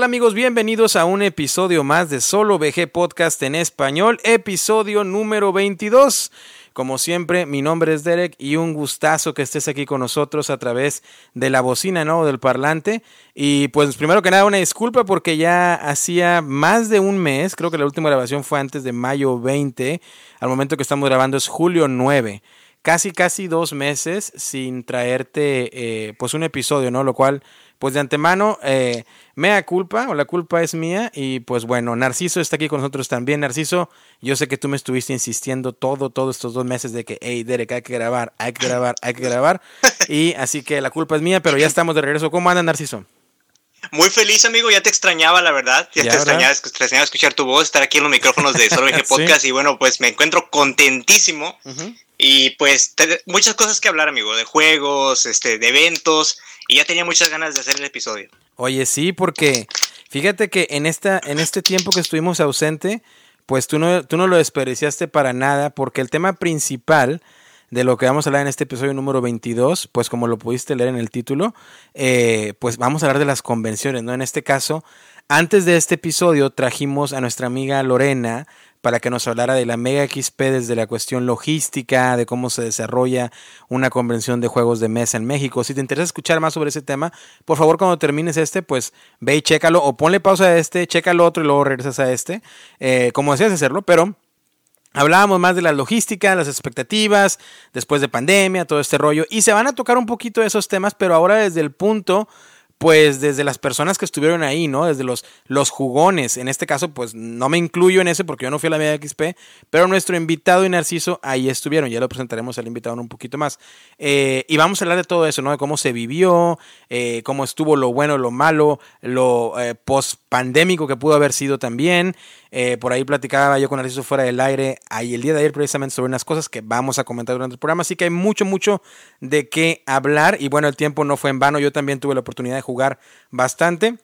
Hola, ¿qué tal amigos? Bienvenidos a un episodio más de Solo VG Podcast en español, episodio número 22. Como siempre, mi nombre es Derek y un gustazo que estés aquí con nosotros a través de la bocina, ¿no? Del parlante. Y pues primero que nada, una disculpa porque ya hacía más de un mes, creo que la última grabación fue antes de mayo 20, al momento que estamos grabando es julio 9 casi casi dos meses sin traerte eh, pues un episodio, ¿no? Lo cual pues de antemano, eh, mea culpa o la culpa es mía y pues bueno, Narciso está aquí con nosotros también. Narciso, yo sé que tú me estuviste insistiendo todo, todos estos dos meses de que, hey Derek, hay que grabar, hay que grabar, hay que grabar. Y así que la culpa es mía, pero ya estamos de regreso. ¿Cómo anda Narciso? Muy feliz, amigo. Ya te extrañaba, la verdad. Ya, te, extrañaba, escuchar tu voz, estar aquí en los micrófonos de Solo Podcast. Y bueno, pues me encuentro contentísimo. Y pues muchas cosas que hablar, amigo, de juegos, este, de eventos. Y ya tenía muchas ganas de hacer el episodio. Oye, sí, porque fíjate que en, esta, en este tiempo que estuvimos ausente, pues tú no, tú no lo desperdiciaste para nada, porque el tema principal de lo que vamos a hablar en este episodio número 22, pues como lo pudiste leer en el título, eh, pues vamos a hablar de las convenciones, ¿no? En este caso, antes de este episodio trajimos a nuestra amiga Lorena para que nos hablara de la Mega XP desde la cuestión logística, de cómo se desarrolla una convención de juegos de mesa en México. Si te interesa escuchar más sobre ese tema, por favor cuando termines este, pues ve y chécalo o ponle pausa a este, chécalo otro y luego regresas a este, eh, como decías hacerlo, pero Hablábamos más de la logística, las expectativas, después de pandemia, todo este rollo. Y se van a tocar un poquito de esos temas, pero ahora desde el punto pues desde las personas que estuvieron ahí, ¿no? Desde los, los jugones. En este caso, pues no me incluyo en ese porque yo no fui a la media XP, pero nuestro invitado y Narciso ahí estuvieron. Ya lo presentaremos al invitado un poquito más. Eh, y vamos a hablar de todo eso, ¿no? De cómo se vivió, eh, cómo estuvo lo bueno, lo malo, lo eh, post pandémico que pudo haber sido también. Eh, por ahí platicaba yo con Narciso fuera del aire ahí el día de ayer precisamente sobre unas cosas que vamos a comentar durante el programa. Así que hay mucho, mucho de qué hablar. Y bueno, el tiempo no fue en vano. Yo también tuve la oportunidad de jugar bastante.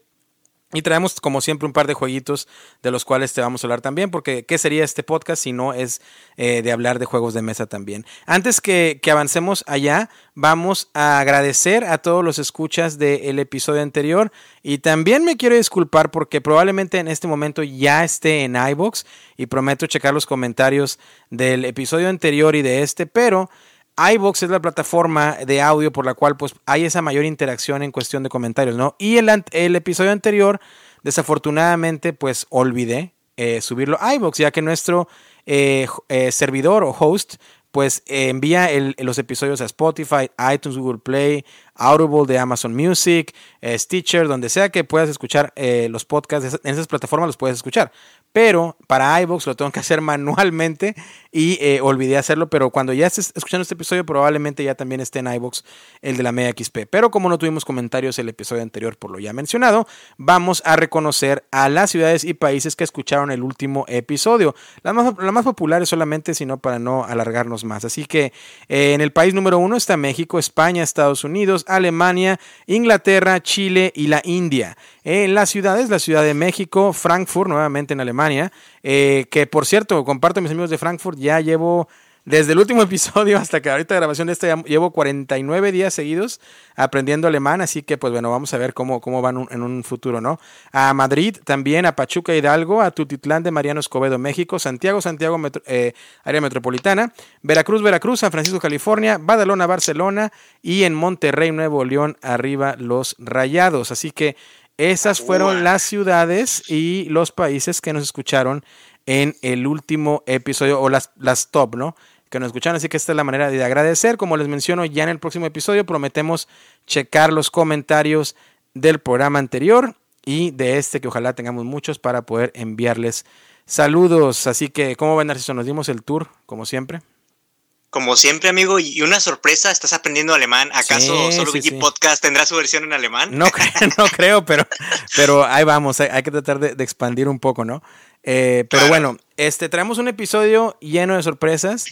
Y traemos, como siempre, un par de jueguitos de los cuales te vamos a hablar también, porque ¿qué sería este podcast si no es eh, de hablar de juegos de mesa también? Antes que, avancemos allá, vamos a agradecer a todos los escuchas del episodio anterior y también me quiero disculpar porque probablemente en este momento ya esté en iBox y prometo checar los comentarios del episodio anterior y de este, pero iVoox es la plataforma de audio por la cual pues hay esa mayor interacción en cuestión de comentarios, ¿no? Y el, el episodio anterior, desafortunadamente, pues olvidé eh, subirlo a iVoox, ya que nuestro eh, eh, servidor o host pues envía los episodios a Spotify, iTunes, Google Play, Audible de Amazon Music, Stitcher, donde sea que puedas escuchar los podcasts, en esas plataformas los puedes escuchar pero para iVoox lo tengo que hacer manualmente y eh, olvidé hacerlo, pero cuando ya estés escuchando este episodio probablemente ya también esté en iVoox el de la Media XP. Pero como no tuvimos comentarios el episodio anterior por lo ya mencionado, vamos a reconocer a las ciudades y países que escucharon el último episodio. Las más, más populares solamente, sino para no alargarnos más. Así que eh, en el país número uno está México, España, Estados Unidos, Alemania, Inglaterra, Chile y la India. En las ciudades, la Ciudad de México, Frankfurt, nuevamente en Alemania, eh, que por cierto, comparto a mis amigos de Frankfurt, ya llevo desde el último episodio hasta que ahorita grabación de este llevo 49 días seguidos aprendiendo alemán, así que pues bueno, vamos a ver cómo, cómo van en un futuro, ¿no? A Madrid también, a Pachuca Hidalgo, a Tutitlán de Mariano Escobedo, México, Santiago, Santiago, eh, área metropolitana, Veracruz, Veracruz, San Francisco, California, Badalona, Barcelona y en Monterrey, Nuevo León, arriba los Rayados. Así que esas fueron las ciudades y los países que nos escucharon en el último episodio, o las, las top, ¿no? Que nos escucharon. Así que esta es la manera de agradecer. Como les menciono, ya en el próximo episodio prometemos checar los comentarios del programa anterior y de este, que ojalá tengamos muchos para poder enviarles saludos. Así que, ¿cómo ven, Narciso? Nos dimos el tour, como siempre como siempre, amigo, y una sorpresa, ¿estás aprendiendo alemán? ¿Acaso solo sí, Podcast tendrá su versión en alemán? No, no creo, pero, pero ahí vamos, hay, que tratar de, expandir un poco, ¿no? Eh, pero bueno, este, traemos un episodio lleno de sorpresas.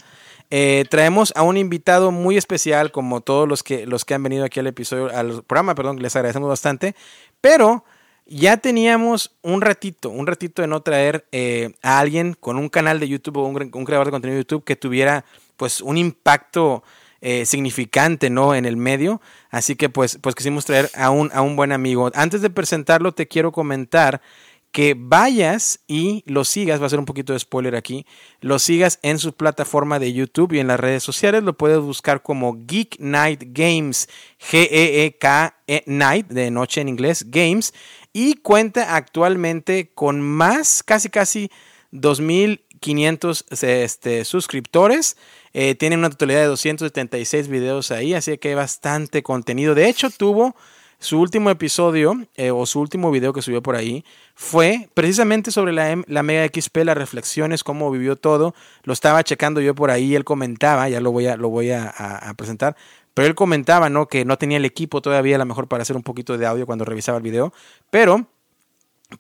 Eh, traemos a un invitado muy especial, como todos los que, los que han venido aquí al episodio, al programa, perdón, les agradecemos bastante. Pero ya teníamos un ratito, un ratito de no traer eh, a alguien con un canal de YouTube o un, un creador de contenido de YouTube que tuviera pues un impacto eh, significante, ¿no? En el medio. Así que pues, pues quisimos traer a un, a un buen amigo. Antes de presentarlo, te quiero comentar que vayas y lo sigas, va a ser un poquito de spoiler aquí, lo sigas en su plataforma de YouTube y en las redes sociales, lo puedes buscar como Geek Night Games, G-E-E-K -E Night, de noche en inglés, Games, y cuenta actualmente con más, casi casi 2.500 este, suscriptores. Eh, tiene una totalidad de 276 videos ahí, así que hay bastante contenido. De hecho, tuvo su último episodio eh, o su último video que subió por ahí fue precisamente sobre la, la, Mega XP, las reflexiones, cómo vivió todo. Lo estaba checando yo por ahí, él comentaba, ya lo voy a, lo voy a, presentar, pero él comentaba, ¿no? Que no tenía el equipo todavía a lo mejor para hacer un poquito de audio cuando revisaba el video, pero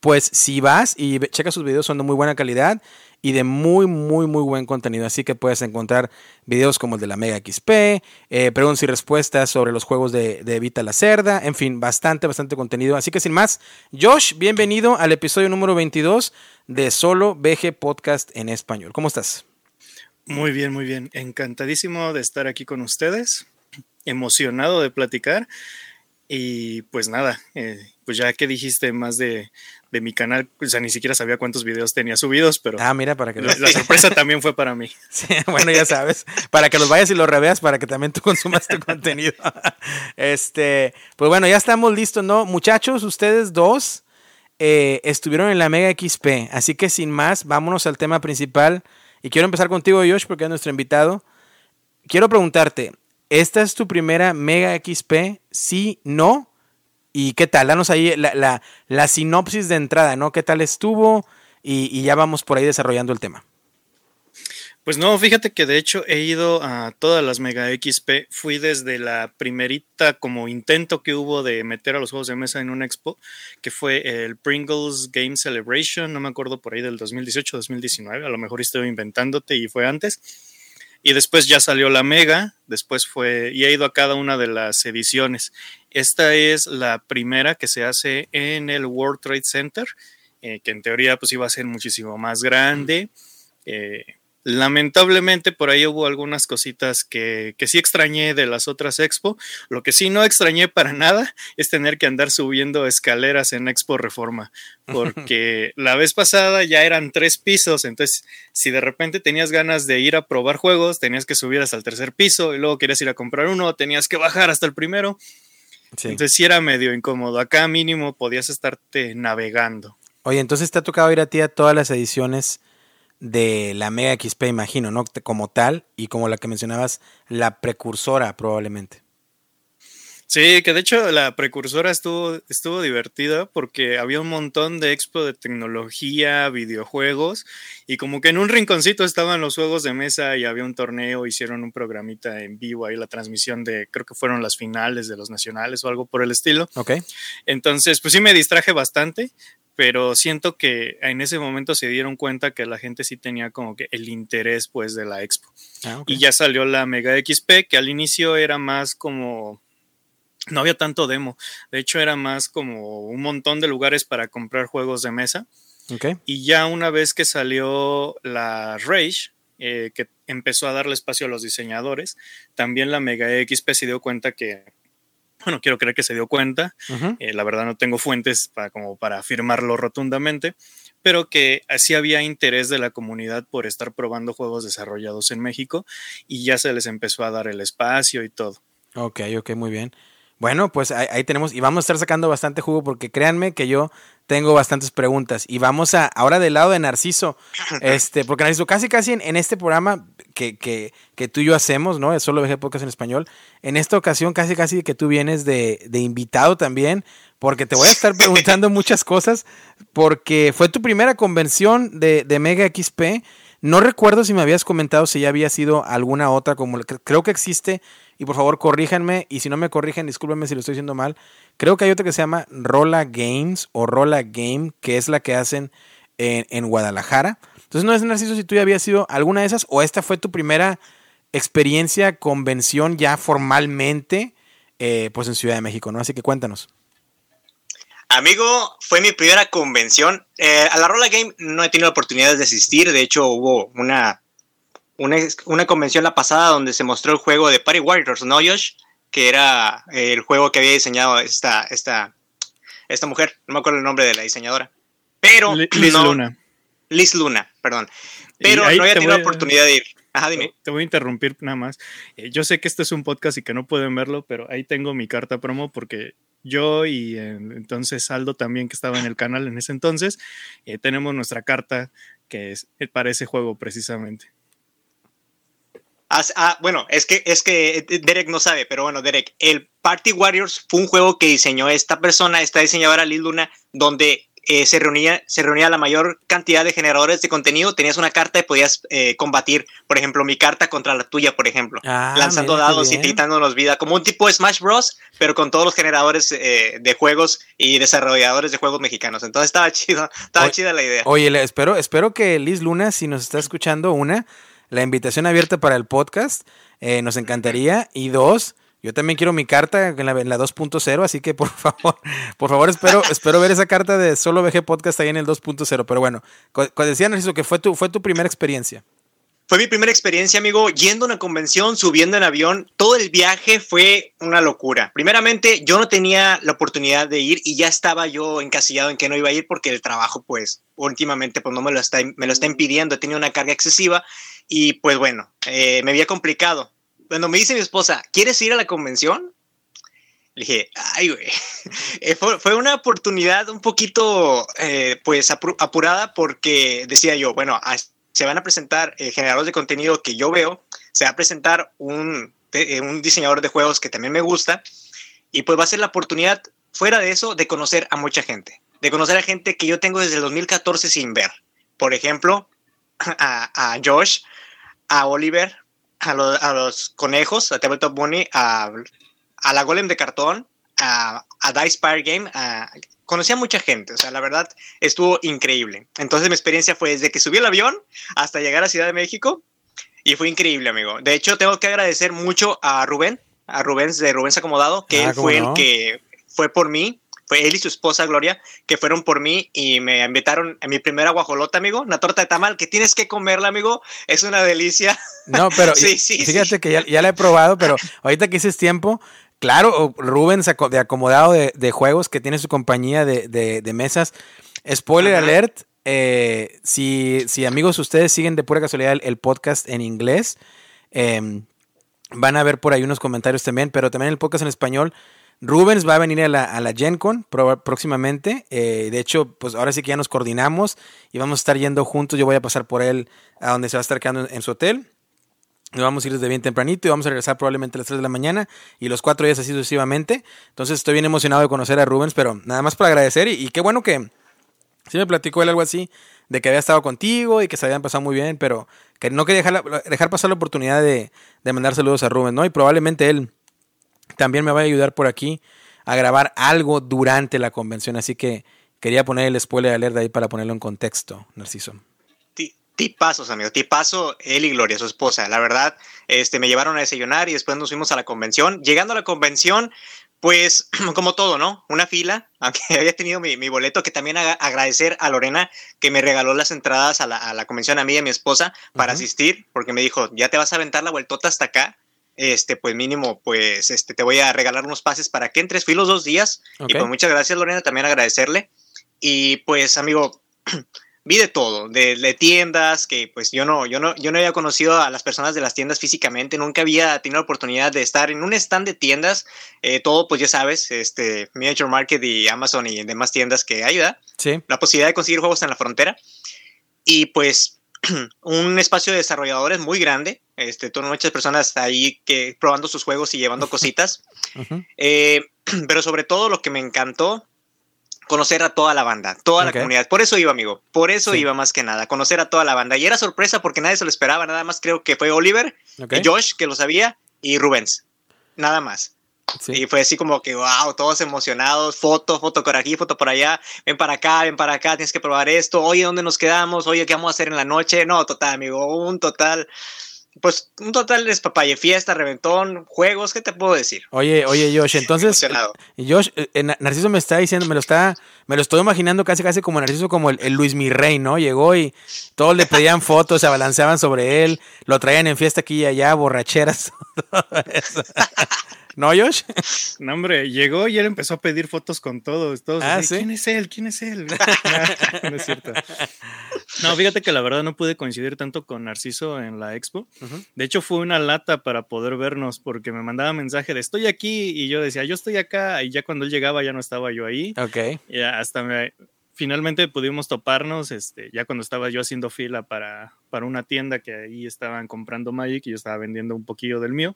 pues si vas y checas sus videos son de muy buena calidad y de muy, muy, muy buen contenido. Así que puedes encontrar videos como el de la Mega XP, eh, preguntas y respuestas sobre los juegos de, de la Cerda, en fin, bastante, bastante contenido. Así que sin más, Josh, bienvenido al episodio número 22 de Solo BG Podcast en español. ¿Cómo estás? Muy bien, muy bien. Encantadísimo de estar aquí con ustedes, emocionado de platicar. Y pues nada, eh, pues ya que dijiste más de, de mi canal, o sea, ni siquiera sabía cuántos videos tenía subidos, pero ah, mira, para que la, la sorpresa también fue para mí. Sí, bueno, ya sabes, para que los vayas y los reveas, para que también tú consumas tu contenido. Este, pues bueno, ya estamos listos, ¿no? Muchachos, ustedes dos eh, estuvieron en la Mega XP, así que sin más, vámonos al tema principal. Y quiero empezar contigo, Josh, porque es nuestro invitado. Quiero preguntarte, ¿esta es tu primera Mega XP? Sí, no. ¿Y qué tal? Danos ahí la, la, la sinopsis de entrada, ¿no? ¿Qué tal estuvo? Y, y, ya vamos por ahí desarrollando el tema. Pues no, fíjate que de hecho he ido a todas las Mega XP. Fui desde la primerita como intento que hubo de meter a los juegos de mesa en una expo, que fue el Pringles Game Celebration, no me acuerdo por ahí del 2018-2019, a lo mejor estoy inventándote y fue antes. Y después ya salió la Mega, después fue, y he ido a cada una de las ediciones. Esta es la primera que se hace en el World Trade Center, eh, que en teoría pues iba a ser muchísimo más grande. Eh, lamentablemente por ahí hubo algunas cositas que, que, sí extrañé de las otras expo. Lo que sí no extrañé para nada es tener que andar subiendo escaleras en Expo Reforma, porque la vez pasada ya eran tres pisos, entonces si de repente tenías ganas de ir a probar juegos, tenías que subir hasta el tercer piso y luego querías ir a comprar uno, tenías que bajar hasta el primero. Sí. Entonces sí era medio incómodo. Acá mínimo podías estarte navegando. Oye, entonces te ha tocado ir a ti a todas las ediciones de la Mega XP, imagino, ¿no? Como tal y como la que mencionabas, la precursora probablemente. Sí, que de hecho la precursora estuvo, estuvo divertida porque había un montón de expo de tecnología, videojuegos, y como que en un rinconcito estaban los juegos de mesa y había un torneo, hicieron un programita en vivo ahí, la transmisión de, creo que fueron las finales de los nacionales o algo por el estilo. Ok. Entonces, pues sí me distraje bastante, pero siento que en ese momento se dieron cuenta que la gente sí tenía como que el interés pues de la expo. Ah, okay. Y ya salió la Mega XP, que al inicio era más como no había tanto demo. De hecho, era más como un montón de lugares para comprar juegos de mesa. Okay. Y ya una vez que salió la Rage, eh, que empezó a darle espacio a los diseñadores, también la Mega XP se dio cuenta que, bueno, quiero creer que se dio cuenta, uh -huh. eh, la verdad no tengo fuentes para, como para afirmarlo rotundamente, pero que así había interés de la comunidad por estar probando juegos desarrollados en México y ya se les empezó a dar el espacio y todo. Ok, ok, muy bien. Bueno, pues ahí, ahí, tenemos y vamos a estar sacando bastante jugo porque créanme que yo tengo bastantes preguntas y vamos a ahora del lado de Narciso, este, porque Narciso casi casi en, en este programa que, que, que, tú y yo hacemos, ¿no? Es solo VG Podcast en español. En esta ocasión casi casi que tú vienes de, de invitado también, porque te voy a estar preguntando muchas cosas, porque fue tu primera convención de, de Mega XP. No recuerdo si me habías comentado si ya había sido alguna otra, como creo que existe, y por favor corríjanme, y si no me corrigen, discúlpenme si lo estoy diciendo mal. Creo que hay otra que se llama Rola Games o Rola Game, que es la que hacen en, en Guadalajara. Entonces, no es Narciso si tú ya habías sido alguna de esas, o esta fue tu primera experiencia, convención ya formalmente, eh, pues en Ciudad de México, ¿no? Así que cuéntanos. Amigo, fue mi primera convención. Eh, a la Rola Game no he tenido la oportunidad de asistir. De hecho, hubo una una, una convención la pasada donde se mostró el juego de Party Warriors, ¿no, Josh? Que era el juego que había diseñado esta, esta, esta mujer. No me acuerdo el nombre de la diseñadora. Pero. Liz Luna. Liz Luna, perdón. Pero no había tenido la oportunidad de ir. Ajá, dime. Te voy a interrumpir nada más. Eh, yo sé que este es un podcast y que no pueden verlo, pero ahí tengo mi carta promo porque yo y eh, entonces Aldo también, que estaba en el canal en ese entonces, eh, tenemos nuestra carta que es para ese juego precisamente. Ah, bueno, es que, es que Derek no sabe, pero bueno, Derek, el Party Warriors fue un juego que diseñó esta persona, esta diseñadora Liz Luna, donde eh, se, reunía, se reunía la mayor cantidad de generadores de contenido, tenías una carta y podías eh, combatir, por ejemplo, mi carta contra la tuya, por ejemplo, ah, lanzando dados y quitándonos vida, como un tipo de Smash Bros, pero con todos los generadores eh, de juegos y desarrolladores de juegos mexicanos. Entonces estaba chido, estaba chida la idea. Oye, espero, espero que Liz Luna, si nos está escuchando, una, la invitación abierta para el podcast, nos encantaría, y dos, yo también quiero mi carta en la, la 2.0, así que por favor, por favor, espero, espero ver esa carta de Solo VG Podcast ahí en el 2.0. Pero bueno, decían eso que fue tu, fue tu primera experiencia. Fue mi primera experiencia, amigo, yendo a una convención, subiendo en avión. Todo el viaje fue una locura. Primeramente, yo no tenía la oportunidad de ir y ya estaba yo encasillado en que no iba a ir porque el trabajo, pues, últimamente, pues no me lo está, me lo está tenido una carga excesiva y, pues bueno, eh, me había complicado cuando me dice mi esposa, ¿quieres ir a la convención? Le dije, ay, güey. Eh, fue, una oportunidad un poquito, eh, pues, apurada porque decía yo, bueno, se van a presentar eh, generadores de contenido que yo veo, se va a presentar un, un diseñador de juegos que también me gusta, y pues va a ser la oportunidad, fuera de eso, de conocer a mucha gente, de conocer a gente que yo tengo desde el 2014 sin ver. Por ejemplo, a, a Josh, a Oliver, a, los conejos, a Tabletop Bunny, a, a la Golem de cartón, a, a Dice Fire Game, conocí a mucha gente, o sea, la verdad estuvo increíble. Entonces mi experiencia fue desde que subí el avión hasta llegar a Ciudad de México y fue increíble, amigo. De hecho, tengo que agradecer mucho a Rubén, a Rubén de Rubén Acomodado, que ah, él fue el que fue por mí fue él y su esposa Gloria, que fueron por mí y me invitaron a mi primera guajolota, amigo, una torta de tamal que tienes que comerla, amigo, es una delicia. No, pero sí, sí, fíjate que ya, la he probado, pero ahorita que hiciste tiempo, claro, Rubén de acomodado de, juegos que tiene su compañía de, mesas. Spoiler alert, eh, si, si, amigos ustedes siguen de pura casualidad el, podcast en inglés, em, van a ver por ahí unos comentarios también, pero también el podcast en español Rubens va a venir a la, a Gen Con próximamente. Eh, de hecho, pues ahora sí que ya nos coordinamos y vamos a estar yendo juntos. Yo voy a pasar por él a donde se va a estar quedando en, su hotel. Nos vamos a ir desde bien tempranito y vamos a regresar probablemente a las 3 de la mañana y los cuatro días así sucesivamente. Entonces estoy bien emocionado de conocer a Rubens, pero nada más para agradecer y, qué bueno que sí me platicó él algo así de que había estado contigo y que se habían pasado muy bien, pero que no quería dejar, dejar pasar la oportunidad de, de mandar saludos a Rubens, ¿no? Y probablemente él también me va a ayudar por aquí a grabar algo durante la convención, así que quería poner el spoiler alerta ahí para ponerlo en contexto, Narciso. Tipazos, amigo, tipazo, él y Gloria, su esposa. La verdad, este, me llevaron a desayunar y después nos fuimos a la convención. Llegando a la convención, pues como todo, ¿no? Una fila, aunque había tenido mi, boleto, que también agradecer a Lorena que me regaló las entradas a la, convención a mí y a mi esposa para asistir, porque me dijo, ya te vas a aventar la vueltota hasta acá este, pues mínimo, pues este, te voy a regalar unos pases para que entres. Fui los dos días y pues muchas gracias, Lorena, también agradecerle. Y pues, amigo, vi de todo, de, tiendas que pues yo no, yo no, yo no había conocido a las personas de las tiendas físicamente, nunca había tenido la oportunidad de estar en un stand de tiendas, eh, todo pues ya sabes, este, Miniature Market y Amazon y demás tiendas que hay, ¿verdad? Sí. La posibilidad de conseguir juegos en la frontera. Y pues un espacio de desarrolladores muy grande. Este, muchas personas ahí que probando sus juegos y llevando cositas. Eh, pero sobre todo lo que me encantó, conocer a toda la banda, toda la comunidad. Por eso iba, amigo. Por eso iba más que nada, conocer a toda la banda. Y era sorpresa porque nadie se lo esperaba. Nada más creo que fue Oliver, Josh, que lo sabía, y Rubens. Nada más. Y fue así como que, wow, todos emocionados, foto, foto por aquí, foto por allá, ven para acá, ven para acá, tienes que probar esto, oye, ¿dónde nos quedamos? Oye, ¿qué vamos a hacer en la noche? No, total, amigo, un total pues un total despapalle, fiesta, reventón, juegos, ¿qué te puedo decir? Oye, oye, Josh, entonces, Josh, eh, Narciso me está diciendo, me lo está, me lo estoy imaginando casi casi como Narciso, como el, Luis Mirrey, ¿no? Llegó y todos le pedían fotos, se abalanceaban sobre él, lo traían en fiesta aquí y allá, borracheras, todo eso. ¿No, Josh? No, hombre, llegó y él empezó a pedir fotos con todos. todos ah, ¿Quién es él? ¿Quién es él? no, es cierto. No, fíjate que la verdad no pude coincidir tanto con Narciso en la expo. De hecho, fue una lata para poder vernos porque me mandaba mensaje de estoy aquí y yo decía yo estoy acá y ya cuando él llegaba ya no estaba yo ahí. Ok. Y hasta me, finalmente pudimos toparnos, este, ya cuando estaba yo haciendo fila para, para una tienda que ahí estaban comprando Magic y yo estaba vendiendo un poquillo del mío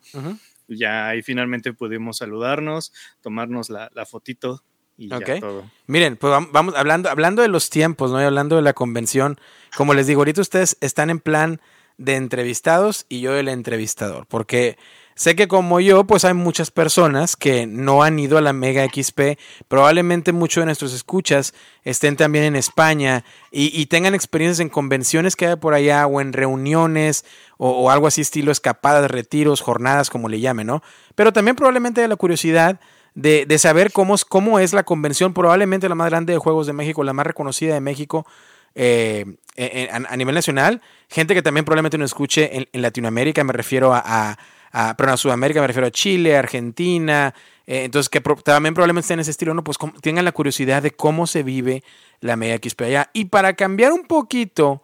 ya ahí finalmente pudimos saludarnos, tomarnos la, fotito y ya todo. Miren, pues vamos hablando, hablando de los tiempos, ¿no? Y hablando de la convención, como les digo, ahorita ustedes están en plan de entrevistados y yo el entrevistador, porque Sé que como yo, pues hay muchas personas que no han ido a la Mega XP. Probablemente muchos de nuestros escuchas estén también en España y, tengan experiencias en convenciones que hay por allá o en reuniones o, algo así estilo escapadas, retiros, jornadas, como le llamen, ¿no? Pero también probablemente hay la curiosidad de, saber cómo es, cómo es la convención, probablemente la más grande de Juegos de México, la más reconocida de México. Eh, a, nivel nacional, gente que también probablemente nos escuche en, Latinoamérica, me refiero a, pero a Sudamérica me refiero a Chile, Argentina, eh, entonces que también probablemente estén en ese estilo, ¿no? Pues tengan la curiosidad de cómo se vive la media XP allá. Y para cambiar un poquito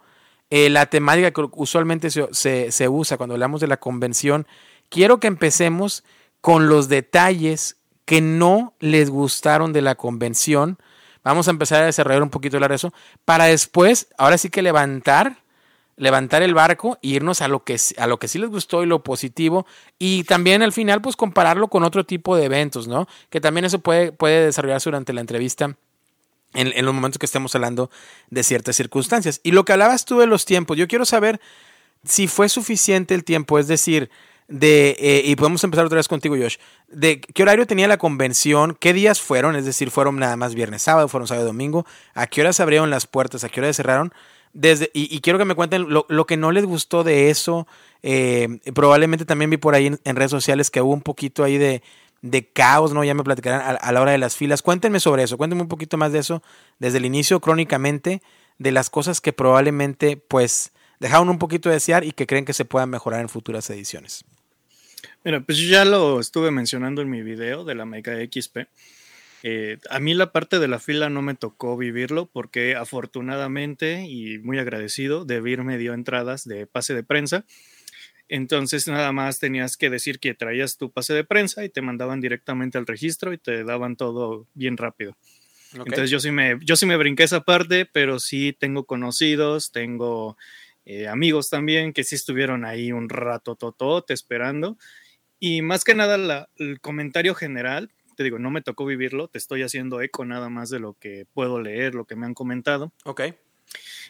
eh, la temática que usualmente se, se usa cuando hablamos de la convención, quiero que empecemos con los detalles que no les gustaron de la convención. Vamos a empezar a desarrollar un poquito de eso para después, ahora sí que levantar levantar el barco e irnos a lo que a lo que sí les gustó y lo positivo y también al final pues compararlo con otro tipo de eventos, ¿no? Que también eso puede, puede desarrollarse durante la entrevista en, en, los momentos que estemos hablando de ciertas circunstancias. Y lo que hablabas tú de los tiempos, yo quiero saber si fue suficiente el tiempo, es decir, de, eh, y podemos empezar otra vez contigo, Josh, de qué horario tenía la convención, qué días fueron, es decir, fueron nada más viernes, sábado, fueron sábado, domingo, a qué horas abrieron las puertas, a qué horas cerraron, desde, y, quiero que me cuenten lo, que no les gustó de eso. Eh, probablemente también vi por ahí en, redes sociales que hubo un poquito ahí de, caos, ¿no? Ya me platicarán a, la hora de las filas. Cuéntenme sobre eso, cuéntenme un poquito más de eso desde el inicio, crónicamente, de las cosas que probablemente, pues, dejaron un poquito de desear y que creen que se puedan mejorar en futuras ediciones. Mira, pues ya lo estuve mencionando en mi video de la Mega XP. Eh, a mí la parte de la fila no me tocó vivirlo porque afortunadamente y muy agradecido, Debir me dio entradas de pase de prensa. Entonces nada más tenías que decir que traías tu pase de prensa y te mandaban directamente al registro y te daban todo bien rápido. Entonces yo sí, me, yo sí me brinqué esa parte, pero sí tengo conocidos, tengo eh, amigos también que sí estuvieron ahí un rato totote esperando. Y más que nada el comentario general te digo, no me tocó vivirlo, te estoy haciendo eco nada más de lo que puedo leer, lo que me han comentado. Ok.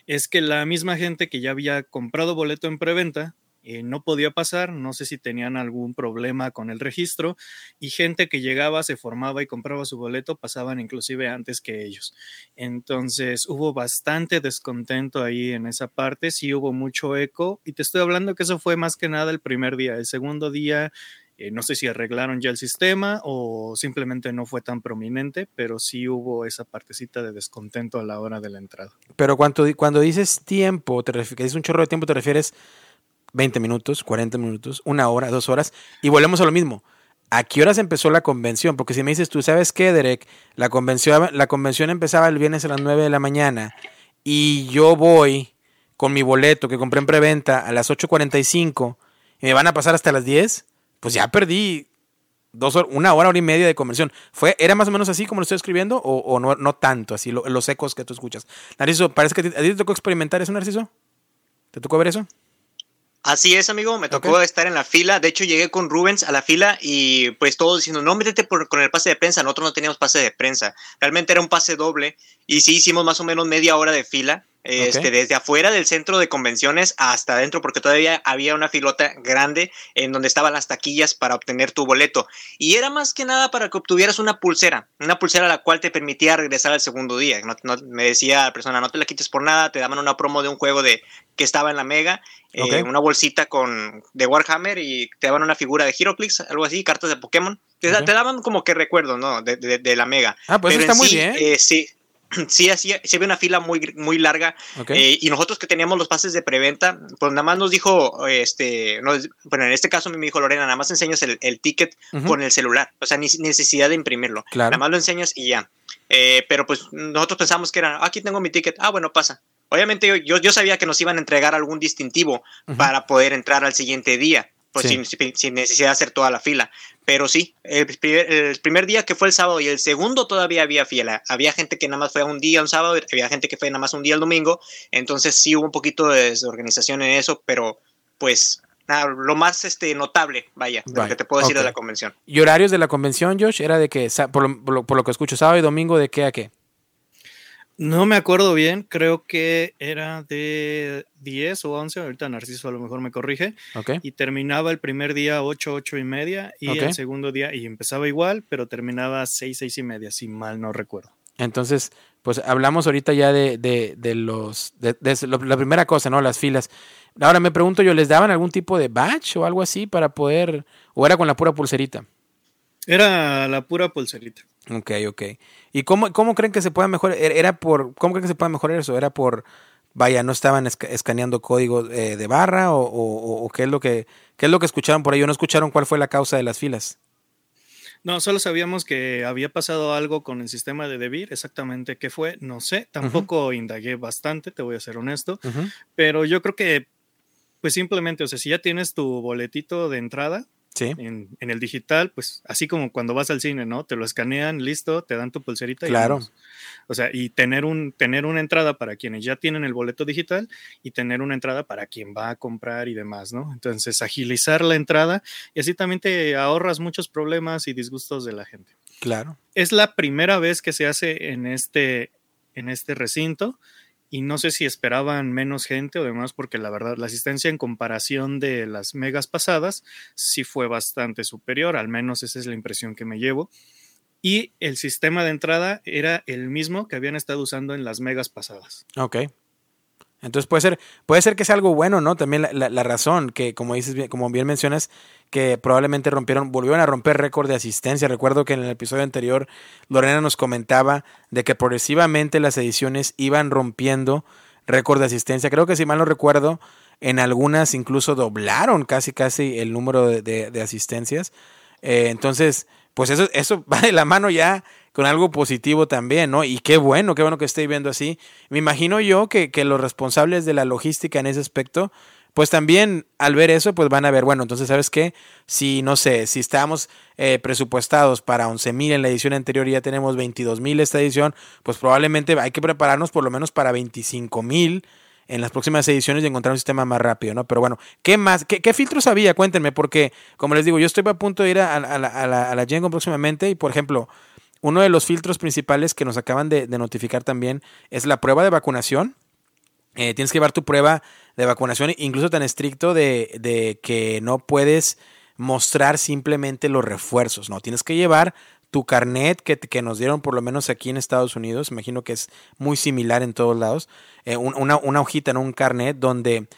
Es que la misma gente que ya había comprado boleto en preventa eh, no podía pasar, no sé si tenían algún problema con el registro, y gente que llegaba, se formaba y compraba su boleto, pasaban inclusive antes que ellos. Entonces hubo bastante descontento ahí en esa parte, sí hubo mucho eco, y te estoy hablando que eso fue más que nada el primer día. El segundo día eh, no sé si arreglaron ya el sistema o simplemente no fue tan prominente, pero sí hubo esa partecita de descontento a la hora de la entrada. Pero cuando, cuando dices tiempo, te que dices un chorro de tiempo, te refieres 20 minutos, 40 minutos, una hora, dos horas, y volvemos a lo mismo. ¿A qué horas empezó la convención? Porque si me dices, tú sabes qué, Derek, la convención, la convención empezaba el viernes a las 9 de la mañana y yo voy con mi boleto que compré en preventa a las 8.45 y me van a pasar hasta las 10 pues ya perdí dos una hora, hora y media de conversión. ¿Fue, ¿Era más o menos así como lo estoy escribiendo o, no, no tanto, así los ecos que tú escuchas? Narciso, parece que a ti, te tocó experimentar eso, Narciso. ¿Te tocó ver eso? Así es, amigo, me tocó estar en la fila. De hecho, llegué con Rubens a la fila y pues todos diciendo, no, métete por, con el pase de prensa. Nosotros no teníamos pase de prensa. Realmente era un pase doble y sí hicimos más o menos media hora de fila este, desde afuera del centro de convenciones hasta adentro, porque todavía había una filota grande en donde estaban las taquillas para obtener tu boleto. Y era más que nada para que obtuvieras una pulsera, una pulsera la cual te permitía regresar al segundo día. me decía la persona, no te la quites por nada, te daban una promo de un juego de que estaba en la Mega, eh, una bolsita con de Warhammer y te daban una figura de Heroclix, algo así, cartas de Pokémon. Te, daban como que recuerdo, ¿no? De, la Mega. Ah, pues está muy bien. Eh, sí, sí, así se ve una fila muy, muy larga. Eh, y nosotros que teníamos los pases de preventa, pues nada más nos dijo, este, bueno, en este caso me dijo Lorena, nada más enseñas el, ticket con el celular. O sea, ni necesidad de imprimirlo. Nada más lo enseñas y ya. Eh, pero pues nosotros pensamos que era, ah, aquí tengo mi ticket. Ah, bueno, pasa. Obviamente yo, yo sabía que nos iban a entregar algún distintivo para poder entrar al siguiente día pues sin, necesidad de hacer toda la fila. Pero sí, el primer, día que fue el sábado y el segundo todavía había fila. Había gente que nada más fue un día, un sábado, había gente que fue nada más un día el domingo. Entonces sí hubo un poquito de desorganización en eso, pero pues nada, lo más este, notable, vaya, lo que te puedo decir de la convención. ¿Y horarios de la convención, Josh? Era de que, por lo, por lo que escucho, sábado y domingo, ¿de qué a qué? No me acuerdo bien, creo que era de 10 o 11, ahorita Narciso a lo mejor me corrige. Y terminaba el primer día 8, 8 y media y el segundo día, y empezaba igual, pero terminaba 6, 6 y media, si mal no recuerdo. Entonces, pues hablamos ahorita ya de, de, de los, de, la primera cosa, ¿no? Las filas. Ahora me pregunto yo, ¿les daban algún tipo de badge o algo así para poder, o era con la pura pulserita? Era la pura pulserita. Ok, ok. ¿Y cómo, cómo creen que se pueda mejorar? ¿E-, ¿Era por, ¿Cómo creen que se puede mejorar eso? ¿Era por, vaya, no estaban escaneando código eh, de barra o, o, qué, es lo que, qué es lo que escucharon por ahí? ¿O no escucharon cuál fue la causa de las filas? No, solo sabíamos que había pasado algo con el sistema de Debir, exactamente qué fue, no sé, tampoco indagué bastante, te voy a ser honesto, pero yo creo que, pues simplemente, o sea, si ya tienes tu boletito de entrada, en, el digital, pues así como cuando vas al cine, ¿no? Te lo escanean, listo, te dan tu pulserita. Claro. o sea, y tener, un, tener una entrada para quienes ya tienen el boleto digital y tener una entrada para quien va a comprar y demás, ¿no? Entonces, agilizar la entrada y así también te ahorras muchos problemas y disgustos de la gente. Claro. Es la primera vez que se hace en este, en este recinto y no sé si esperaban menos gente o demás, porque la verdad la asistencia en comparación de las megas pasadas sí fue bastante superior, al menos esa es la impresión que me llevo. Y el sistema de entrada era el mismo que habían estado usando en las megas pasadas. Ok. Entonces puede ser, puede ser que sea algo bueno, ¿no? También la, razón que, como dices como bien mencionas, que probablemente rompieron, volvieron a romper récord de asistencia. Recuerdo que en el episodio anterior Lorena nos comentaba de que progresivamente las ediciones iban rompiendo récord de asistencia. Creo que si mal no recuerdo, en algunas incluso doblaron casi casi el número de, asistencias. Eh, entonces, pues eso, eso va de la mano ya con algo positivo también, ¿no? Y qué bueno, qué bueno que esté viendo así. Me imagino yo que, que los responsables de la logística en ese aspecto, pues también al ver eso, pues van a ver, bueno, entonces, ¿sabes qué? Si, no sé, si estábamos eh, presupuestados para 11 mil en la edición anterior y ya tenemos 22 mil esta edición, pues probablemente hay que prepararnos por lo menos para 25 mil en las próximas ediciones y encontrar un sistema más rápido, ¿no? Pero bueno, ¿qué más? ¿Qué, filtros había? Cuéntenme, porque, como les digo, yo estoy a punto de ir a, a la, a la próximamente y, por ejemplo, uno de los filtros principales que nos acaban de, notificar también es la prueba de vacunación. Eh, tienes que llevar tu prueba de vacunación, incluso tan estricto de, que no puedes mostrar simplemente los refuerzos, ¿no? Tienes que llevar tu carnet que, nos dieron por lo menos aquí en Estados Unidos, imagino que es muy similar en todos lados, eh, una, hojita, ¿no? un carnet donde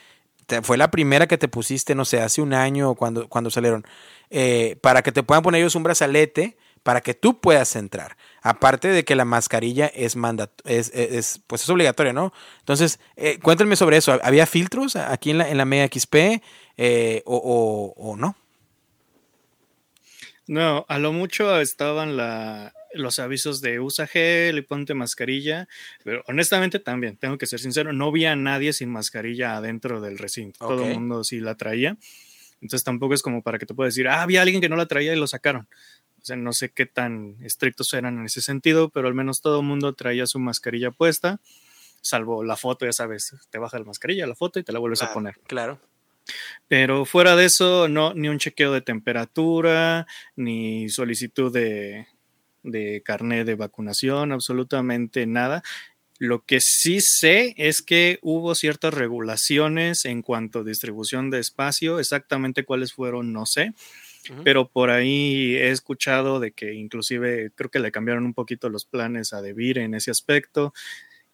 fue la primera que te pusiste, no sé, hace un año cuando, cuando salieron, eh, para que te puedan poner ellos un brazalete para que tú puedas entrar. Aparte de que la mascarilla es, mandat es, es, pues es obligatoria, ¿no? Entonces, eh, cuéntenme sobre eso. ¿Había filtros aquí en la, en la Mega XP eh, o, no? No, a lo mucho estaban la, los avisos de usa gel y ponte mascarilla, pero honestamente también, tengo que ser sincero, no vi a nadie sin mascarilla adentro del recinto. Todo el mundo sí la traía. Entonces tampoco es como para que te puedas decir, ah, había alguien que no la traía y lo sacaron sea, no sé qué tan estrictos eran en ese sentido, pero al menos todo el mundo traía su mascarilla puesta, salvo la foto, ya sabes, te baja la mascarilla, la foto y te la vuelves a poner. Claro. Pero fuera de eso, no, ni un chequeo de temperatura, ni solicitud de, de carnet de vacunación, absolutamente nada. Lo que sí sé es que hubo ciertas regulaciones en cuanto a distribución de espacio, exactamente cuáles fueron, no sé, pero por ahí he escuchado de que inclusive creo que le cambiaron un poquito los planes a Debir en ese aspecto.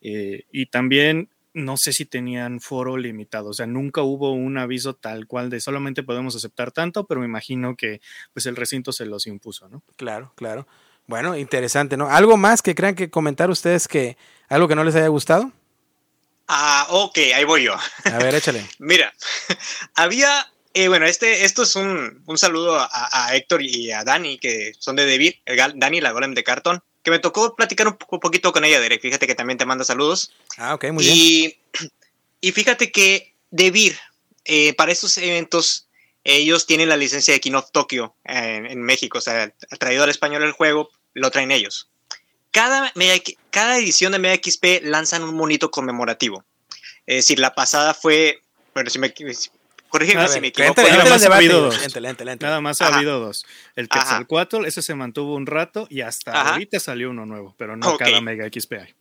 Eh, y también no sé si tenían foro limitado, o sea, nunca hubo un aviso tal cual de solamente podemos aceptar tanto, pero me imagino que pues el recinto se los impuso, ¿no? Claro, claro. Bueno, interesante, ¿no? ¿Algo más que crean que comentar ustedes que algo que no les haya gustado? Ah, ok, ahí voy yo. A ver, échale. Mira, había, eh, bueno, este, esto es un, un saludo a, Héctor y a Dani, que son de David, Dani, la golem de cartón que me tocó platicar un poquito con ella, Derek. Fíjate que también te manda saludos. Ah, ok, muy bien. Y fíjate que Debir, eh, para estos eventos, ellos tienen la licencia de King of Tokyo en, México. O sea, traído al español el juego, lo traen ellos. Cada, cada edición de Mega XP lanzan un monito conmemorativo. Es decir, la pasada fue, bueno, si me, Corrígeme si me equivoco. nada, más ha habido dos. nada más ha habido dos. El Quetzalcoatl, ese se mantuvo un rato y hasta ahorita salió uno nuevo, pero no cada Mega XP hay.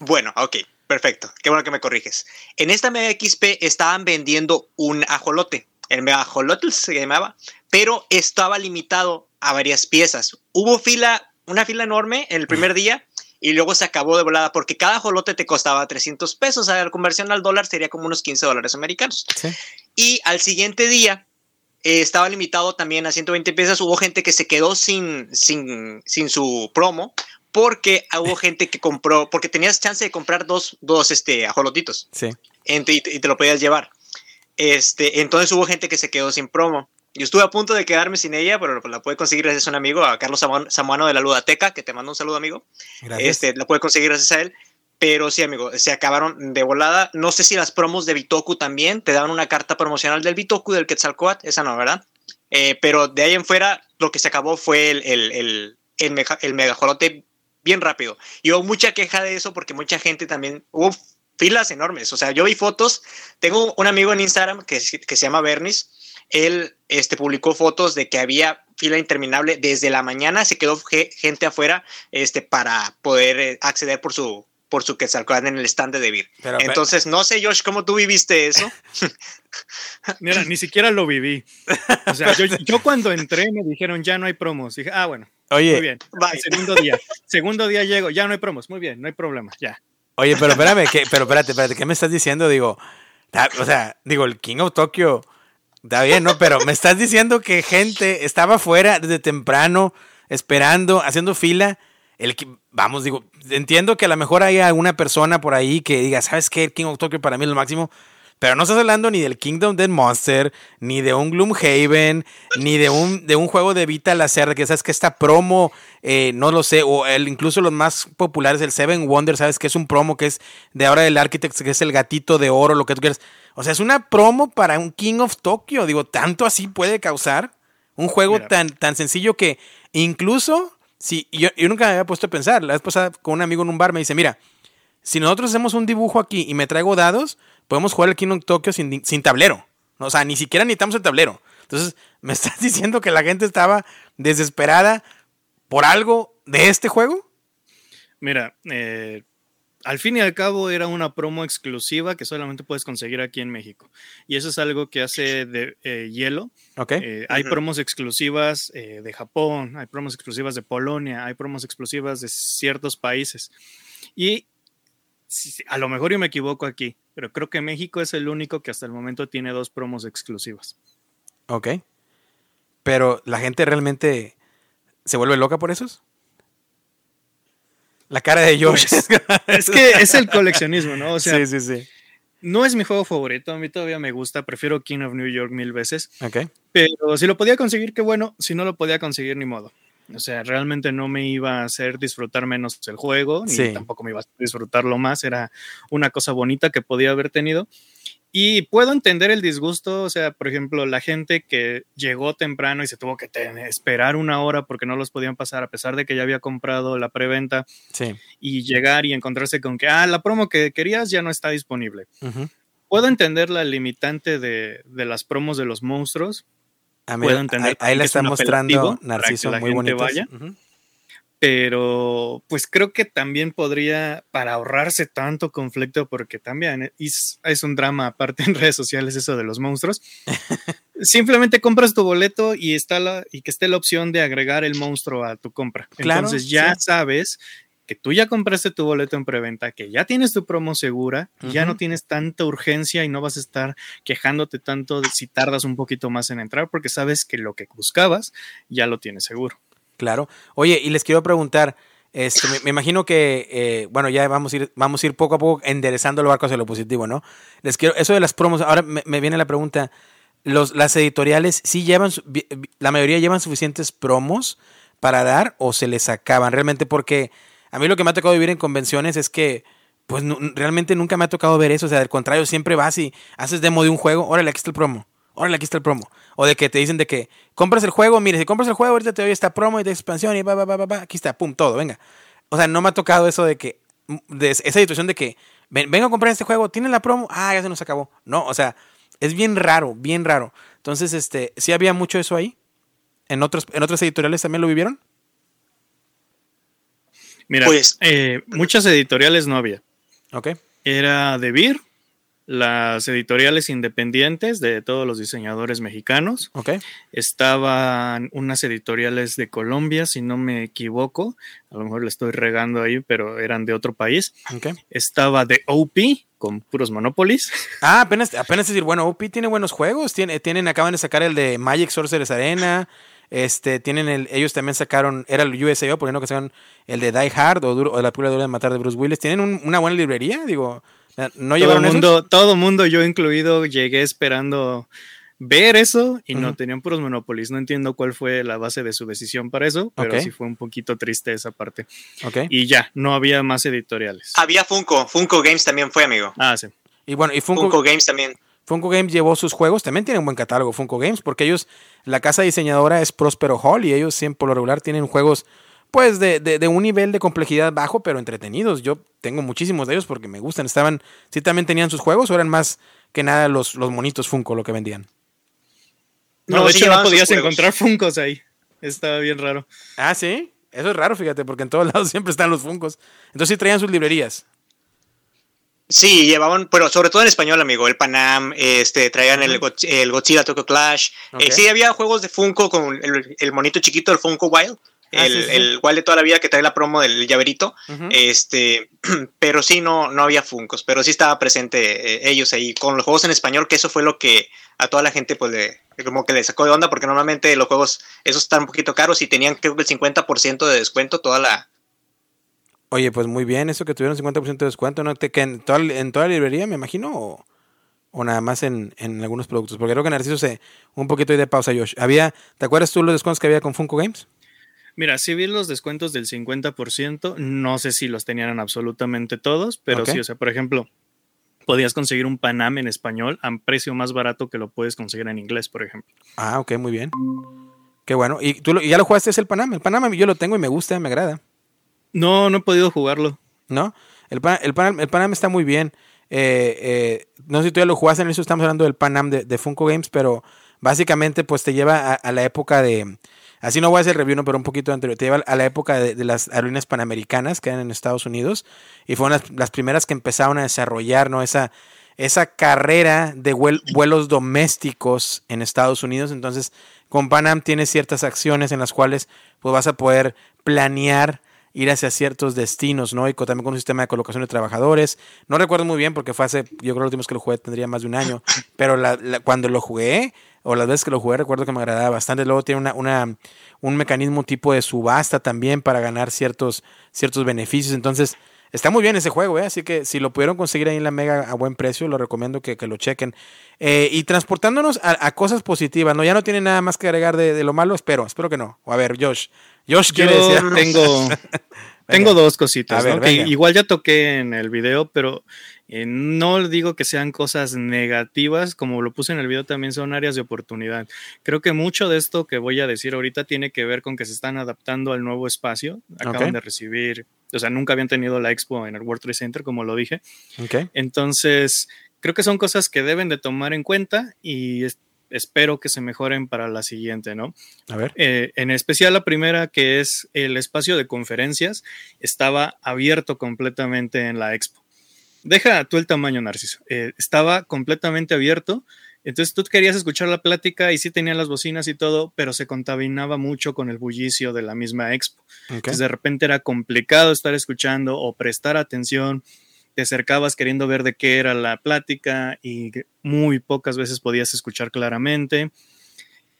Bueno, ok, perfecto. Qué bueno que me corriges. En esta Mega XP estaban vendiendo un ajolote. El Mega Ajolotl se llamaba, pero estaba limitado a varias piezas. Hubo fila, una fila enorme en el primer día y luego se acabó de volada porque cada jolote te costaba 300 pesos. A la conversión al dólar sería como unos 15 dólares americanos. Y al siguiente día eh, estaba limitado también a 120 piezas. Hubo gente que se quedó sin, sin, sin su promo porque hubo gente que compró, porque tenías chance de comprar dos, dos este, ajolotitos. Sí. Y te, y te lo podías llevar. Este, entonces hubo gente que se quedó sin promo. Yo estuve a punto de quedarme sin ella, pero la puede conseguir gracias a un amigo, a Carlos Samuano de la Ludateca, que te mando un saludo, amigo. Gracias. Este, la puede conseguir gracias a él. Pero sí, amigo, se acabaron de volada. No sé si las promos de Bitoku también te daban una carta promocional del Bitoku, del Quetzalcoatl, esa no, ¿verdad? Eh, pero de ahí en fuera, lo que se acabó fue el, el, el, el, el megajolote bien rápido. Y hubo mucha queja de eso porque mucha gente también, hubo filas enormes. O sea, yo vi fotos, tengo un amigo en Instagram que, que se llama Bernis, él este, publicó fotos de que había fila interminable desde la mañana, se quedó gente afuera este, para poder eh, acceder por su por su Quetzalcóatl en el stand de Debir. Entonces, no sé, Josh, ¿cómo tú viviste eso? Mira, ni siquiera lo viví. O sea, yo, cuando entré me dijeron, ya no hay promos. Dije, ah, bueno, Oye, muy bien. Segundo día. Segundo día llego, ya no hay promos. Muy bien, no hay problema, ya. Oye, pero espérame, pero espérate, espérate, ¿qué me estás diciendo? Digo, o sea, digo, el King of Tokyo Está bien, ¿no? Pero me estás diciendo que gente estaba afuera desde temprano, esperando, haciendo fila. El, vamos, digo, entiendo que a lo mejor hay alguna persona por ahí que diga, ¿sabes qué? El King of Tokyo para mí es lo máximo. Pero no estás hablando ni del Kingdom Dead Monster, ni de un Gloomhaven, ni de un, de un juego de Vita Lacer, que sabes que esta promo, eh, no lo sé, o el, incluso los más populares, el Seven Wonder, sabes que es un promo que es de ahora del Architect, que es el gatito de oro, lo que tú quieras. O sea, es una promo para un King of Tokyo. Digo, tanto así puede causar un juego tan, tan sencillo que incluso, si yo, yo nunca me había puesto a pensar, la vez pasada con un amigo en un bar me dice, mira, si nosotros hacemos un dibujo aquí y me traigo dados, podemos jugar el King of Tokyo sin, sin tablero. O sea, ni siquiera necesitamos el tablero. Entonces, me estás diciendo que la gente estaba desesperada por algo de este juego. Mira, eh, al fin y al cabo era una promo exclusiva que solamente puedes conseguir aquí en México. Y eso es algo que hace de eh, Hielo. Eh, hay promos exclusivas eh, de Japón, hay promos exclusivas de Polonia, hay promos exclusivas de ciertos países. Y a lo mejor yo me equivoco aquí, pero creo que México es el único que hasta el momento tiene dos promos exclusivas. Ok. Pero la gente realmente se vuelve loca por esos. La cara de Josh. Pues, es que es el coleccionismo, ¿no? O sea, sí, sí, sí. No es mi juego favorito, a mí todavía me gusta, prefiero King of New York mil veces. Ok. Pero si lo podía conseguir, qué bueno, si no lo podía conseguir, ni modo. O sea, realmente no me iba a hacer disfrutar menos el juego, ni tampoco me iba a disfrutarlo más, era una cosa bonita que podía haber tenido. Y puedo entender el disgusto, o sea, por ejemplo, la gente que llegó temprano y se tuvo que esperar una hora porque no los podían pasar, a pesar de que ya había comprado la preventa, y llegar y encontrarse con que, ah, la promo que querías ya no está disponible. Puedo entender la limitante de, las promos de los monstruos. Puedo entender ahí, la está mostrando Narciso, muy bonito. Pero pues creo que también podría, para ahorrarse tanto conflicto, porque también es, es un drama aparte en redes sociales eso de los monstruos, simplemente compras tu boleto y, está la, y que esté la opción de agregar el monstruo a tu compra. Entonces ya sabes que tú ya compraste tu boleto en preventa, que ya tienes tu promo segura, ya no tienes tanta urgencia y no vas a estar quejándote tanto de si tardas un poquito más en entrar, porque sabes que lo que buscabas ya lo tienes seguro. Claro. Oye, y les quiero preguntar, este, me, imagino que, eh, bueno, ya vamos a, ir, vamos a ir poco a poco enderezando el barco hacia lo positivo, ¿no? Les quiero, eso de las promos, ahora me, viene la pregunta, los, las editoriales sí llevan, la mayoría llevan suficientes promos para dar o se les acaban realmente porque a mí lo que me ha tocado vivir en convenciones es que pues realmente nunca me ha tocado ver eso, o sea, al contrario, siempre vas y haces demo de un juego, órale, aquí está el promo, órale, aquí está el promo. O de que te dicen de que compras el juego, mire, si compras el juego, ahorita te doy esta promo y de expansión y va, va, va, va, aquí está, pum, todo, venga. O sea, no me ha tocado eso de que, de esa situación de que, ven, vengo a comprar este juego, tienen la promo, ah, ya se nos acabó. No, o sea, es bien raro, bien raro. Entonces, este, ¿sí había mucho eso ahí? ¿En, otros, en otras editoriales también lo vivieron? Mira, pues, eh, muchas editoriales no había. Ok. Era De Beer, las editoriales independientes de todos los diseñadores mexicanos. Okay. Estaban unas editoriales de Colombia, si no me equivoco. A lo mejor le estoy regando ahí, pero eran de otro país. Okay. Estaba de OP con puros Monopolies. Ah, apenas, apenas decir, bueno, OP tiene buenos juegos. Tiene, tienen, acaban de sacar el de Magic Sorcerer's Arena. Este, tienen el, ellos también sacaron, era el USAO, por ejemplo, que sacaron el de Die Hard o, o la pura dura de matar de Bruce Willis. Tienen una buena librería, digo ¿No todo mundo, todo mundo, yo incluido, llegué esperando ver eso y no tenían puros Monopolis. No entiendo cuál fue la base de su decisión para eso, pero sí fue un poquito triste esa parte. Y ya, no había más editoriales. Había Funko, Funko Games también fue, amigo. Ah, sí. Y bueno, y Funko, Games también. Funko Games llevó sus juegos, también tienen un buen catálogo Funko Games, porque ellos, la casa diseñadora es Prospero Hall y ellos siempre por lo regular tienen juegos pues de, de, un nivel de complejidad bajo, pero entretenidos. Yo tengo muchísimos de ellos porque me gustan. Estaban, sí también tenían sus juegos o eran más que nada los, los monitos Funko lo que vendían. No, de hecho no podías encontrar Funcos ahí. Estaba bien raro. Ah, sí. Eso es raro, fíjate, porque en todos lados siempre están los Funcos. Entonces sí traían sus librerías. Sí, llevaban, pero sobre todo en español, amigo, el Panam, este, traían el, el Godzilla Tokyo Clash. Eh, sí, había juegos de Funko con el, el, monito chiquito, el Funko Wild. Ah, el, el de toda la vida que trae la promo del llaverito. Este, pero sí, no, no había Funcos, pero sí estaba presente eh, ellos ahí con los juegos en español, que eso fue lo que a toda la gente pues le, como que le sacó de onda, porque normalmente los juegos, esos están un poquito caros y tenían creo que el 50% de descuento toda la... Oye, pues muy bien, eso que tuvieron 50% de descuento, ¿no? ¿Que en, toda, en toda la librería, me imagino? O, o nada más en, en, algunos productos? Porque creo que Narciso se... Un poquito de pausa, Josh. Había, ¿Te acuerdas tú los descuentos que había con Funko Games? Mira, sí vi los descuentos del 50%, no sé si los tenían absolutamente todos, pero sí, o sea, por ejemplo, podías conseguir un Panam en español a un precio más barato que lo puedes conseguir en inglés, por ejemplo. Ah, ok, muy bien. Qué bueno. ¿Y tú ya lo jugaste es el Panam? El Panam yo lo tengo y me gusta, me agrada. No, no he podido jugarlo. ¿No? El, el, Panam, el Panam está muy bien. Eh, eh, no sé si tú ya lo jugaste, en eso estamos hablando del Panam de, de Funko Games, pero básicamente pues te lleva a la época de Así no voy a hacer review, no, pero un poquito anterior. Te lleva a la época de, las aerolíneas panamericanas que eran en Estados Unidos y fueron las, primeras que empezaron a desarrollar ¿no? esa, esa carrera de vuelos domésticos en Estados Unidos. Entonces, con Panam tienes ciertas acciones en las cuales pues, vas a poder planear ir hacia ciertos destinos, ¿no? Y también con un sistema de colocación de trabajadores. No recuerdo muy bien porque fue hace, yo creo que los últimos que lo jugué tendría más de un año, pero cuando lo jugué, o las veces que lo jugué recuerdo que me agradaba bastante. Luego tiene una, una, un mecanismo tipo de subasta también para ganar ciertos, ciertos beneficios. Entonces, está muy bien ese juego, ¿eh? así que si lo pudieron conseguir ahí en la Mega a buen precio, lo recomiendo que, lo chequen. Eh, y transportándonos a, cosas positivas, ¿no? Ya no tiene nada más que agregar de, lo malo, espero, espero que no. a ver, Josh. Josh quiere decir. Tengo, tengo dos cositas, igual ya toqué en el video, pero eh, no digo que sean cosas negativas, como lo puse en el video, también son áreas de oportunidad. Creo que mucho de esto que voy a decir ahorita tiene que ver con que se están adaptando al nuevo espacio. Acaban de recibir, o sea, nunca habían tenido la expo en el World Trade Center, como lo dije. Entonces, creo que son cosas que deben de tomar en cuenta y espero que se mejoren para la siguiente, ¿no? A ver. Eh, en especial la primera, que es el espacio de conferencias, estaba abierto completamente en la expo. Deja tú el tamaño, Narciso. Eh, estaba completamente abierto. Entonces tú querías escuchar la plática y sí tenía las bocinas y todo, pero se contaminaba mucho con el bullicio de la misma expo. Entonces de repente era complicado estar escuchando o prestar atención te acercabas queriendo ver de qué era la plática y muy pocas veces podías escuchar claramente.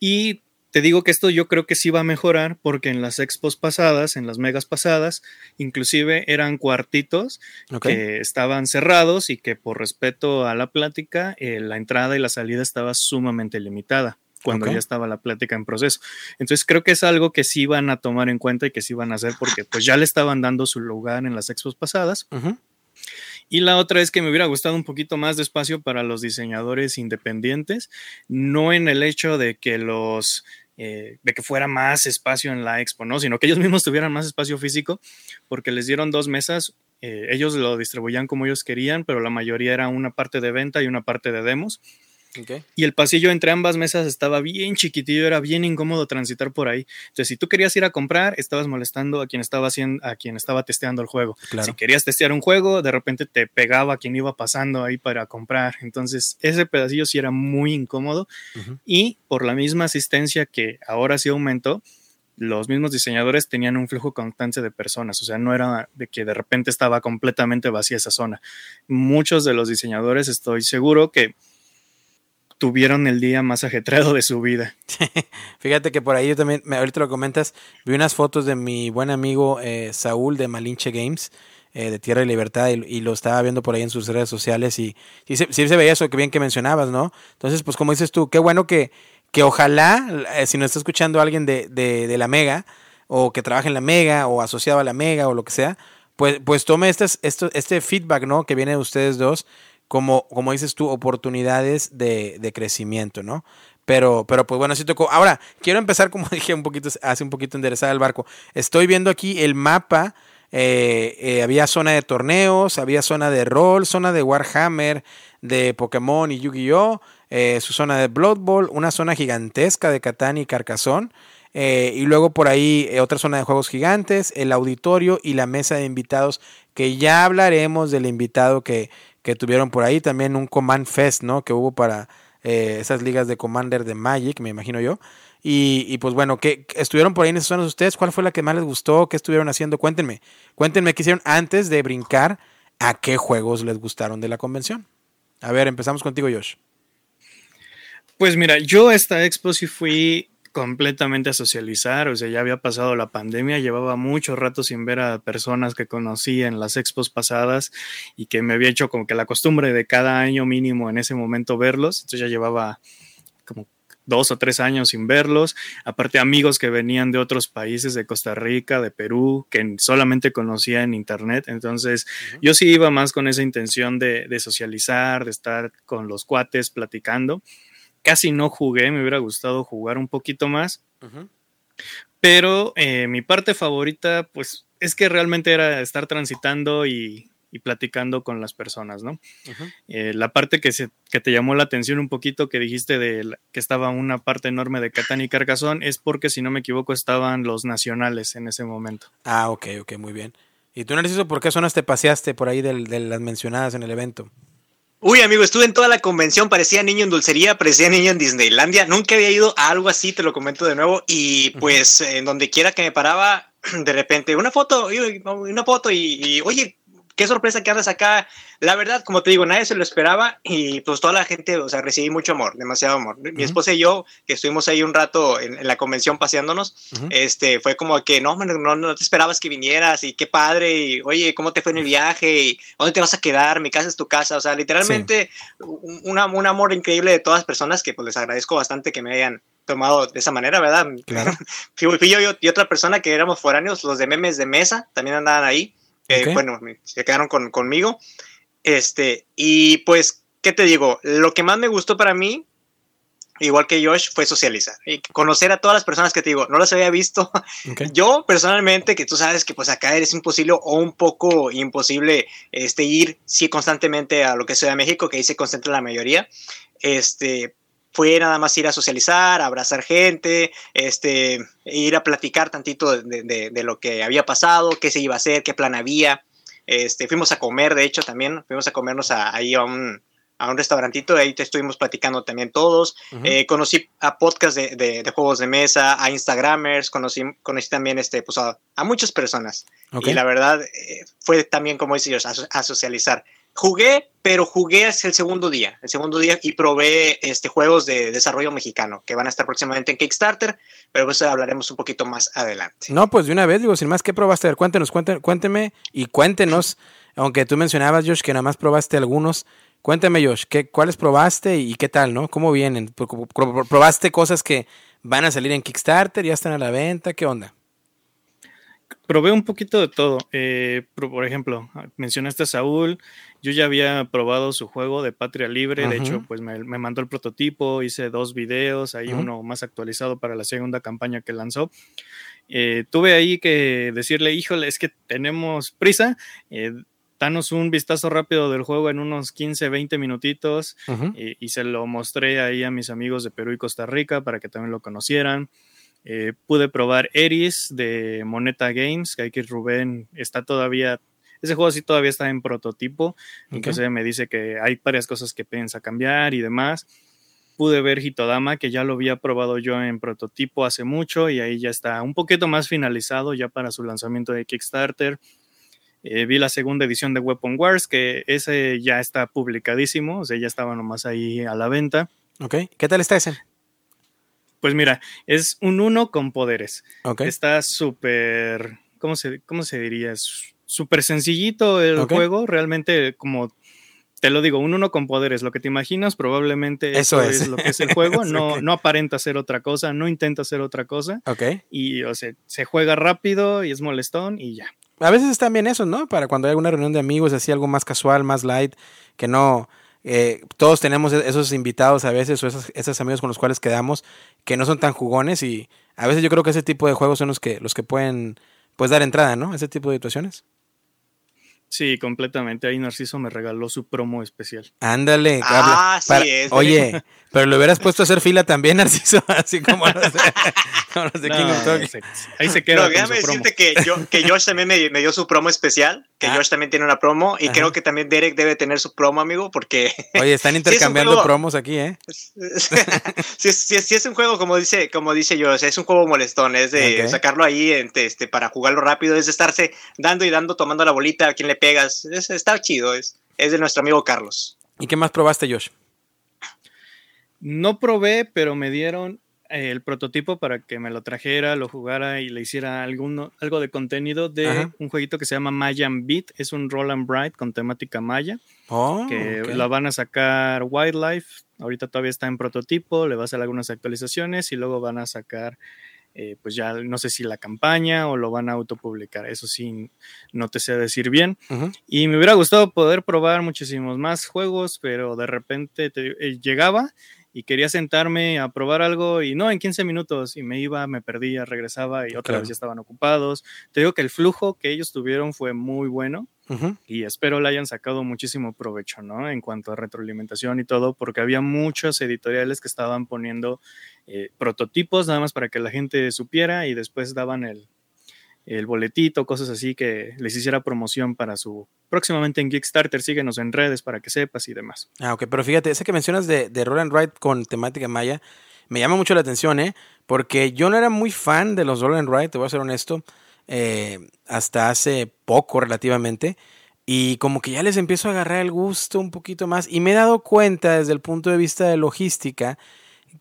Y te digo que esto yo creo que sí va a mejorar porque en las expos pasadas, en las megas pasadas, inclusive eran cuartitos que estaban cerrados y que por respeto a la plática, eh, la entrada y la salida estaba sumamente limitada cuando ya estaba la plática en proceso. Entonces creo que es algo que sí van a tomar en cuenta y que sí van a hacer porque pues ya le estaban dando su lugar en las expos pasadas. Y la otra es que me hubiera gustado un poquito más de espacio para los diseñadores independientes, no en el hecho de que los eh, de que fuera más espacio en la expo, ¿no? Sino que ellos mismos tuvieran más espacio físico, porque les dieron dos mesas, eh, ellos lo distribuían como ellos querían, pero la mayoría era una parte de venta y una parte de demos. Y el pasillo entre ambas mesas estaba bien chiquitillo, era bien incómodo transitar por ahí. Entonces, si tú querías ir a comprar, estabas molestando a quien estaba haciendo, a quien estaba testeando el juego. Si querías testear un juego, de repente te pegaba a quien iba pasando ahí para comprar. Entonces, ese pedacillo sí era muy incómodo. Y por la misma asistencia que ahora sí aumentó, los mismos diseñadores tenían un flujo constante de personas, o sea, no era de que de repente estaba completamente vacía esa zona. Muchos de los diseñadores, estoy seguro que tuvieron el día más ajetreado de su vida. Fíjate que por ahí yo también, ahorita lo comentas, vi unas fotos de mi buen amigo eh, Saúl de Malinche Games, eh, de Tierra y Libertad, y, lo estaba viendo por ahí en sus redes sociales, y sí, se veía eso que bien que mencionabas, ¿no? Entonces, pues como dices tú, qué bueno que, que ojalá, eh, si nos está escuchando alguien de, de, la Mega, o que trabaje en la Mega, o asociado a la Mega, o lo que sea, pues, pues tome este, este feedback, ¿no? Que viene de ustedes dos, como, como dices tú, oportunidades de, de crecimiento, ¿no? Pero, pero pues bueno, sí tocó. Ahora, quiero empezar, como dije un poquito, hace un poquito enderezada el barco. Estoy viendo aquí el mapa. Eh, eh, había zona de torneos, había zona de rol, zona de Warhammer, de Pokémon y Yu-Gi-Oh! Eh, su zona de Blood Bowl, una zona gigantesca de Catán y Carcassonne. y luego por ahí otra zona de juegos gigantes, el auditorio y la mesa de invitados, que ya hablaremos del invitado que, que tuvieron por ahí, también un Command Fest, ¿no? Que hubo para eh, esas ligas de Commander de Magic, me imagino yo. Y, pues bueno, ¿qué, estuvieron por ahí en esas zonas ustedes? ¿Cuál fue la que más les gustó? ¿Qué estuvieron haciendo? Cuéntenme. Cuéntenme qué hicieron antes de brincar a qué juegos les gustaron de la convención. A ver, empezamos contigo, Josh. Pues mira, yo esta expo sí fui completamente a socializar, o sea, ya había pasado la pandemia, llevaba mucho rato sin ver a personas que conocí en las expos pasadas y que me había hecho como que la costumbre de cada año mínimo en ese momento verlos, entonces ya llevaba como dos o tres años sin verlos, aparte amigos que venían de otros países, de Costa Rica, de Perú, que solamente conocía en internet, entonces yo sí iba más con esa intención de, de socializar, de estar con los cuates platicando casi no jugué, me hubiera gustado jugar un poquito más. Pero eh, mi parte favorita, pues, es que realmente era estar transitando y, platicando con las personas, ¿no? Eh, la parte que, se, que te llamó la atención un poquito, que dijiste de que estaba una parte enorme de Catán y Carcazón, es porque, si no me equivoco, estaban los nacionales en ese momento. Ah, ok, ok, muy bien. ¿Y tú, Narciso, por qué zonas te paseaste por ahí de las mencionadas en el evento? Uy, amigo, estuve en toda la convención, parecía niño en dulcería, parecía niño en Disneylandia. Nunca había ido a algo así, te lo comento de nuevo. Y pues, en donde quiera que me paraba, de repente, una foto, una foto, y, y oye, qué sorpresa que andas acá. La verdad, como te digo, nadie se lo esperaba y pues toda la gente, o sea, recibí mucho amor, demasiado amor. Mi esposa y yo, que estuvimos ahí un rato en, la convención paseándonos, este, fue como que no, no, no te esperabas que vinieras y qué padre, y oye, ¿cómo te fue en el viaje? Y, ¿Dónde te vas a quedar? Mi casa es tu casa. O sea, literalmente un, un, amor increíble de todas las personas que pues les agradezco bastante que me hayan tomado de esa manera, ¿verdad? Claro. fui, yo y otra persona que éramos foráneos, los de memes de mesa, también andaban ahí bueno, se quedaron con, conmigo. Este, y pues, ¿qué te digo? Lo que más me gustó para mí, igual que Josh, fue socializar y conocer a todas las personas que te digo, no las había visto. Yo personalmente, que tú sabes que pues acá eres imposible o un poco imposible este, ir sí constantemente a lo que es Ciudad de México, que ahí se concentra la mayoría. Este, fue nada más ir a socializar, abrazar gente, este, ir a platicar tantito de, lo que había pasado, qué se iba a hacer, qué plan había. Este, fuimos a comer, de hecho, también fuimos a comernos ahí a un, a un restaurantito, ahí te estuvimos platicando también todos. Eh, conocí a podcasts de, juegos de mesa, a Instagramers, conocí, conocí también este, pues a, muchas personas. Y la verdad eh, fue también, como dice ellos, a, socializar. Jugué, pero jugué hasta el segundo día, el segundo día y probé este, juegos de desarrollo mexicano que van a estar próximamente en Kickstarter, pero pues hablaremos un poquito más adelante. No, pues de una vez, digo, sin más, ¿qué probaste? A ver, cuéntenos, cuénteme y cuéntenos, aunque tú mencionabas, Josh, que nada más probaste algunos, Cuéntame, Josh, ¿qué, ¿cuáles probaste y qué tal, no? ¿Cómo vienen? ¿Probaste cosas que van a salir en Kickstarter? ¿Ya están a la venta? ¿Qué onda? Probé un poquito de todo. Eh, por ejemplo, mencionaste a Saúl. Yo ya había probado su juego de Patria Libre. De hecho, pues me, mandó el prototipo. Hice dos videos. Hay uno más actualizado para la segunda campaña que lanzó. Eh, tuve ahí que decirle, híjole, es que tenemos prisa. Eh, danos un vistazo rápido del juego en unos 15, 20 minutitos y, se lo mostré ahí a mis amigos de Perú y Costa Rica para que también lo conocieran. Eh, pude probar Eris de Moneta Games, que hay que Rubén está todavía, ese juego sí todavía está en prototipo, entonces me dice que hay varias cosas que piensa cambiar y demás. Pude ver Hitodama, que ya lo había probado yo en prototipo hace mucho y ahí ya está un poquito más finalizado ya para su lanzamiento de Kickstarter. Eh, vi la segunda edición de Weapon Wars, que ese ya está publicadísimo, o sea, ya estaba nomás ahí a la venta. Ok, ¿qué tal está ese? Pues mira, es un uno con poderes. Okay. Está súper, ¿cómo se, ¿cómo se diría? Súper sencillito el juego, realmente como te lo digo, un uno con poderes, lo que te imaginas, probablemente eso, es. lo que es el juego, no, no aparenta hacer otra cosa, no intenta hacer otra cosa. Ok. Y o sea, se juega rápido y es molestón y ya. A veces están bien esos, ¿no? Para cuando hay alguna reunión de amigos, así algo más casual, más light, que no... Eh, todos tenemos e-, esos invitados a veces o esos, esos, amigos con los cuales quedamos que no son tan jugones y a veces yo creo que ese tipo de juegos son los que, los que pueden pues dar entrada, ¿no? Ese tipo de situaciones. Sí, completamente. Ahí Narciso me regaló su promo especial. Ándale. Ah, sí es. Oye, pero le hubieras puesto a hacer fila también, Narciso, así como los de, King of Talk. Ahí se queda. Pero déjame decirte que, yo, que Josh también me, dio su promo especial, que ah. Josh también tiene una promo, y creo que también Derek debe tener su promo, amigo, porque... Oye, están intercambiando promos aquí, ¿eh? si, es, es un juego, como dice, como dice Josh, es un juego molestón, es de sacarlo ahí este, para jugarlo rápido, es de estarse dando y dando, tomando la bolita a quien le pegas. está chido, es, es de nuestro amigo Carlos. ¿Y qué más probaste, Josh? No probé, pero me dieron el prototipo para que me lo trajera, lo jugara y le hiciera alguno, algo de contenido de un jueguito que se llama Mayan Beat. Es un roll and bright con temática maya. Oh, que la van a sacar Wildlife. Ahorita todavía está en prototipo, le va a hacer algunas actualizaciones y luego van a sacar eh, pues ya no sé si la campaña o lo van a autopublicar, eso sí, no te sé decir bien. Y me hubiera gustado poder probar muchísimos más juegos, pero de repente eh, llegaba y quería sentarme a probar algo y no, en 15 minutos y me iba, me perdía, regresaba y otra vez ya estaban ocupados. Te digo que el flujo que ellos tuvieron fue muy bueno y espero le hayan sacado muchísimo provecho, ¿no? En cuanto a retroalimentación y todo, porque había muchos editoriales que estaban poniendo eh, prototipos nada más para que la gente supiera y después daban el, el boletito, cosas así que les hiciera promoción para su próximamente en Kickstarter. Síguenos en redes para que sepas y demás. Ah, ok, pero fíjate, ese que mencionas de, de Roll and Ride con temática maya me llama mucho la atención, ¿eh? Porque yo no era muy fan de los Roll and Ride, te voy a ser honesto, eh, hasta hace poco relativamente. Y como que ya les empiezo a agarrar el gusto un poquito más. Y me he dado cuenta desde el punto de vista de logística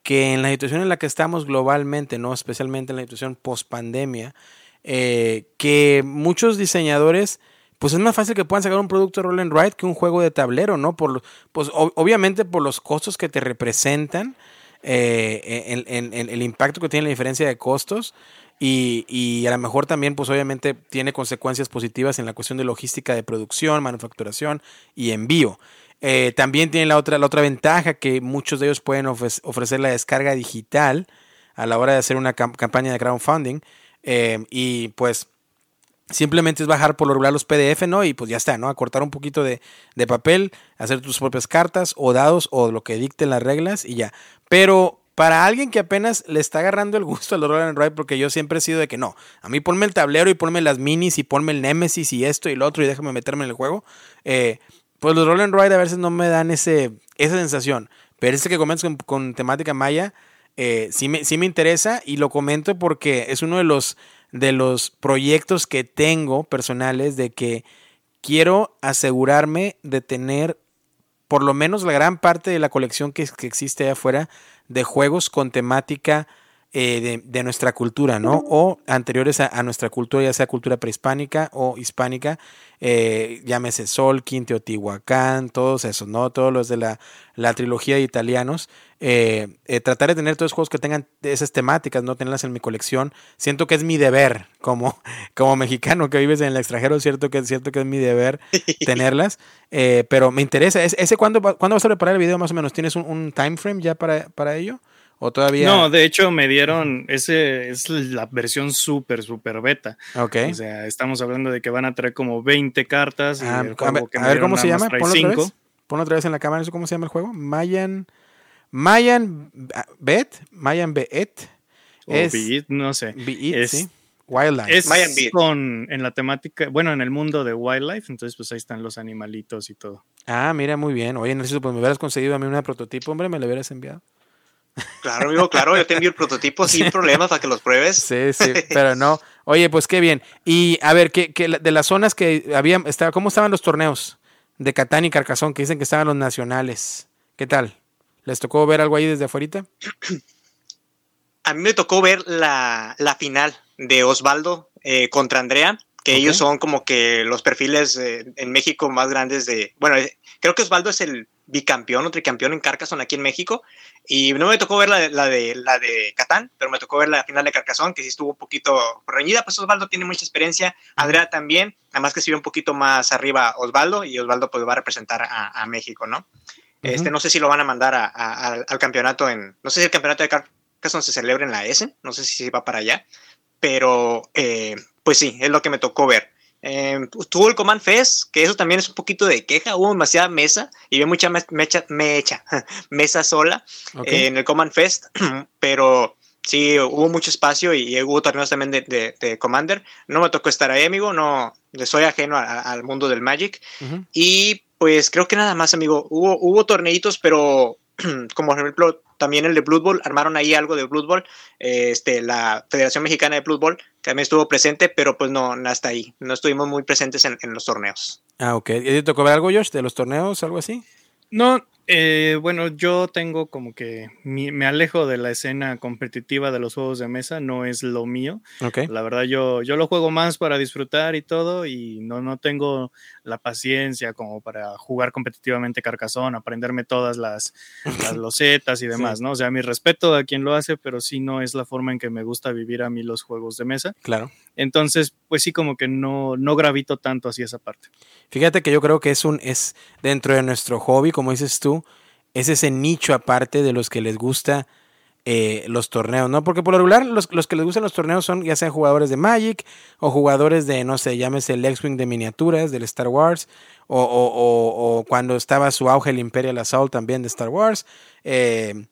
que en la situación en la que estamos globalmente, ¿no? Especialmente en la situación post pandemia, eh, que muchos diseñadores, pues es más fácil que puedan sacar un producto roll and ride que un juego de tablero, ¿no? Por, pues obviamente por los costos que te representan, eh, el impacto que tiene la diferencia de costos. Y, y, a lo mejor también, pues obviamente tiene consecuencias positivas en la cuestión de logística de producción, manufacturación y envío. Eh, también tiene la otra, la otra ventaja que muchos de ellos pueden ofrecer la descarga digital a la hora de hacer una campaña de crowdfunding. Eh, y pues Simplemente es bajar por lo regular los PDF, ¿no? Y pues ya está, ¿no? Acortar un poquito de, de papel, hacer tus propias cartas o dados o lo que dicten las reglas y ya. Pero para alguien que apenas le está agarrando el gusto al roll and ride, porque yo siempre he sido de que no, a mí ponme el tablero y ponme las minis y ponme el Nemesis y esto y lo otro y déjame meterme en el juego. Eh, pues los roll and ride a veces no me dan ese, esa sensación. Pero este que comentas con, temática maya, eh, sí, me, sí me interesa y lo comento porque es uno de los, de los proyectos que tengo personales de que quiero asegurarme de tener por lo menos la gran parte de la colección que, que existe allá afuera de juegos con temática eh, de, nuestra cultura, ¿no? O anteriores a, nuestra cultura, ya sea cultura prehispánica o hispánica, eh, llámese Solkin, Teotihuacán, todos esos, ¿no? Todos los de la, la trilogía de italianos. Eh, tratar de tener todos los juegos que tengan esas temáticas, no tenerlas en mi colección. Siento que es mi deber como, como mexicano que vives en el extranjero, cierto que, cierto que es mi deber tenerlas. pero me interesa. ¿Ese cuándo, ¿cuándo vas a preparar el video más o menos? ¿Tienes un, un time frame ya para, para ello? ¿O todavía? No, de hecho me dieron, ese es la versión súper, súper beta. Ok. O sea, estamos hablando de que van a traer como 20 cartas. Y ah, a ver, cómo se llama. Ponlo otra, vez. Ponlo otra vez en la cámara. ¿Cómo se llama el juego? Mayan. Mayan Bet. Mayan Bet. O es, Beat, no sé. Beat, sí. Wildlife. Es Mayan Beat. Con, en la temática, bueno, en el mundo de Wildlife, entonces pues ahí están los animalitos y todo. Ah, mira, muy bien. Oye, Narciso, pues me hubieras conseguido a mí una prototipo, hombre, me lo hubieras enviado. Claro, amigo, claro, yo te envío el prototipo sin problemas para que los pruebes. Sí, sí, pero no. Oye, pues qué bien. Y a ver, ¿qué, de las zonas que había, ¿cómo estaban los torneos de Catán y Carcazón? Que dicen que estaban los nacionales. ¿Qué tal? ¿Les tocó ver algo ahí desde afuera? A mí me tocó ver la, final de Osvaldo eh, contra Andrea, que ellos son como que los perfiles eh, en México más grandes de... Bueno, eh, creo que Osvaldo es el bicampeón o tricampeón en Carcassonne aquí en México. Y no me tocó ver la, de, la de Catán, pero me tocó ver la final de Carcassonne, que sí estuvo un poquito reñida. Pues Osvaldo tiene mucha experiencia, Andrea también, además que se ve un poquito más arriba Osvaldo, y Osvaldo pues va a representar a, México, ¿no? Este, no sé si lo van a mandar al campeonato en. No sé si el campeonato de Carcassonne se celebra en la S, no sé si va para allá, pero eh, pues sí, es lo que me tocó ver. Eh, tuvo el Command Fest, que eso también es un poquito de queja, hubo demasiada mesa y vi mucha mecha, mecha, mesa sola eh, en el Command Fest, pero sí, hubo mucho espacio y, hubo torneos también de, Commander. No me tocó estar ahí, amigo, no, soy ajeno al mundo del Magic. Y pues creo que nada más, amigo, hubo, hubo torneitos, pero como por ejemplo también el de Blood Bowl, armaron ahí algo de Blood Bowl, este, la Federación Mexicana de Blood Bowl también estuvo presente, pero pues no, hasta ahí, no estuvimos muy presentes en, en los torneos. Ah, ok. ¿Y te tocó ver algo, Josh, de los torneos, algo así? No, eh, bueno, yo tengo como que me alejo de la escena competitiva de los juegos de mesa, no es lo mío. La verdad, yo, yo lo juego más para disfrutar y todo, y no, no tengo la paciencia como para jugar competitivamente Carcasón, aprenderme todas las, las losetas y demás, ¿no? O sea, mi respeto a quien lo hace, pero sí no es la forma en que me gusta vivir a mí los juegos de mesa. Claro. Entonces, pues sí, como que no, no gravito tanto hacia esa parte. Fíjate que yo creo que es un, es dentro de nuestro hobby, como dices tú, es ese nicho aparte de los que les gusta eh, los torneos, ¿no? Porque por lo regular los, que les gustan los torneos son ya sean jugadores de Magic o jugadores de, no sé, llámese el X-Wing de miniaturas del Star Wars o, o, cuando estaba su auge el Imperial Assault también de Star Wars, eh,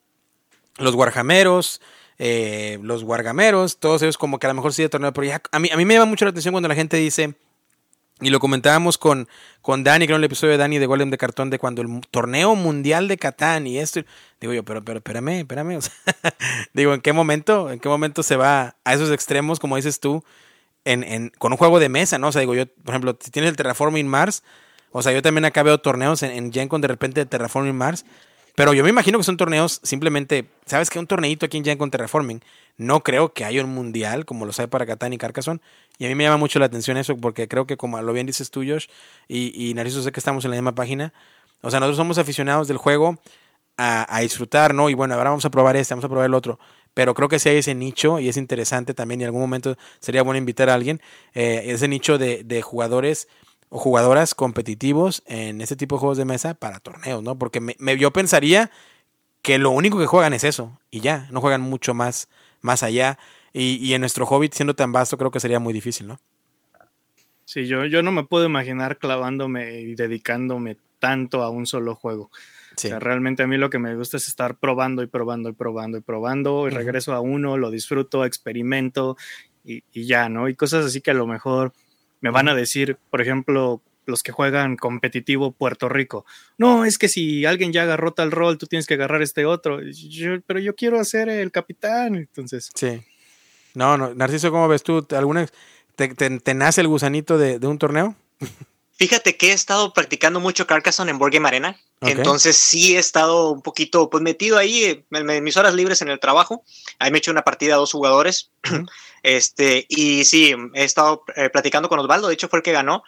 los Warhammeros, eh, los Wargameros, todos ellos como que a lo mejor sí de torneo, pero ya, a mí, a mí me llama mucho la atención cuando la gente dice y lo comentábamos con, con Dani, creo en el episodio de Dani de Golem de Cartón, de cuando el torneo mundial de Catán y esto. Digo yo, pero, pero espérame, espérame. digo, ¿en qué momento? ¿En qué momento se va a esos extremos, como dices tú, en, en, con un juego de mesa, ¿no? O sea, digo yo, por ejemplo, si tienes el Terraforming Mars, o sea, yo también acá veo torneos en, en de repente de Terraforming Mars, pero yo me imagino que son torneos simplemente, ¿sabes qué? Un torneito aquí en Gen con Terraforming. No creo que haya un mundial como lo sabe para Catán y Carcassonne. Y a mí me llama mucho la atención eso porque creo que como lo bien dices tú, Josh, y, y Narciso sé que estamos en la misma página. O sea, nosotros somos aficionados del juego a, disfrutar, ¿no? Y bueno, ahora vamos a probar este, vamos a probar el otro. Pero creo que si hay ese nicho y es interesante también y en algún momento sería bueno invitar a alguien, eh, ese nicho de, de jugadores o jugadoras competitivos en ese tipo de juegos de mesa para torneos, ¿no? Porque me, yo pensaría que lo único que juegan es eso y ya, no juegan mucho más, más allá. Y, y, en nuestro hobby, siendo tan vasto, creo que sería muy difícil, ¿no? Sí, yo, yo no me puedo imaginar clavándome y dedicándome tanto a un solo juego. O sea, realmente a mí lo que me gusta es estar probando y probando y probando y probando y regreso a uno, lo disfruto, experimento y, y, ya, ¿no? Y cosas así que a lo mejor me van a decir, por ejemplo, los que juegan competitivo Puerto Rico. No, es que si alguien ya agarró tal rol, tú tienes que agarrar este otro. pero yo quiero hacer el capitán, entonces. Sí. No, no. Narciso, ¿cómo ves tú? ¿Alguna, te, nace el gusanito de, de un torneo? Fíjate que he estado practicando mucho Carcassonne en Board Game Arena. Entonces sí he estado un poquito pues metido ahí en, mis horas libres en el trabajo. Ahí me he hecho una partida a dos jugadores. este, y sí, he estado eh, platicando con Osvaldo, de hecho fue el que ganó.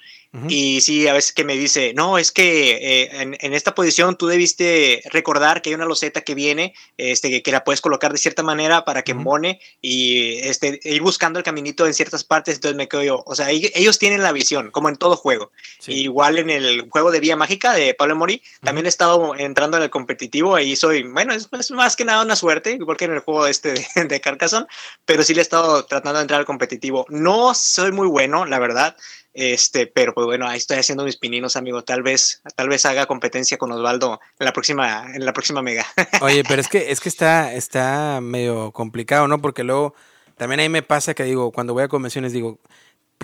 Y sí, a veces que me dice, no, es que eh, en, esta posición tú debiste recordar que hay una loseta que viene, este, que la puedes colocar de cierta manera para que mone y este, ir buscando el caminito en ciertas partes. Entonces me quedo yo, o sea, ellos tienen la visión, como en todo juego. igual en el juego de Vía Mágica de Pablo Mori, también he estado entrando en el competitivo y soy, bueno, es, más que nada una suerte, igual que en el juego este de, de Carcassonne, pero sí le he estado tratando de entrar al competitivo. No soy muy bueno, la verdad. Este, pero pues bueno, ahí estoy haciendo mis pininos, amigo. Tal vez, tal vez haga competencia con Osvaldo en la próxima, en la próxima mega. Oye, pero es que, es que está, está medio complicado, ¿no? Porque luego también ahí me pasa que digo, cuando voy a convenciones, digo,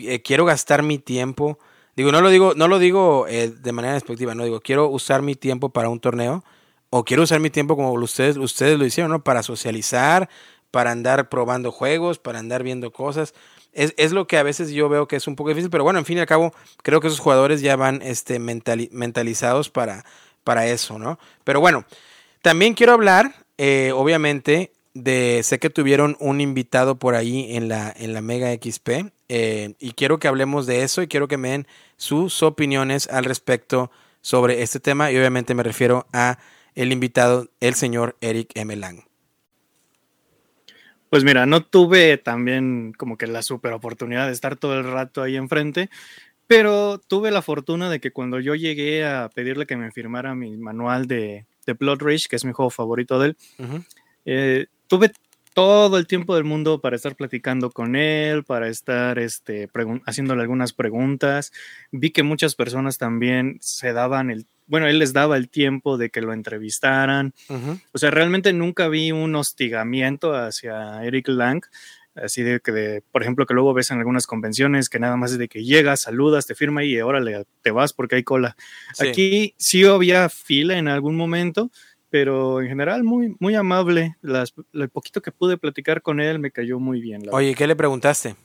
eh, quiero gastar mi tiempo. Digo, no lo digo, no lo digo eh, de manera despectiva, no digo, quiero usar mi tiempo para un torneo, o quiero usar mi tiempo como ustedes, ustedes lo hicieron, ¿no? Para socializar, para andar probando juegos, para andar viendo cosas es, es, lo que a veces yo veo que es un poco difícil, pero bueno, en fin y al cabo, creo que esos jugadores ya van este, mentalizados para, para eso, ¿no? Pero bueno, también quiero hablar, eh, obviamente, de, sé que tuvieron un invitado por ahí en la, en la Mega XP, eh, y quiero que hablemos de eso y quiero que me den sus opiniones al respecto sobre este tema, y obviamente me refiero a el invitado, el señor Eric M. Lang. Pues mira, no tuve también como que la super oportunidad de estar todo el rato ahí enfrente, pero tuve la fortuna de que cuando yo llegué a pedirle que me firmara mi manual de, de Blood Rage, que es mi juego favorito de él, eh, tuve todo el tiempo del mundo para estar platicando con él, para estar este, haciéndole algunas preguntas. Vi que muchas personas también se daban el bueno, él les daba el tiempo de que lo entrevistaran. O sea, realmente nunca vi un hostigamiento hacia Eric Lang. Así de que, por ejemplo, que luego ves en algunas convenciones que nada más es de que llegas, saludas, te firma y órale, te vas porque hay cola. Aquí sí había fila en algún momento, pero en general muy, muy amable. Las, el poquito que pude platicar con él me cayó muy bien. Oye, ¿qué le preguntaste?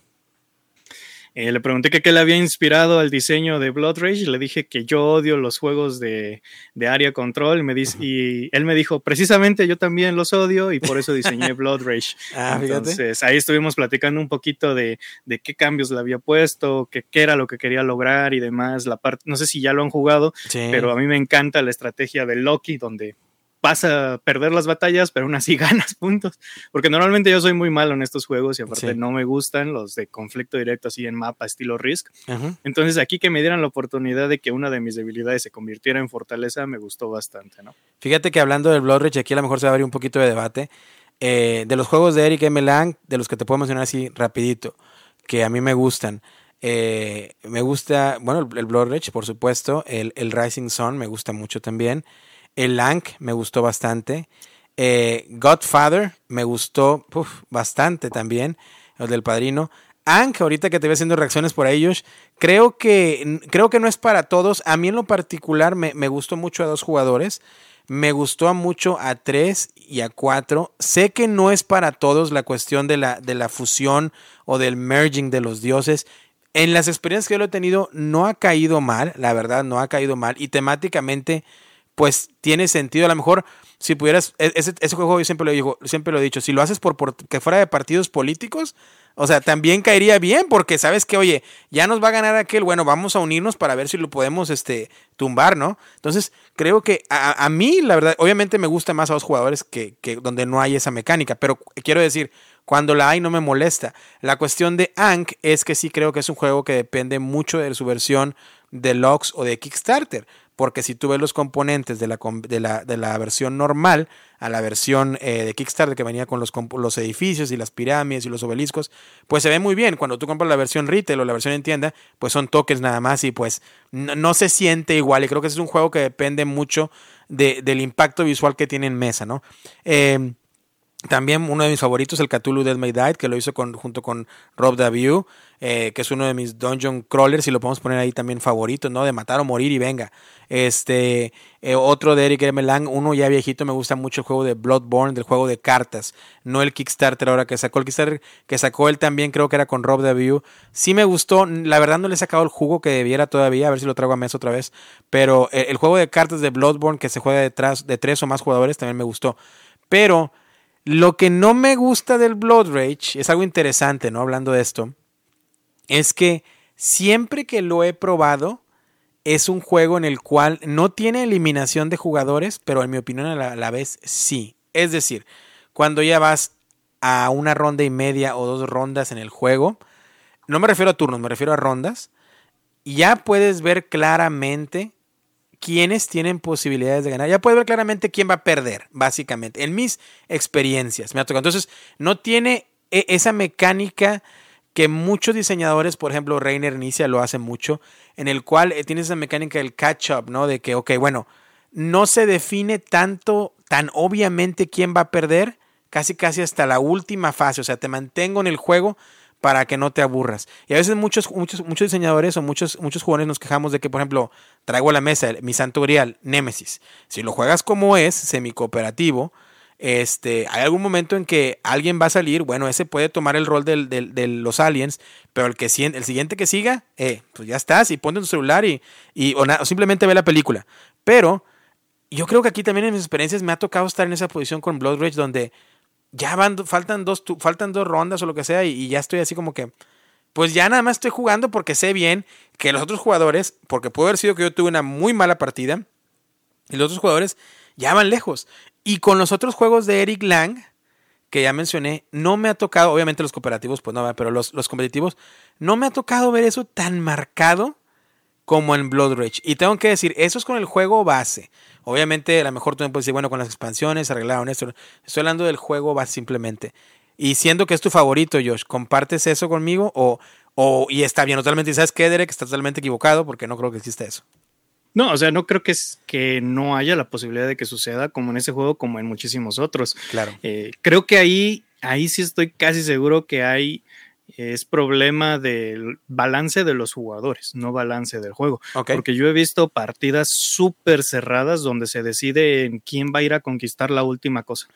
Eh, le pregunté que qué le había inspirado al diseño de Blood Rage y le dije que yo odio los juegos de, de Area Control y, me dice, y él me dijo, precisamente yo también los odio y por eso diseñé Blood Rage. ah, Entonces ahí estuvimos platicando un poquito de, de qué cambios le había puesto, qué era lo que quería lograr y demás. La parte, no sé si ya lo han jugado, pero a mí me encanta la estrategia de Loki donde vas a perder las batallas, pero aún así ganas puntos. Porque normalmente yo soy muy malo en estos juegos y aparte no me gustan los de conflicto directo así en mapa estilo Risk. Entonces aquí que me dieran la oportunidad de que una de mis debilidades se convirtiera en fortaleza me gustó bastante, ¿no? Fíjate que hablando del Blood Rage, aquí a lo mejor se va a abrir un poquito de debate. Eh, de los juegos de Eric M. Lang, de los que te puedo mencionar así rapidito, que a mí me gustan. Eh, me gusta, bueno, el, Blood Rage, por supuesto, el, el Rising Sun me gusta mucho también. El Lank me gustó bastante. Eh, Godfather me gustó bastante también. El del padrino. Ank, ahorita que te voy haciendo reacciones por ellos, creo que, creo que no es para todos. A mí en lo particular me, gustó mucho a dos jugadores. Me gustó mucho a tres y a cuatro. Sé que no es para todos la cuestión de la, de la fusión o del merging de los dioses. En las experiencias que yo lo he tenido, no ha caído mal, la verdad, no ha caído mal. Y temáticamente pues tiene sentido. A lo mejor, si pudieras, e-, ese, juego yo siempre lo, digo, siempre lo he dicho, si lo haces por, por que fuera de partidos políticos, o sea, también caería bien, porque sabes que, oye, ya nos va a ganar aquel, bueno, vamos a unirnos para ver si lo podemos este, tumbar, ¿no? Entonces, creo que a, mí, la verdad, obviamente me gusta más a los jugadores que, donde no hay esa mecánica, pero quiero decir, cuando la hay no me molesta. La cuestión de Ank es que sí creo que es un juego que depende mucho de su versión deluxe o de Kickstarter. Porque si tú ves los componentes de la, de la, de la versión normal a la versión eh, de Kickstarter que venía con los, los edificios y las pirámides y los obeliscos, pues se ve muy bien. Cuando tú compras la versión retail o la versión en tienda, pues son tokens nada más y pues no, se siente igual. Y creo que ese es un juego que depende mucho de, del impacto visual que tiene en mesa, ¿no? Eh, también uno de mis favoritos, el Cthulhu Dead May Die, que lo hizo junto con Rob Daviu, eh, que es uno de mis dungeon crawlers, y lo podemos poner ahí también favorito, ¿no? De matar o morir y venga. Este, eh, otro de Eric M. Lang, uno ya viejito, me gusta mucho el juego de Bloodborne, del juego de cartas, no el Kickstarter ahora que sacó. El Kickstarter que sacó él también, creo que era con Rob Daviu. Sí me gustó, la verdad no le he sacado el jugo que debiera todavía, a ver si lo traigo a mesa otra vez. Pero eh, el juego de cartas de Bloodborne, que se juega detrás de tres o más jugadores, también me gustó. Pero lo que no me gusta del Blood Rage, es algo interesante, ¿no? Hablando de esto, es que siempre que lo he probado, es un juego en el cual no tiene eliminación de jugadores, pero en mi opinión a la, vez sí. Es decir, cuando ya vas a una ronda y media o dos rondas en el juego, no me refiero a turnos, me refiero a rondas, ya puedes ver claramente quiénes tienen posibilidades de ganar. Ya puedes ver claramente quién va a perder, básicamente. En mis experiencias me ha tocado. Entonces, no tiene e, esa mecánica que muchos diseñadores, por ejemplo, Reiner Inicia lo hace mucho, en el cual eh, tienes esa mecánica del catch-up, ¿no? De que, ok, bueno, no se define tanto, tan obviamente quién va a perder, casi casi hasta la última fase. O sea, te mantengo en el juego para que no te aburras. Y a veces muchos, muchos, muchos diseñadores o muchos, muchos jugadores nos quejamos de que, por ejemplo, traigo a la mesa mi santo grial, Nemesis. Si lo juegas como es, semi cooperativo, este, hay algún momento en que alguien va a salir, bueno, ese puede tomar el rol de los aliens, pero el, que, el siguiente que siga, eh, pues ya estás y ponte tu celular y, y o, simplemente ve la película. Pero yo creo que aquí también en mis experiencias me ha tocado estar en esa posición con Blood Rage donde ya van, faltan dos, faltan dos rondas o lo que sea y, ya estoy así como que, pues ya nada más estoy jugando porque sé bien que los otros jugadores, porque puede haber sido que yo tuve una muy mala partida y los otros jugadores ya van lejos. Y con los otros juegos de Eric Lang, que ya mencioné, no me ha tocado, obviamente los cooperativos, pues no, pero los, los competitivos, no me ha tocado ver eso tan marcado como en Blood Rage. Y tengo que decir, eso es con el juego base. Obviamente, a lo mejor tú me puedes decir, bueno, con las expansiones arreglaron esto. Estoy hablando del juego base simplemente. Y siendo que es tu favorito, Josh, ¿compartes eso conmigo? O, o y está bien totalmente. ¿Y sabes qué, Derek? Está totalmente equivocado porque no creo que exista eso. No, o sea, no creo que, es, que no haya la posibilidad de que suceda como en ese juego, como en muchísimos otros. Claro. Eh, creo que ahí, ahí sí estoy casi seguro que hay es problema del balance de los jugadores, no balance del juego. Porque yo he visto partidas súper cerradas donde se decide en quién va a ir a conquistar la última cosa.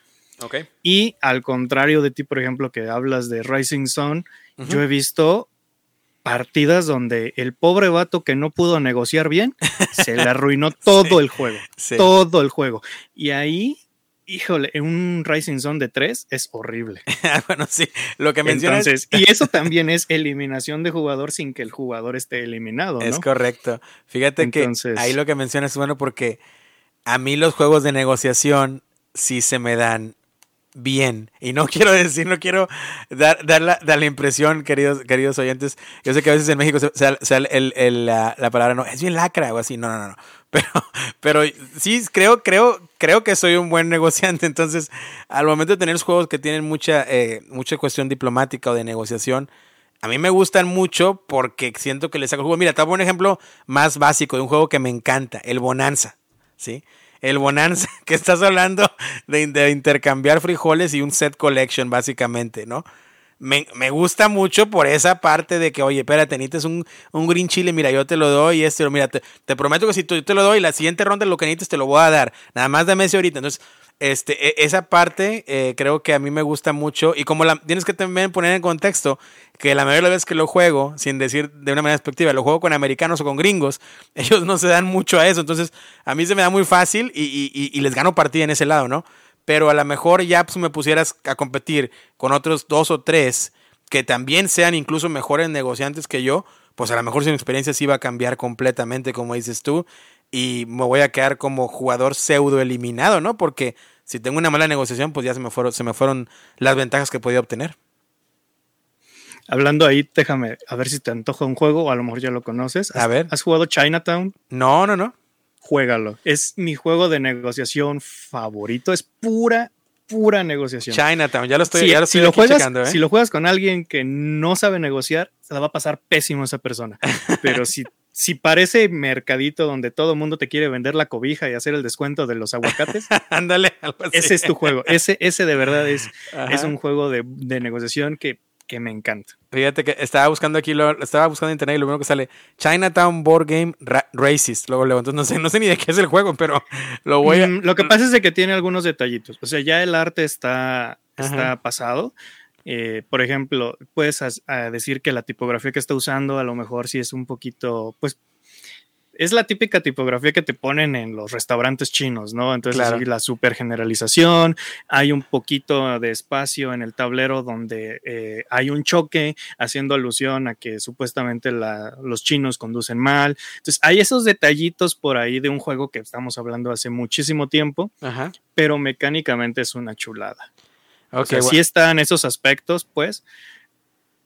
Y al contrario de ti, por ejemplo, que hablas de Rising Sun, yo he visto partidas donde el pobre vato que no pudo negociar bien, se le arruinó todo el juego. Todo el juego. Y ahí híjole, un Rising Zone de 3 es horrible. bueno, sí, lo que mencionas. Entonces, y eso también es eliminación de jugador sin que el jugador esté eliminado. ¿no? Es correcto. Fíjate que ahí lo que mencionas es bueno porque a mí los juegos de negociación sí se me dan bien. Y no quiero decir, no quiero dar, dar, la, dar la, impresión, queridos, queridos oyentes. Yo sé que a veces en México sale el, el, la, la, palabra no, es bien lacra o así. No, no, no. Pero, pero sí, creo, creo, creo que soy un buen negociante. Entonces, al momento de tener juegos que tienen mucha, eh, mucha cuestión diplomática o de negociación, a mí me gustan mucho porque siento que les saco juego. Mira, te voy un ejemplo más básico de un juego que me encanta, el Bonanza. ¿Sí? El Bonanza, que estás hablando de, intercambiar frijoles y un set collection, básicamente, ¿no? Me, gusta mucho por esa parte de que, oye, espérate, necesitas un, un green chile, mira, yo te lo doy, este, mira, te, te prometo que si tú, yo te lo doy, la siguiente ronda lo que necesites te lo voy a dar, nada más dame ese ahorita. Entonces, este, e, esa parte eh, creo que a mí me gusta mucho y como la tienes que también poner en contexto que la mayoría de las veces que lo juego, sin decir de una manera despectiva, lo juego con americanos o con gringos, ellos no se dan mucho a eso, entonces a mí se me da muy fácil y, les gano partida en ese lado, ¿no? Pero a lo mejor ya pues, me pusieras a competir con otros dos o tres que también sean incluso mejores negociantes que yo, pues a lo mejor sin experiencia sí va a cambiar completamente, como dices tú, y me voy a quedar como jugador pseudo eliminado, ¿no? Porque si tengo una mala negociación, pues ya se me fueron, se me fueron las ventajas que podía obtener. Hablando ahí, déjame a ver si te antoja un juego, o a lo mejor ya lo conoces. A ver. ¿Has jugado Chinatown? No, no, no. juégalo. Es mi juego de negociación favorito. Es pura, pura negociación. Chinatown, ya lo estoy, ya lo si lo juegas, ¿eh? Si lo juegas con alguien que no sabe negociar, se la va a pasar pésimo esa persona. Pero si si parece mercadito donde todo el mundo te quiere vender la cobija y hacer el descuento de los aguacates, ándale, ese es tu juego. Ese, ese de verdad es, es un juego de, negociación que, me encanta. Fíjate que estaba buscando aquí, lo, estaba buscando en internet y lo primero que sale, Chinatown Board Game Racist. Luego, entonces no sé, no sé ni de qué es el juego, pero lo voy a... Mm, lo que pasa es que tiene algunos detallitos. O sea, ya el arte está, está pasado eh, por ejemplo, puedes decir que la tipografía que está usando a lo mejor sí es un poquito, pues, es la típica tipografía que te ponen en los restaurantes chinos, ¿no? Entonces, la super generalización, hay un poquito de espacio en el tablero donde eh, hay un choque haciendo alusión a que supuestamente los chinos conducen mal. Entonces, hay esos detallitos por ahí de un juego que estamos hablando hace muchísimo tiempo, pero mecánicamente es una chulada. Okay, sí están esos aspectos, pues,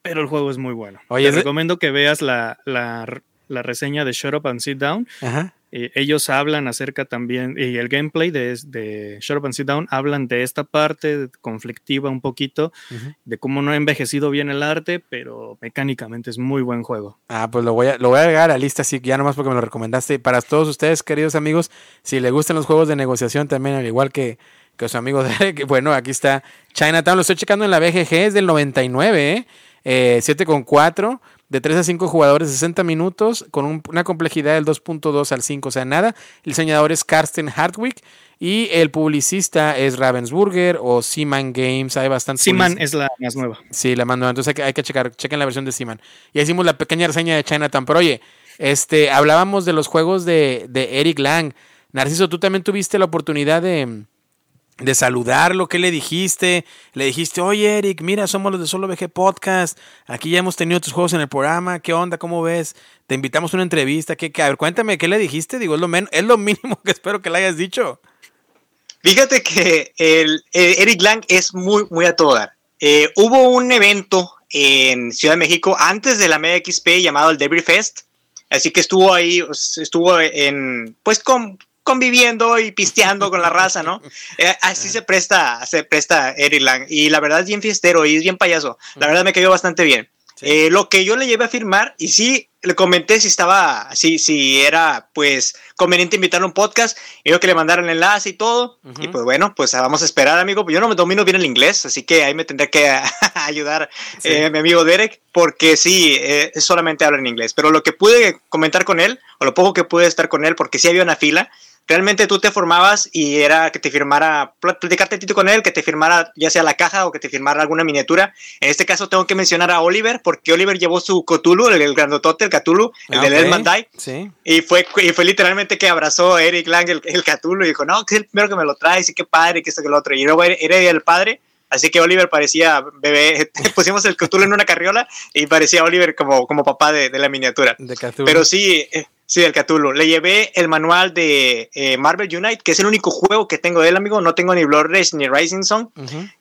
pero el juego es muy bueno. Oye, Te recomiendo que veas la, reseña de Shut Up and Sit Down. Eh, ellos hablan acerca también, y el gameplay de, de Shut Up and Sit Down hablan de esta parte conflictiva un poquito, de cómo no ha envejecido bien el arte, pero mecánicamente es muy buen juego. Ah, pues lo voy a, lo voy a agregar a la lista, así ya nomás porque me lo recomendaste. Para todos ustedes, queridos amigos, si les gustan los juegos de negociación también, al igual que que su amigo Derek, bueno, aquí está Chinatown, lo estoy checando en la BGG, es del 99, ¿eh? 7,4, eh, de 3 a 5 jugadores, 60 minutos, con una complejidad del 2.2 al 5, o sea, nada. El diseñador es Karsten Hartwig y el publicista es Ravensburger o Seaman Games, hay bastante. Seaman es la más nueva. Sí, la más nueva, entonces hay que, hay que checar, chequen la versión de Seaman. Y hicimos la pequeña reseña de Chinatown, pero oye, este, hablábamos de los juegos de, de Eric Lang. Narciso, tú también tuviste la oportunidad de de saludarlo, ¿qué le dijiste? Le dijiste, oye Eric, mira, somos los de Solo VG Podcast, aquí ya hemos tenido tus juegos en el programa, ¿qué onda? ¿Cómo ves? Te invitamos a una entrevista, ¿qué, qué? A ver, cuéntame, ¿qué le dijiste? Digo, es lo, es lo mínimo que espero que le hayas dicho. Fíjate que el, Eric Lang es muy, muy a todo dar. Eh, hubo un evento en Ciudad de México antes de la Mega XP llamado el Debris Fest, así que estuvo ahí, estuvo en, pues con conviviendo y pisteando con la raza, ¿no? Eh, así se presta, se presta Eric Lang. Y la verdad es bien fiestero y es bien payaso. La verdad me cayó bastante bien. Eh, lo que yo le llevé a firmar, y sí, le comenté si estaba, si, si era pues conveniente invitarle a un podcast, y yo que le mandaran el enlace y todo. Y pues bueno, pues vamos a esperar, amigo. Yo no me domino bien el inglés, así que ahí me tendré que ayudar eh, mi amigo Derek, porque sí, solamente habla en inglés. Pero lo que pude comentar con él, o lo poco que pude estar con él, porque sí había una fila, realmente tú te formabas y era que te firmara, platicarte tito con él, que te firmara ya sea la caja o que te firmara alguna miniatura. En este caso tengo que mencionar a Oliver, porque Oliver llevó su Cthulhu, el, grandotote, el Cthulhu, el de Ed Mandai. Sí. Y fue, y fue literalmente que abrazó a Eric Lang el, el Cthulhu y dijo, no, que es el primero que me lo trae, y qué padre, que esto que lo otro. Y luego era el padre. Así que Oliver parecía bebé. Pusimos el Cthulhu en una carriola y parecía Oliver como, como papá de, de la miniatura. De Pero sí, eh, Sí, el Cthulhu. Le llevé el manual de eh, Marvel Unite, que es el único juego que tengo de él, amigo. No tengo ni Blood Rage ni Rising Song,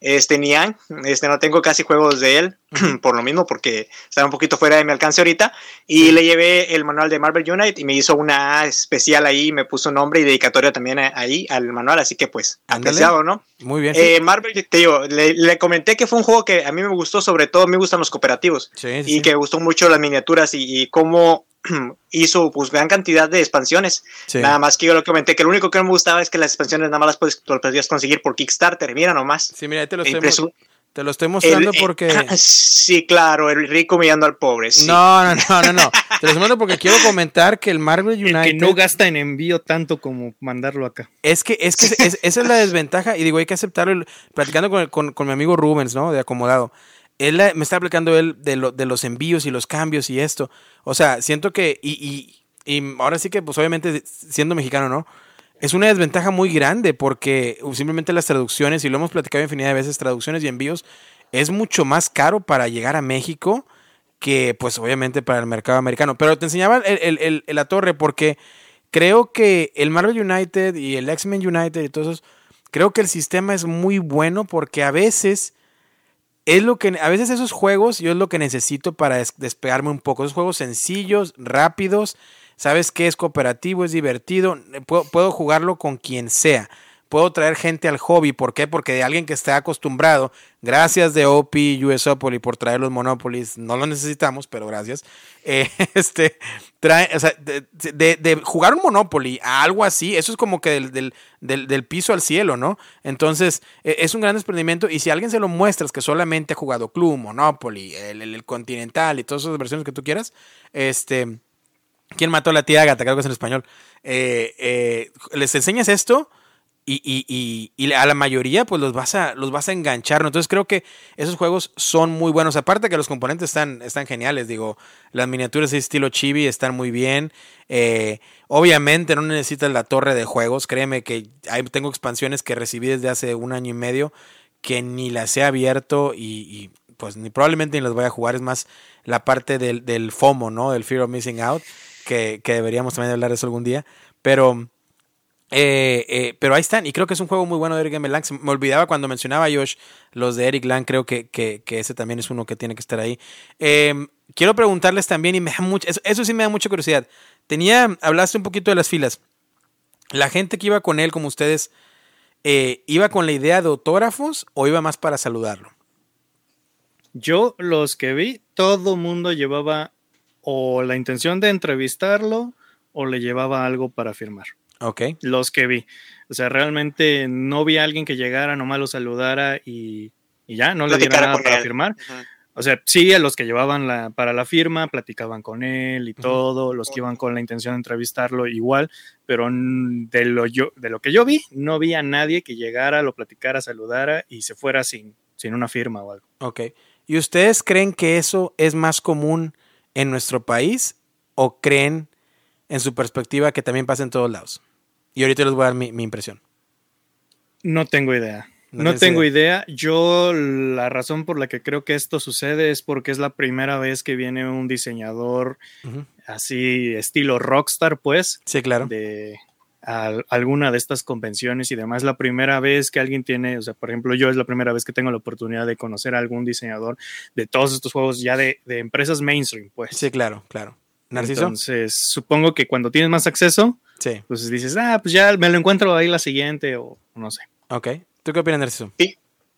este, ni Yang. Este, no tengo casi juegos de él, por lo mismo, porque está un poquito fuera de mi alcance ahorita. Y le llevé el manual de Marvel Unite y me hizo una especial ahí, me puso nombre y dedicatoria también ahí al manual. Así que, pues, apreciado, ¿no? Muy bien. Eh, Marvel, te digo, le, comenté que fue un juego que a mí me gustó, sobre todo me gustan los cooperativos. y que me gustó mucho las miniaturas y, y cómo hizo pues gran cantidad de expansiones. Nada más que yo lo comenté, que lo único que no me gustaba es que las expansiones nada más las puedes, podías conseguir por Kickstarter, mira nomás. Sí, mira, te lo estoy, te lo estoy mostrando eh, porque... sí, claro, el rico mirando al pobre. No, no, no, no, no. te lo estoy mostrando porque quiero comentar que el Marvel United... que no gasta en envío tanto como mandarlo acá. Es que, es que esa es la desventaja y digo, hay que aceptarlo. Platicando con, con, con mi amigo Rubens, ¿no? De acomodado él me está aplicando él de, de, los envíos y los cambios y esto. O sea, siento que, y, y, ahora sí que, pues obviamente, siendo mexicano, ¿no? Es una desventaja muy grande porque simplemente las traducciones, y lo hemos platicado infinidad de veces, traducciones y envíos, es mucho más caro para llegar a México que, pues obviamente, para el mercado americano. Pero te enseñaba el, la torre porque creo que el Marvel United y el X-Men United y todos esos, creo que el sistema es muy bueno porque a veces es lo que a veces esos juegos yo es lo que necesito para despegarme un poco. Esos juegos sencillos, rápidos, sabes que es cooperativo, es divertido, puedo, puedo jugarlo con quien sea puedo traer gente al hobby. ¿Por qué? Porque de alguien que esté acostumbrado, gracias de OP USOpoly por traer los Monopolies, no lo necesitamos, pero gracias. Eh, este, trae, o sea, de, jugar un Monopoly a algo así, eso es como que del, del, piso al cielo, ¿no? Entonces, e, es un gran desprendimiento. Y si alguien se lo muestras que solamente ha jugado Club, Monopoly, el, Continental y todas esas versiones que tú quieras, este. ¿Quién mató a la tía Gata? Creo que es en español. Eh, eh, les enseñas esto y, y, y, a la mayoría pues los vas a, los vas a enganchar. Entonces creo que esos juegos son muy buenos. Aparte que los componentes están, están geniales. Digo, las miniaturas de estilo chibi están muy bien. Eh, obviamente no necesitas la torre de juegos. Créeme que hay, tengo expansiones que recibí desde hace un año y medio que ni las he abierto y, pues ni probablemente ni las voy a jugar. Es más la parte del, del FOMO, ¿no? Del Fear of Missing Out. Que, que deberíamos también hablar de eso algún día. Pero eh, eh, pero ahí están, y creo que es un juego muy bueno de Eric. Lang. Me olvidaba cuando mencionaba a Josh los de Eric Lang, creo que, que, ese también es uno que tiene que estar ahí. Em, quiero preguntarles también, y me da mucho, eso, sí me da mucha curiosidad. Tenía, hablaste un poquito de las filas. La gente que iba con él, como ustedes, eh, ¿iba con la idea de autógrafos o iba más para saludarlo? Yo, los que vi, todo mundo llevaba o la intención de entrevistarlo o le llevaba algo para firmar. Los que vi. O sea, realmente no vi a alguien que llegara, nomás lo saludara y, ya, no le diera nada para firmar. O sea, sí, a los que llevaban la, para la firma, platicaban con él y todo, los que iban con la intención de entrevistarlo igual, pero de lo, yo, de lo que yo vi, no vi a nadie que llegara, lo platicara, saludara y se fuera sin, sin una firma o algo. Ok. ¿Y ustedes creen que eso es más común en nuestro país o creen en su perspectiva que también pasa en todos lados? Y ahorita les voy a dar mi, impresión. No tengo idea. No, tengo idea. Yo la razón por la que creo que esto sucede es porque es la primera vez que viene un diseñador así estilo rockstar, pues. Sí, claro. De alguna de estas convenciones y demás. La primera vez que alguien tiene, o sea, por ejemplo, yo es la primera vez que tengo la oportunidad de conocer a algún diseñador de todos estos juegos ya de, de empresas mainstream, pues. Sí, claro, claro. Narciso. Entonces, supongo que cuando tienes más acceso, Sí. Entonces dices, ah, pues ya me lo encuentro ahí la siguiente o no sé. Ok. ¿Tú qué opinas, Narciso?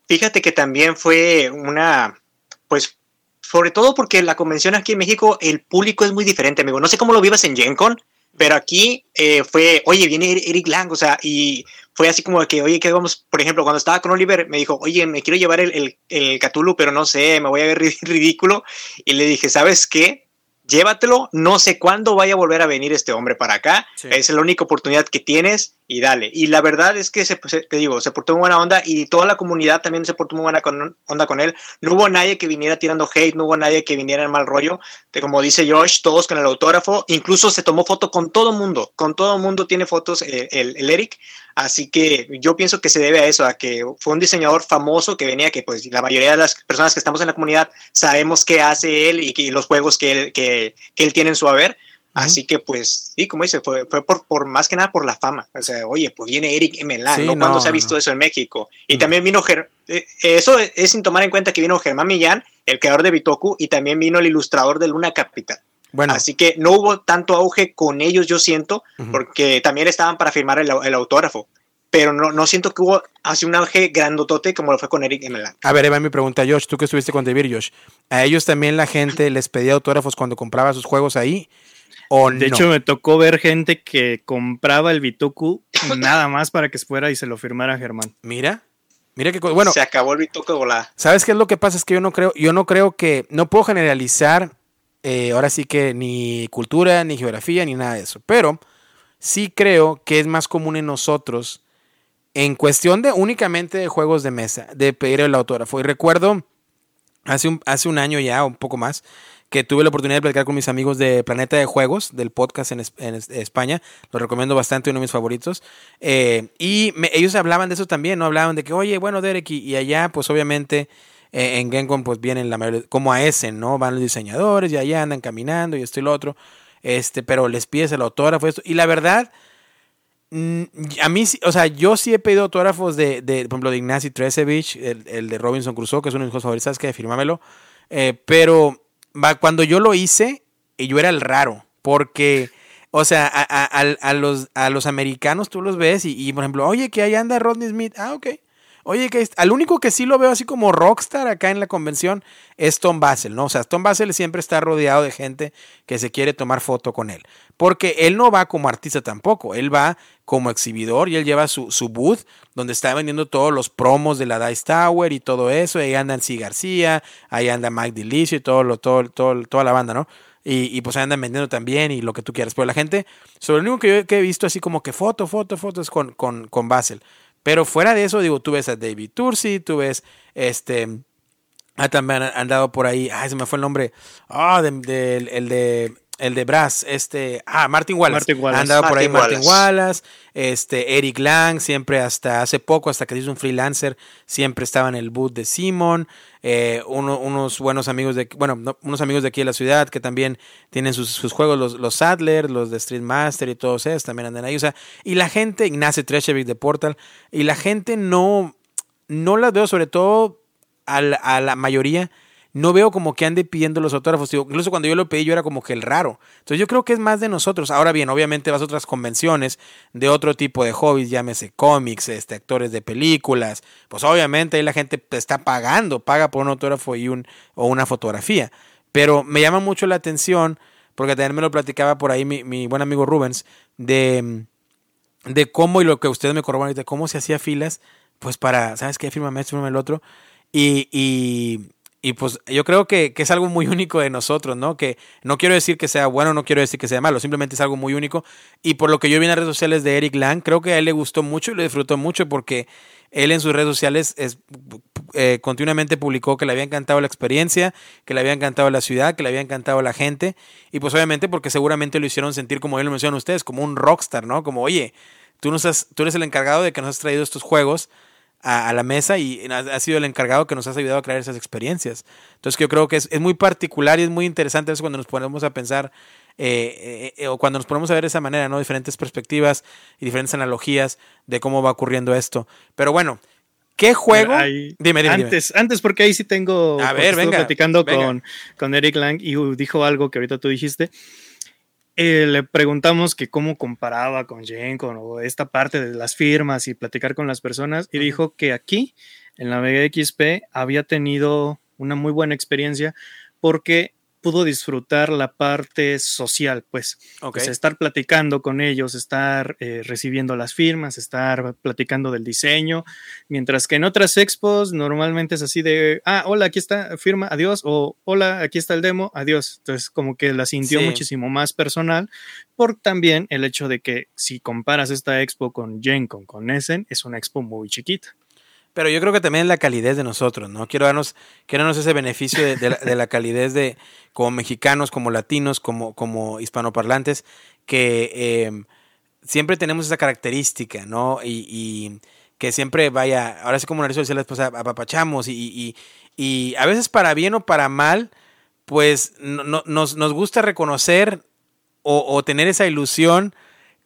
Fíjate que también fue una, pues, sobre todo porque la convención aquí en México, el público es muy diferente, amigo. No sé cómo lo vivas en Gen Con, pero aquí eh, fue, oye, viene Eric Lang, o sea, y fue así como que, oye, ¿qué vamos? Por ejemplo, cuando estaba con Oliver, me dijo, oye, me quiero llevar el, el, el Cthulhu, pero no sé, me voy a ver ridículo. Y le dije, ¿sabes qué? Llévatelo, no sé cuándo vaya a volver a venir este hombre para acá, es la única oportunidad que tienes y dale. Y la verdad es que, se, te digo, se portó muy buena onda y toda la comunidad también se portó muy buena onda con él. No hubo nadie que viniera tirando hate, no hubo nadie que viniera en mal rollo. Como dice Josh, todos con el autógrafo, incluso se tomó foto con todo mundo, con todo mundo tiene fotos eh, el, el, Eric. Así que yo pienso que se debe a eso, a que fue un diseñador famoso que venía, que pues la mayoría de las personas que estamos en la comunidad sabemos qué hace él y, los juegos que él, que, que él tiene en su haber. Así que, pues, sí, como dice, fue, fue por, por, más que nada por la fama. O sea, oye, pues viene Eric M. Lang, ¿no? Cuando se ha visto eso en México. Y también vino, eh, eso es sin tomar en cuenta que vino Germán Millán, el creador de Bitoku, y también vino el ilustrador de Luna Capital. Bueno. Así que no hubo tanto auge con ellos, yo siento, porque también estaban para firmar el, el autógrafo. Pero no, no, siento que hubo así un auge grandotote como lo fue con Eric. Lang. A ver, Eva, mi pregunta, Josh, tú que estuviste con David Josh, ¿a ellos también la gente les pedía autógrafos cuando compraba sus juegos ahí? De hecho, me tocó ver gente que compraba el Bitoku nada más para que fuera y se lo firmara Germán. Mira. Mira que bueno. Se acabó el Bitoku de volada. ¿Sabes qué es lo que pasa? Es que yo no creo, yo no creo que, no puedo generalizar eh, ahora sí que ni cultura, ni geografía, ni nada de eso. Pero sí creo que es más común en nosotros, en cuestión de únicamente de juegos de mesa, de pedir el autógrafo. Y recuerdo hace un, hace un año ya, un poco más, que tuve la oportunidad de platicar con mis amigos de Planeta de Juegos, del podcast en, España. Lo recomiendo bastante, uno de mis favoritos. Eh, y ellos hablaban de eso también, ¿no? Hablaban de que, oye, bueno, Derek, y, allá, pues obviamente eh, en Gencom, pues vienen la mayoría, como a ese, ¿no? Van los diseñadores y allá andan caminando y esto y lo otro. Este, pero les pides el autógrafo, esto. Y la verdad, mm, a mí, o sea, yo sí he pedido autógrafos de, de por ejemplo, de Ignacy Tresevich, el, de Robinson Crusoe, que es uno de mis favoritos, ¿sabes qué? Firmámelo. Eh, pero cuando yo lo hice, yo era el raro, porque O sea, a, los, a los americanos tú los ves y, y, por ejemplo, oye, que ahí anda Rodney Smith. Ah, ok. Oye, que al único que sí lo veo así como rockstar acá en la convención es Tom Basel, ¿no? O sea, Tom Basel siempre está rodeado de gente que se quiere tomar foto con él. Porque él no va como artista tampoco, él va como exhibidor y él lleva su, su booth donde está vendiendo todos los promos de la Dice Tower y todo eso. Ahí anda C. García, ahí anda Mike Delicio y todo, lo, todo, todo, toda la banda, ¿no? Y, pues ahí andan vendiendo también y lo que tú quieras. Pero la gente, sobre lo único que yo he visto así como que foto, foto, fotos con, con, con Basel. Pero fuera de eso, digo, tú ves a David Tursi, tú ves este. Ah, también han dado por ahí. Ay, se me fue el nombre. Ah, el de. El de Brass, este. Ah, Martin Wallace. Martin Wallace. Por ahí Martin Wallace. Este, Eric Lang, siempre hasta hace poco, hasta que hizo un freelancer, siempre estaba en el boot de Simon. Eh, unos buenos amigos de, bueno, unos amigos de aquí de la ciudad que también tienen sus, juegos, los, los Sadler, los de Street Master y todos esos también andan ahí. O sea, y la gente, Ignacio Trechevic de Portal, y la gente no, no las veo, sobre todo a la mayoría no veo como que ande pidiendo los autógrafos. Incluso cuando yo lo pedí, yo era como que el raro. Entonces yo creo que es más de nosotros. Ahora bien, obviamente vas a otras convenciones de otro tipo de hobbies, llámese cómics, este, actores de películas. Pues obviamente ahí la gente te está pagando, paga por un autógrafo y un, o una fotografía. Pero me llama mucho la atención, porque también me lo platicaba por ahí mi, buen amigo Rubens, de, de cómo, y lo que ustedes me corroboran, de cómo se hacía filas, pues para, ¿sabes qué? Fírmame esto, fírmame el otro. Y, y, y pues yo creo que, es algo muy único de nosotros, ¿no? Que no quiero decir que sea bueno, no quiero decir que sea malo, simplemente es algo muy único. Y por lo que yo vi en las redes sociales de Eric Lang, creo que a él le gustó mucho y lo disfrutó mucho porque él en sus redes sociales es, eh, continuamente publicó que le había encantado la experiencia, que le había encantado la ciudad, que le había encantado la gente. Y pues obviamente porque seguramente lo hicieron sentir, como él lo mencionan ustedes, como un rockstar, ¿no? Como, oye, tú, tú eres el encargado de que nos has traído estos juegos a, la mesa y ha sido el encargado que nos ha ayudado a crear esas experiencias. Entonces yo creo que es, muy particular y es muy interesante eso cuando nos ponemos a pensar eh, eh, o cuando nos ponemos a ver de esa manera, ¿no? Diferentes perspectivas y diferentes analogías de cómo va ocurriendo esto. Pero bueno, ¿qué juego? dime, dime, antes, antes, porque ahí sí tengo. A ver, venga. platicando Con, con Eric Lang y dijo algo que ahorita tú dijiste. Eh, le preguntamos que cómo comparaba con Gencon o esta parte de las firmas y platicar con las personas y dijo que aquí en la Vega XP había tenido una muy buena experiencia porque pudo disfrutar la parte social, pues, pues estar platicando con ellos, estar eh, recibiendo las firmas, estar platicando del diseño, mientras que en otras expos normalmente es así de, ah, hola, aquí está, firma, adiós, o hola, aquí está el demo, adiós. Entonces, como que la sintió muchísimo más personal, por también el hecho de que si comparas esta expo con GenCon, con Essen, es una expo muy chiquita. Pero yo creo que también es la calidez de nosotros, ¿no? Quiero darnos, quiero darnos ese beneficio de, la, calidez de como mexicanos, como latinos, como, como hispanoparlantes, que em, siempre tenemos esa característica, ¿no? Y, que siempre vaya, ahora sí como las redes sociales, pues apapachamos y, y, a veces para bien o para mal, pues no, nos, nos gusta reconocer o tener esa ilusión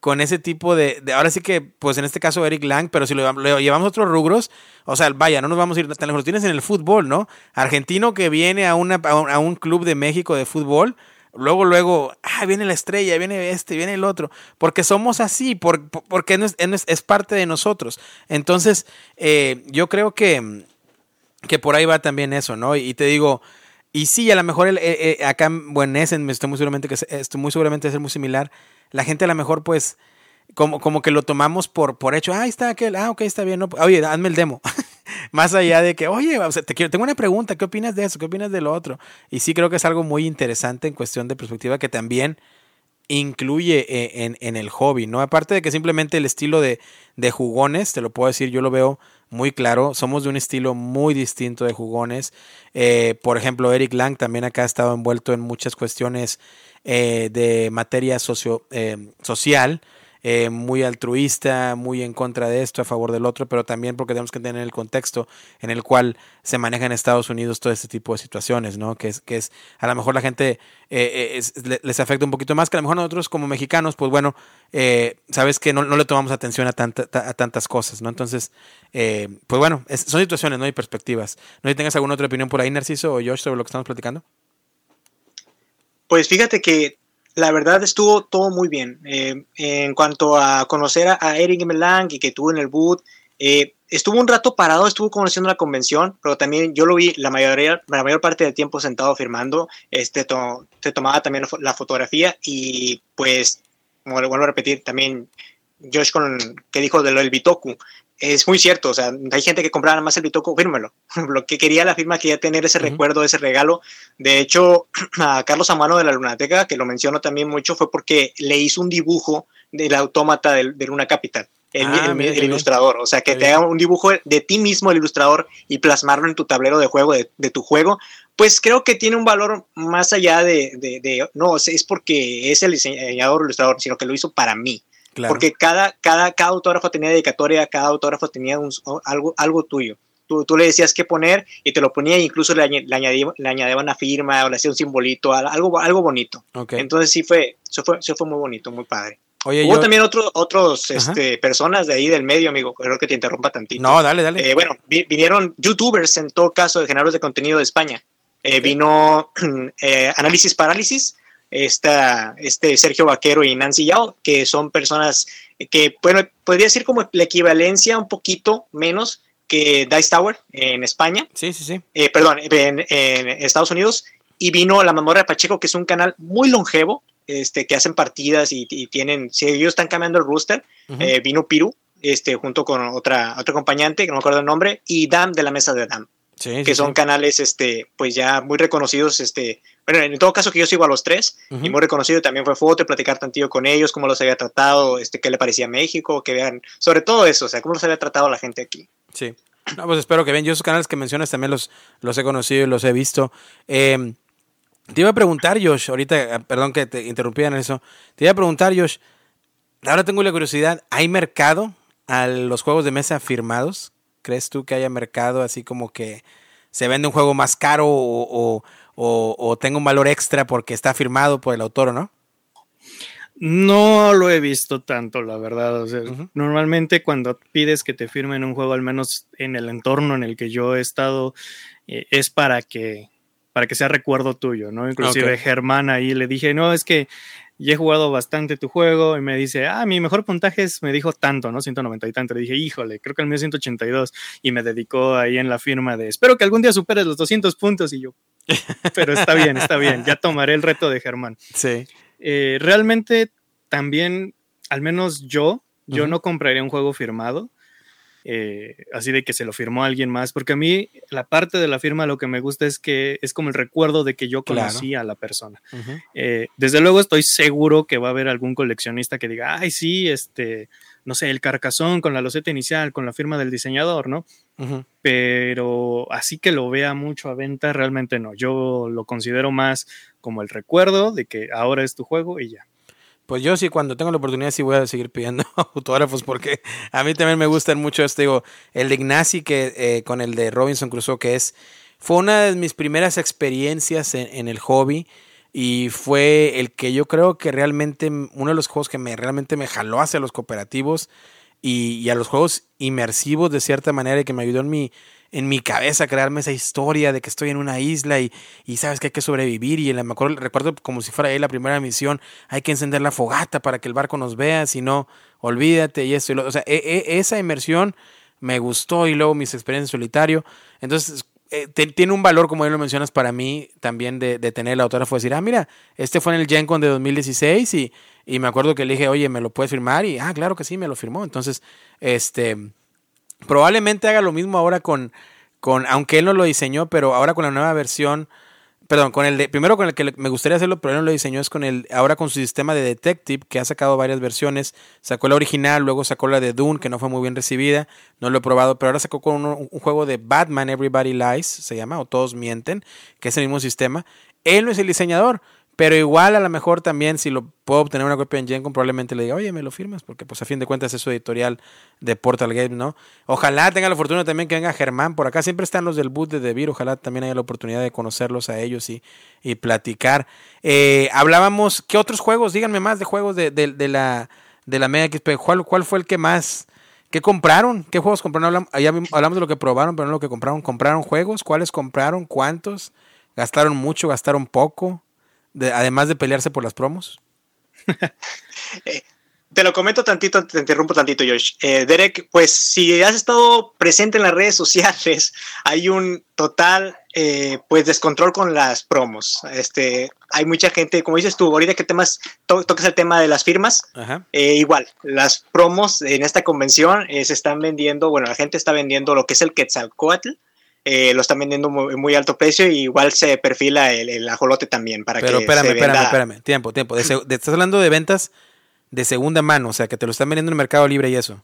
con ese tipo de, ahora sí que, pues en este caso Eric Lang, pero si lo, llevamos otros rugros, o sea, vaya, no nos vamos a ir tan lejos, lo tienes en el fútbol, ¿no? Argentino que viene a, una, a, un, club de México de fútbol, luego, luego, ah, viene la estrella, viene este, viene el otro, porque somos así, porque es, parte de nosotros. Entonces, eh, yo creo que, que por ahí va también eso, ¿no? Y, te digo, y sí, a lo mejor el, eh, eh, acá, bueno, Essen, estoy muy seguramente que estoy muy seguramente ser muy similar la gente a lo mejor pues como, como que lo tomamos por, por hecho, ah, ahí está aquel, ah, ok, está bien, no, oye, hazme el demo. Más allá de que, oye, te quiero, tengo una pregunta, ¿qué opinas de eso? ¿Qué opinas de lo otro? Y sí creo que es algo muy interesante en cuestión de perspectiva que también incluye eh, en, en, el hobby, ¿no? Aparte de que simplemente el estilo de, de, jugones, te lo puedo decir, yo lo veo muy claro, somos de un estilo muy distinto de jugones. Eh, por ejemplo, Eric Lang también acá ha estado envuelto en muchas cuestiones eh, de materia socio, eh, social, eh, muy altruista, muy en contra de esto, a favor del otro, pero también porque tenemos que tener el contexto en el cual se maneja en Estados Unidos todo este tipo de situaciones, ¿no? Que es, que es a lo mejor la gente les afecta un poquito más, que a lo mejor nosotros como mexicanos, pues bueno, sabes que no, le tomamos atención a, tantas cosas, ¿no? Entonces, pues bueno, son situaciones, ¿no? hay perspectivas. ¿No hay tengas alguna otra opinión por ahí, Narciso o Josh, sobre lo que estamos platicando? Pues fíjate que la verdad estuvo todo muy bien. Eh, en cuanto a conocer a, Eric Melang y que estuvo en el boot, eh, estuvo un rato parado, estuvo conociendo la convención, pero también yo lo vi la mayoría, la mayor parte del tiempo sentado firmando, este, se tomaba también la fotografía y pues, como vuelvo a repetir, también Josh con que dijo de lo del Bitoku, es muy cierto, o sea, hay gente que compraba más el Bitoku, fírmelo. Lo que quería la firma quería tener ese recuerdo, ese regalo. De hecho, a Carlos Amano de la Lunateca, que lo menciono también mucho, fue porque le hizo un dibujo del autómata de, de Luna Capital el, ah, ilustrador. O sea, que te haga un dibujo de ti mismo, el ilustrador, y plasmarlo en tu tablero de juego, de, tu juego, pues creo que tiene un valor más allá de, de, no, es porque es el diseñador, ilustrador, sino que lo hizo para mí. Porque cada, cada, cada autógrafo tenía dedicatoria, cada autógrafo tenía un, algo, algo tuyo. Tú, tú, le decías qué poner y te lo ponía e incluso le, le, añadía, le añadía una firma o le hacía un simbolito, algo, algo bonito. Entonces sí fue, eso fue, eso fue muy bonito, muy padre. Hubo también otro, otros este, personas de ahí del medio, amigo. Creo que te interrumpa tantito. No, dale, dale. Eh, bueno, vinieron youtubers en todo caso de generadores de contenido de España. Eh, vino eh, Análisis Parálisis, esta, este Sergio Vaquero y Nancy Yao, que son personas que, bueno, podría decir como la equivalencia un poquito menos que Dice Tower en España. Sí, sí, sí. perdón, en, Estados Unidos. Y vino La Memoria de Pacheco, que es un canal muy longevo, este, que hacen partidas y, tienen, si ellos están cambiando el rooster, eh, vino Piru, este, junto con otra, otro acompañante, que no me acuerdo el nombre, y Dam de la mesa de Dam. que son canales este pues ya muy reconocidos este bueno en todo caso que yo sigo a los tres y muy reconocido también fue foto platicar tantillo con ellos cómo los había tratado este qué le parecía México que vean sobre todo eso o sea cómo los había tratado la gente aquí. Sí. No, pues espero que vean. Yo esos canales que mencionas también los los he conocido y los he visto. Eh, te iba a preguntar, Josh, ahorita, eh, perdón que te interrumpí en eso. Te iba a preguntar, Josh, ahora tengo la curiosidad, ¿hay mercado a los juegos de mesa firmados? ¿Crees tú que haya mercado así como que se vende un juego más caro o, o, tenga un valor extra porque está firmado por el autor o no? No lo he visto tanto, la verdad. Normalmente cuando pides que te firmen un juego, al menos en el entorno en el que yo he estado, eh, es para que para que sea recuerdo tuyo, ¿no? Inclusive Germán ahí le dije, no, es que ya he jugado bastante tu juego y me dice, ah, mi mejor puntaje es, me dijo tanto, ¿no? 190 y tanto. Le dije, híjole, creo que el mío es 182 y me dedicó ahí en la firma de, espero que algún día superes los 200 puntos y yo, pero está bien, está bien, ya tomaré el reto de Germán. Sí. Eh, realmente también, al menos yo, yo no compraría un juego firmado. Eh, así de que se lo firmó alguien más, porque a mí la parte de la firma lo que me gusta es que es como el recuerdo de que yo conocí a la persona. Eh, desde luego estoy seguro que va a haber algún coleccionista que diga, ay, sí, este, no sé, el carcazón con la loseta inicial, con la firma del diseñador, ¿no? Pero así que lo vea mucho a venta, realmente no. Yo lo considero más como el recuerdo de que ahora es tu juego y ya. Pues yo sí, cuando tengo la oportunidad, sí voy a seguir pidiendo autógrafos porque a mí también me gustan mucho este, digo, el de Ignacy que, eh, con el de Robinson Crusoe, que es, fue una de mis primeras experiencias en, el hobby y fue el que yo creo que realmente, uno de los juegos que me, realmente me jaló hacia los cooperativos y, y a los juegos inmersivos de cierta manera y que me ayudó en mi en mi cabeza crearme esa historia de que estoy en una isla y, sabes que hay que sobrevivir. Y me acuerdo, recuerdo como si fuera ahí la primera misión, hay que encender la fogata para que el barco nos vea, si no, olvídate y eso. o sea, e, e, esa inmersión me gustó y luego mis experiencias en solitario. Entonces, eh, tiene un valor, como ya lo mencionas, para mí también de, tener el autógrafo, decir, ah, mira, este fue en el Gen Con de 2016 y, y me acuerdo que le dije, oye, ¿me lo puedes firmar? Y, ah, claro que sí, me lo firmó. Entonces, este Probablemente haga lo mismo ahora con, con, aunque él no lo diseñó, pero ahora con la nueva versión, perdón, con el de, primero con el que me gustaría hacerlo, pero no lo diseñó, es con el, ahora con su sistema de Detective, que ha sacado varias versiones, sacó la original, luego sacó la de Dune, que no fue muy bien recibida, no lo he probado, pero ahora sacó con un, un juego de Batman, Everybody Lies, se llama, o Todos Mienten, que es el mismo sistema. Él no es el diseñador, pero igual a lo mejor también si lo puedo obtener una copia en Gencom, probablemente le diga, oye, me lo firmas, porque pues a fin de cuentas es su editorial de Portal Game, ¿no? Ojalá tenga la fortuna también que venga Germán por acá. Siempre están los del boot de Devir, ojalá también haya la oportunidad de conocerlos a ellos y, y platicar. Eh, hablábamos, ¿qué otros juegos? Díganme más de juegos de, de, la, de la Mega XP. ¿Cuál, ¿Cuál fue el que más... ¿Qué compraron? ¿Qué juegos compraron? Hablamos, hablamos de lo que probaron, pero no lo que compraron. ¿Compraron juegos? ¿Cuáles compraron? ¿Cuántos? ¿Gastaron mucho? ¿Gastaron poco? Además de pelearse por las promos? Eh, te lo comento tantito, te interrumpo tantito, Josh. Eh, Derek, pues si has estado presente en las redes sociales, hay un total eh, pues descontrol con las promos. Este, hay mucha gente, como dices tú, ahorita que temas tocas el tema de las firmas, eh, igual, las promos en esta convención se están vendiendo, bueno, la gente está vendiendo lo que es el Quetzalcoatl, lo están vendiendo muy, muy, alto precio y igual se perfila el, ajolote también para Pero espérame, espérame, espérame, tiempo, tiempo. estás hablando de ventas de segunda mano, o sea, que te lo están vendiendo en el Mercado Libre y eso.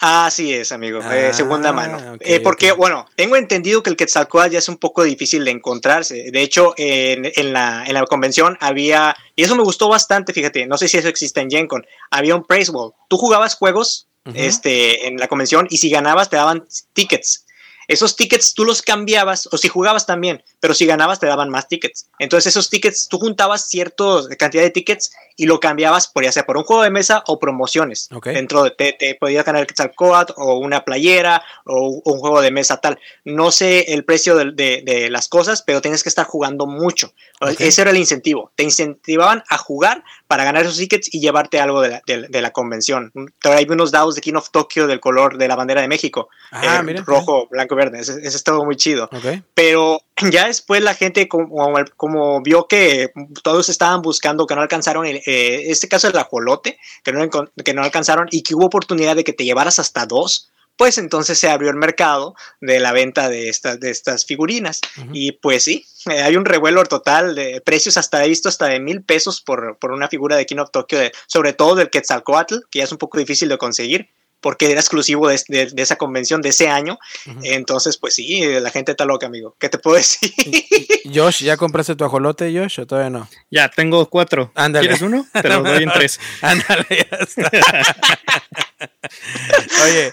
Así es, amigo, eh, segunda ah, mano. Eh, porque, bueno, tengo entendido que el Quetzalcoatl ya es un poco difícil de encontrarse. De hecho, en, la, en la convención había, y eso me gustó bastante, fíjate, no sé si eso existe en GenCon, había un Praise Wall. Tú jugabas juegos este, en la convención y si ganabas te daban tickets. Esos tickets tú los cambiabas, o si jugabas también, pero si ganabas te daban más tickets. Entonces esos tickets, tú juntabas cierta cantidad de tickets y lo cambiabas por ya sea por un juego de mesa o promociones. Dentro de te, te podías ganar el Quetzalcoatl o una playera o, un juego de mesa tal. No sé el precio de, las cosas, pero tienes que estar jugando mucho. Ese era el incentivo. Te incentivaban a jugar para ganar esos tickets y llevarte algo de la, convención. Hay unos dados de King of Tokyo del color de la bandera de México. Ah, eh, rojo, blanco, verde. Ese, ese, es todo muy chido. Pero ya después la gente como, como, vio que todos estaban buscando que no alcanzaron, eh, este caso el ajolote, que no, que no alcanzaron y que hubo oportunidad de que te llevaras hasta dos, pues entonces se abrió el mercado de la venta de estas, de estas figurinas. Y pues sí, eh, hay un revuelo total de precios hasta he visto hasta de mil pesos por, por una figura de King of Tokyo, sobre todo del Quetzalcoatl, que ya es un poco difícil de conseguir porque era exclusivo de, esa convención de ese año. Entonces, pues sí, la gente está loca, amigo. ¿Qué te puedo decir? Josh, ¿ya compraste tu ajolote, Josh, o todavía no? Ya, tengo cuatro. Ándale. ¿Quieres uno? Te lo doy en tres. Ándale, ya está. Oye,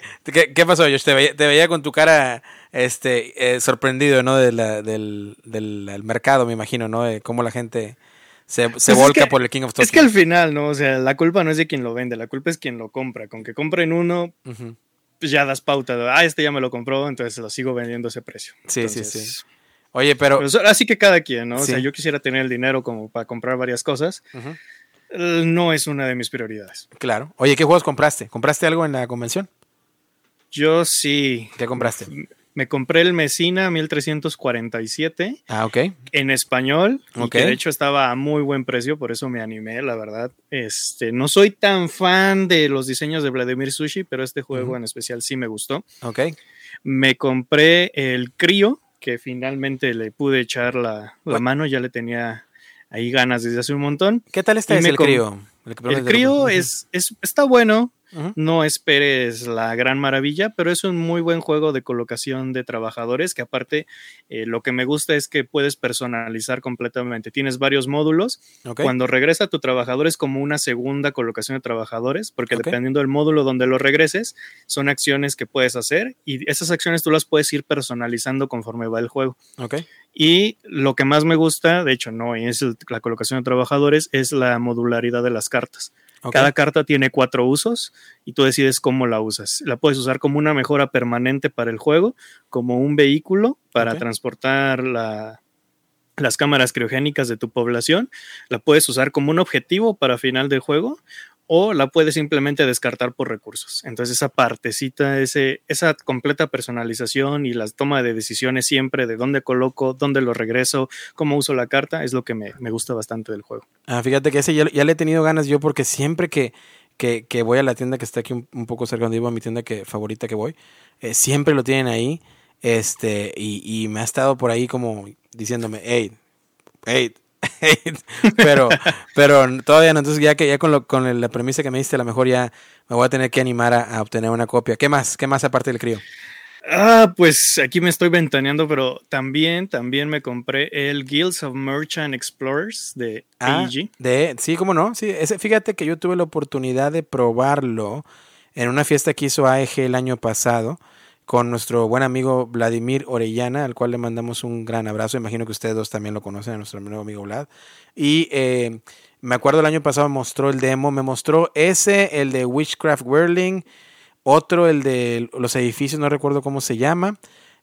¿qué, pasó, Josh? Te veía, con tu cara este, eh, sorprendido, ¿no? del, del mercado, me imagino, ¿no? De cómo la gente se, pues volca por el King of Tokyo. Es que al final, ¿no? O sea, la culpa no es de quien lo vende, la culpa es quien lo compra. Con que compren uno, pues ya das pauta. ah, este ya me lo compró, entonces lo sigo vendiendo a ese precio. Sí, sí, sí. Oye, pero... así que cada quien, ¿no? O sea, yo quisiera tener el dinero como para comprar varias cosas. No es una de mis prioridades. Claro. Oye, ¿qué juegos compraste? ¿Compraste algo en la convención? Yo sí. ¿Qué compraste? Me compré el Mesina 1347. Ah, ok. En español. Que de hecho estaba a muy buen precio, por eso me animé, la verdad. Este, no soy tan fan de los diseños de Vladimir Sushi, pero este juego en especial sí me gustó. Ok. Me compré el Crio, que finalmente le pude echar la, mano, ya le tenía ahí ganas desde hace un montón. ¿Qué tal está ese el Crio? El, Crio es, es, está bueno, no esperes la gran maravilla, pero es un muy buen juego de colocación de trabajadores que aparte eh, lo que me gusta es que puedes personalizar completamente. Tienes varios módulos. Cuando regresa tu trabajador es como una segunda colocación de trabajadores, porque dependiendo del módulo donde lo regreses, son acciones que puedes hacer y esas acciones tú las puedes ir personalizando conforme va el juego. Y lo que más me gusta, de hecho no es la colocación de trabajadores, es la modularidad de las cartas. Cada carta tiene cuatro usos y tú decides cómo la usas. La puedes usar como una mejora permanente para el juego, como un vehículo para transportar las cámaras criogénicas de tu población. La puedes usar como un objetivo para final del juego o la puedes simplemente descartar por recursos. Entonces esa partecita, ese, esa completa personalización y la toma de decisiones siempre de dónde coloco, dónde lo regreso, cómo uso la carta, es lo que me, gusta bastante del juego. Ah, fíjate que ese ya, le he tenido ganas yo porque siempre que, que, voy a la tienda que está aquí un, poco cerca donde vivo, mi tienda que, favorita que voy, eh, siempre lo tienen ahí. Este, y, y me ha estado por ahí como diciéndome, hey, hey, pero, pero todavía no. Entonces, ya que ya con, lo, con la premisa que me diste, a lo mejor ya me voy a tener que animar a, obtener una copia. ¿Qué más? ¿Qué más aparte del crío? Ah, pues aquí me estoy ventaneando, pero también, también me compré el Guilds of Merchant Explorers de ah, De, sí, cómo no. Sí, ese, fíjate que yo tuve la oportunidad de probarlo en una fiesta que hizo AEG el año pasado con nuestro buen amigo Vladimir Orellana, al cual le mandamos un gran abrazo. Imagino que ustedes dos también lo conocen, a nuestro nuevo amigo Vlad. Y eh, me acuerdo el año pasado mostró el demo, me mostró ese, el de Witchcraft Whirling, otro, el de los edificios, no recuerdo cómo se llama,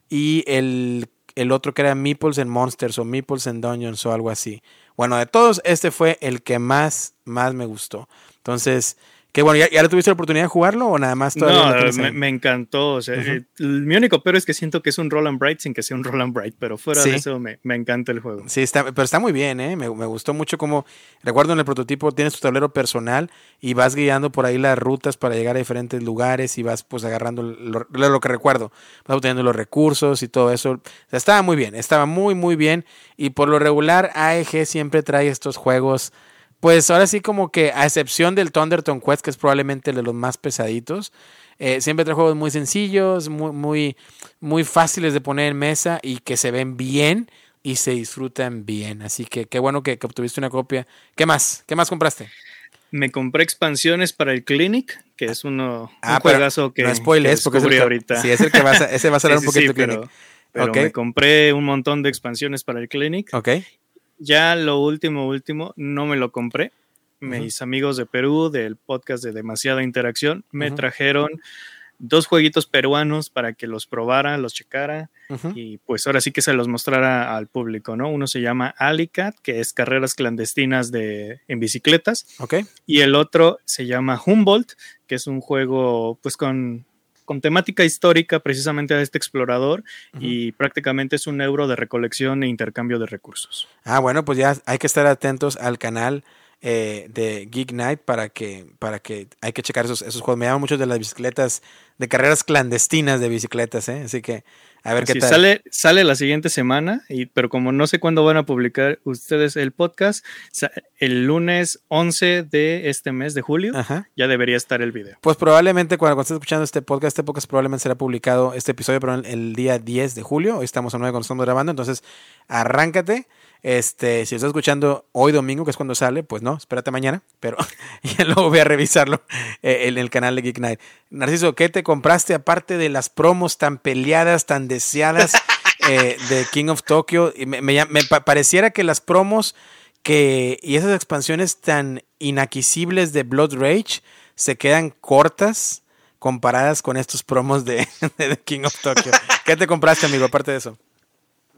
y el el otro que era Meeples and Monsters o Meeples and Dungeons o algo así. Bueno, de todos, este fue el que más, más me gustó. Entonces, que bueno, ¿ya, tuviste la oportunidad de jugarlo o nada más todavía? No, me, me, encantó. O sea, Mi único pero es que siento que es un Roll and Bright sin que sea un Roll and Bright, pero fuera de eso me, encanta el juego. Sí, está, pero está muy bien, ¿eh? Me, gustó mucho como, recuerdo en el prototipo tienes tu tablero personal y vas guiando por ahí las rutas para llegar a diferentes lugares y vas pues agarrando lo, lo que recuerdo, vas obteniendo los recursos y todo eso. O sea, estaba muy bien, estaba muy, muy bien y por lo regular AEG siempre trae estos juegos pues ahora sí como que a excepción del Thunderton Quest, que es probablemente de los más pesaditos, eh, siempre trae juegos muy sencillos, muy, muy, muy fáciles de poner en mesa y que se ven bien y se disfrutan bien. Así que qué bueno que, obtuviste una copia. ¿Qué más? ¿Qué más compraste? Me compré expansiones para el Clinic, que es uno, ah, un juegazo que, no spoilers, porque es ahorita. Sí, es el que va a, ese va a salir un poquito Clinic. Pero, me compré un montón de expansiones para el Clinic. Ok. Ya lo último, último, no me lo compré. Mis amigos de Perú, del podcast de Demasiada Interacción, me trajeron dos jueguitos peruanos para que los probara, los checara y pues ahora sí que se los mostrara al público, ¿no? Uno se llama Alicat, que es carreras clandestinas de, en bicicletas. Y el otro se llama Humboldt, que es un juego pues con con temática histórica precisamente a este explorador y prácticamente es un euro de recolección e intercambio de recursos. Ah, bueno, pues ya hay que estar atentos al canal eh, de Geek Night para que, para que hay que checar esos, esos juegos. Me llaman mucho de las bicicletas, de carreras clandestinas de bicicletas, ¿eh? así que a ver qué tal. Sale, sale la siguiente semana, y, pero como no sé cuándo van a publicar ustedes el podcast, el lunes 11 de este mes de julio ya debería estar el video. Pues probablemente cuando, cuando estés escuchando este podcast, este podcast probablemente será publicado este episodio pero el día 10 de julio. Hoy estamos a 9 cuando estamos grabando, entonces arráncate. Este, si estás escuchando hoy domingo, que es cuando sale, pues no, espérate mañana, pero ya luego voy a revisarlo eh, en el canal de Geek Night. Narciso, ¿qué te compraste aparte de las promos tan peleadas, tan deseadas eh, de King of Tokyo? Me, me, pareciera que las promos que, y esas expansiones tan inaquisibles de Blood Rage se quedan cortas comparadas con estos promos de, de King of Tokyo. ¿Qué te compraste, amigo, aparte de eso?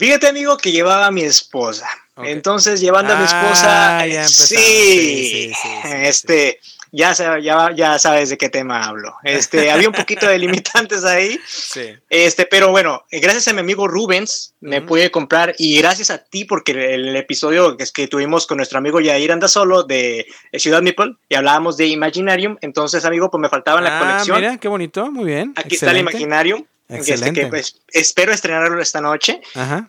Fíjate, amigo, que llevaba a mi esposa. Entonces, llevando a mi esposa, ah, sí, este, ya, ya, ya sabes de qué tema hablo. Este, había un poquito de limitantes ahí. Sí. Este, pero bueno, gracias a mi amigo Rubens me pude comprar y gracias a ti porque el, episodio que, que tuvimos con nuestro amigo Yair Anda Solo de Ciudad Meeple y hablábamos de Imaginarium, entonces amigo, pues me faltaba la ah, colección. Mira, qué bonito, muy bien. Aquí está el Imaginarium. Este, que, pues, espero estrenarlo esta noche.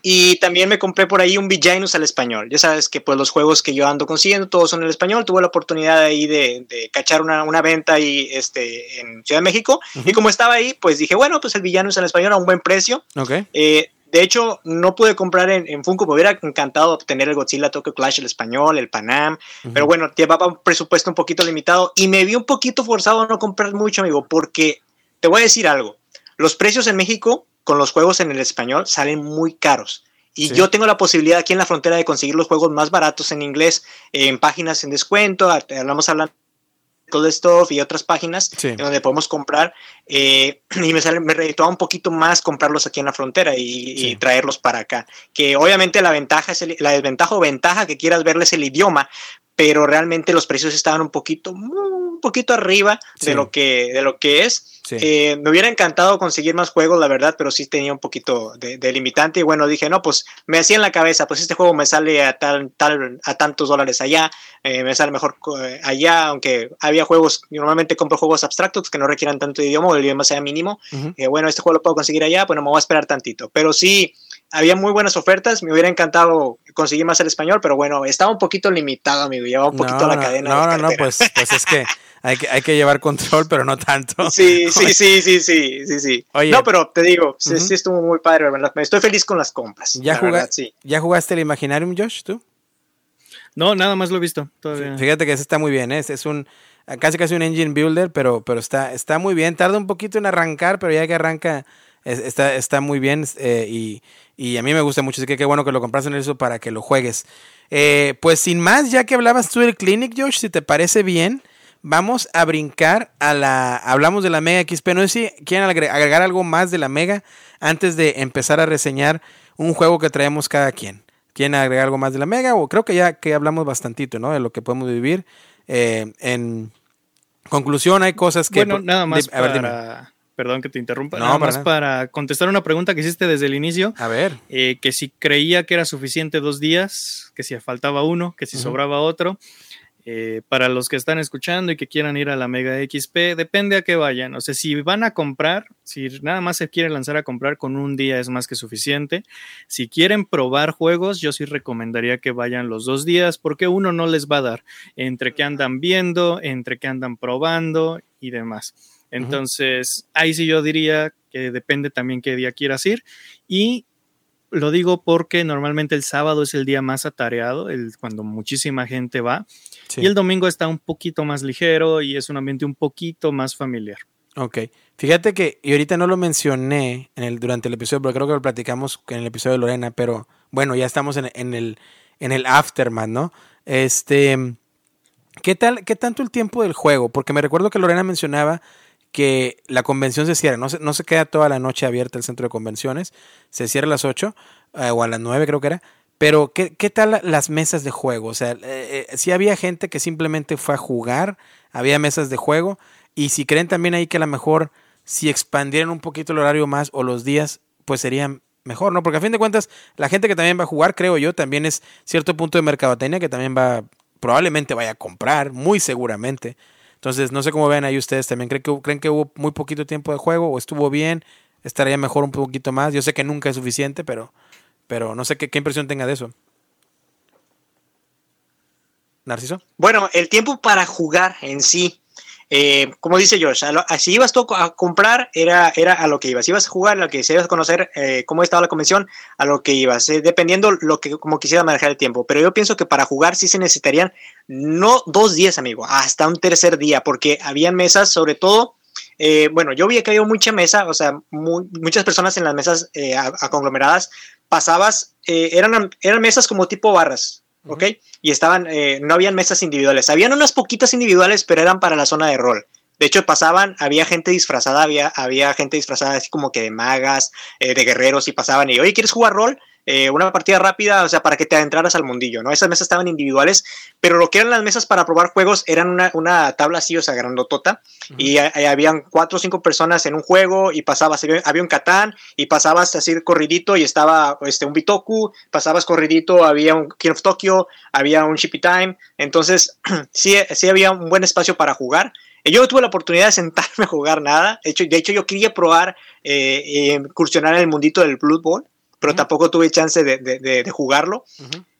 Y también me compré por ahí un Villainus al español. Ya sabes que pues los juegos que yo ando consiguiendo todos son en español. Tuve la oportunidad ahí de, de cachar una, una, venta ahí este, en Ciudad de México. Y como estaba ahí, pues dije, bueno, pues el Villainus al español a un buen precio. Eh, de hecho, no pude comprar en, Funko, me hubiera encantado obtener el Godzilla Tokyo Clash el español, el Panam, pero bueno, llevaba un presupuesto un poquito limitado y me vi un poquito forzado a no comprar mucho, amigo, porque te voy a decir algo. Los precios en México con los juegos en el español salen muy caros. Y yo tengo la posibilidad aquí en la frontera de conseguir los juegos más baratos en inglés en páginas en descuento. Hablamos hablando de Stuff y otras páginas donde podemos comprar. Eh, y me, sale, me un poquito más comprarlos aquí en la frontera y, traerlos para acá. Que obviamente la ventaja es la desventaja o ventaja que quieras verles el idioma, pero realmente los precios estaban un poquito, un poquito arriba de lo que, de lo que es. Eh, me hubiera encantado conseguir más juegos, la verdad, pero sí tenía un poquito de, limitante. Y bueno, dije, no, pues me hacía en la cabeza, pues este juego me sale a tal, tal, a tantos dólares allá, eh, me sale mejor eh, allá, aunque había juegos, normalmente compro juegos abstractos que no requieran tanto idioma o el idioma sea mínimo. bueno, este juego lo puedo conseguir allá, pues no me voy a esperar tantito. Pero sí, había muy buenas ofertas, me hubiera encantado conseguir más el español, pero bueno, estaba un poquito limitado, amigo, llevaba un poquito la cadena. No, no, no, pues, pues es que hay que, hay que llevar control, pero no tanto. Sí, sí, sí, sí, sí, sí, sí. no, pero te digo, sí, estuvo muy padre, ¿verdad? Estoy feliz con las compras. ¿Ya, ¿Ya jugaste el Imaginarium, Josh, tú? No, nada más lo he visto todavía. Fíjate que ese está muy bien, ¿eh? es un casi casi un engine builder, pero, pero está, está muy bien. Tarda un poquito en arrancar, pero ya que arranca está, está muy bien eh, y, y, a mí me gusta mucho, así que qué bueno que lo compras en eso para que lo juegues. Eh, pues sin más, ya que hablabas tú del Clinic, Josh, si te parece bien, vamos a brincar a la. Hablamos de la Mega XP. No sé si quieren agregar algo más de la Mega antes de empezar a reseñar un juego que traemos cada quien. ¿Quieren agregar algo más de la Mega? O creo que ya que hablamos bastantito, ¿no? De lo que podemos vivir. Eh, en conclusión, hay cosas que... Bueno, nada más para... Perdón que te interrumpa. nada más para contestar una pregunta que hiciste desde el inicio. A ver. Eh, que si creía que era suficiente dos días, que si faltaba uno, que si sobraba otro. Eh, para los que están escuchando y que quieran ir a la Mega XP, depende a qué vayan. O sea, si van a comprar, si nada más se quieren lanzar a comprar con un día es más que suficiente. Si quieren probar juegos, yo sí recomendaría que vayan los dos días porque uno no les va a dar entre que andan viendo, entre que andan probando y demás. Entonces, ahí sí yo diría que depende también qué día quieras ir. Y lo digo porque normalmente el sábado es el día más atareado, el, cuando muchísima gente va. Y el domingo está un poquito más ligero y es un ambiente un poquito más familiar. Ok. Fíjate que, y ahorita no lo mencioné en el, durante el episodio, pero creo que lo platicamos en el episodio de Lorena, pero bueno, ya estamos en, en el, en el aftermath, ¿no? Este, ¿qué tal, qué tanto el tiempo del juego? Porque me recuerdo que Lorena mencionaba que la convención se cierra, no se, no se queda toda la noche abierta el centro de convenciones, se cierra a las 8 eh, o a las 9 creo que era, pero ¿qué, qué tal las mesas de juego? O sea, eh, eh, si había gente que simplemente fue a jugar, había mesas de juego, y si creen también ahí que a lo mejor si expandieran un poquito el horario más o los días, pues serían mejor, ¿no? Porque a fin de cuentas, la gente que también va a jugar, creo yo, también es cierto punto de mercadotecnia que también va, probablemente vaya a comprar, muy seguramente. Entonces, no sé cómo ven ahí ustedes también. ¿Creen que, ¿Creen que hubo muy poquito tiempo de juego o estuvo bien? ¿Estaría mejor un poquito más? Yo sé que nunca es suficiente, pero, pero no sé qué, qué impresión tenga de eso. Narciso. Bueno, el tiempo para jugar en sí eh, como dice George, si ibas tú a comprar, era, era a lo que ibas. Si ibas a jugar, a lo que si ibas a conocer eh, cómo estaba la convención, a lo que ibas, eh, dependiendo lo que como quisiera manejar el tiempo. Pero yo pienso que para jugar sí se necesitarían no dos días, amigo, hasta un tercer día, porque habían mesas, sobre todo. bueno, yo vi que había mucha mesa, o sea, muchas personas en las mesas a, conglomeradas, pasabas, eran, eran mesas como tipo barras, ¿ok? Y estaban, eh, no habían mesas individuales. Habían unas poquitas individuales, pero eran para la zona de rol. De hecho, pasaban, había gente disfrazada, había, había gente disfrazada así como que de magas, eh, de guerreros, y pasaban y, oye, ¿quieres jugar rol? Eh, una partida rápida, o sea, para que te adentraras al mundillo, ¿no? Esas mesas estaban individuales, pero lo que eran las mesas para probar juegos eran una, tabla así, o sea, grandotota, y habían cuatro o cinco personas en un juego, y pasabas, había un Catán, y pasabas así corridito, y estaba este, un Bitoku, pasabas corridito, había un King of Tokyo, había un Shippy Time, entonces sí, sí había un buen espacio para jugar. Yo no tuve la oportunidad de sentarme a jugar nada. De hecho, de hecho yo quería probar eh, eh, incursionar en el mundito del Blood Bowl pero tampoco tuve chance de, jugarlo.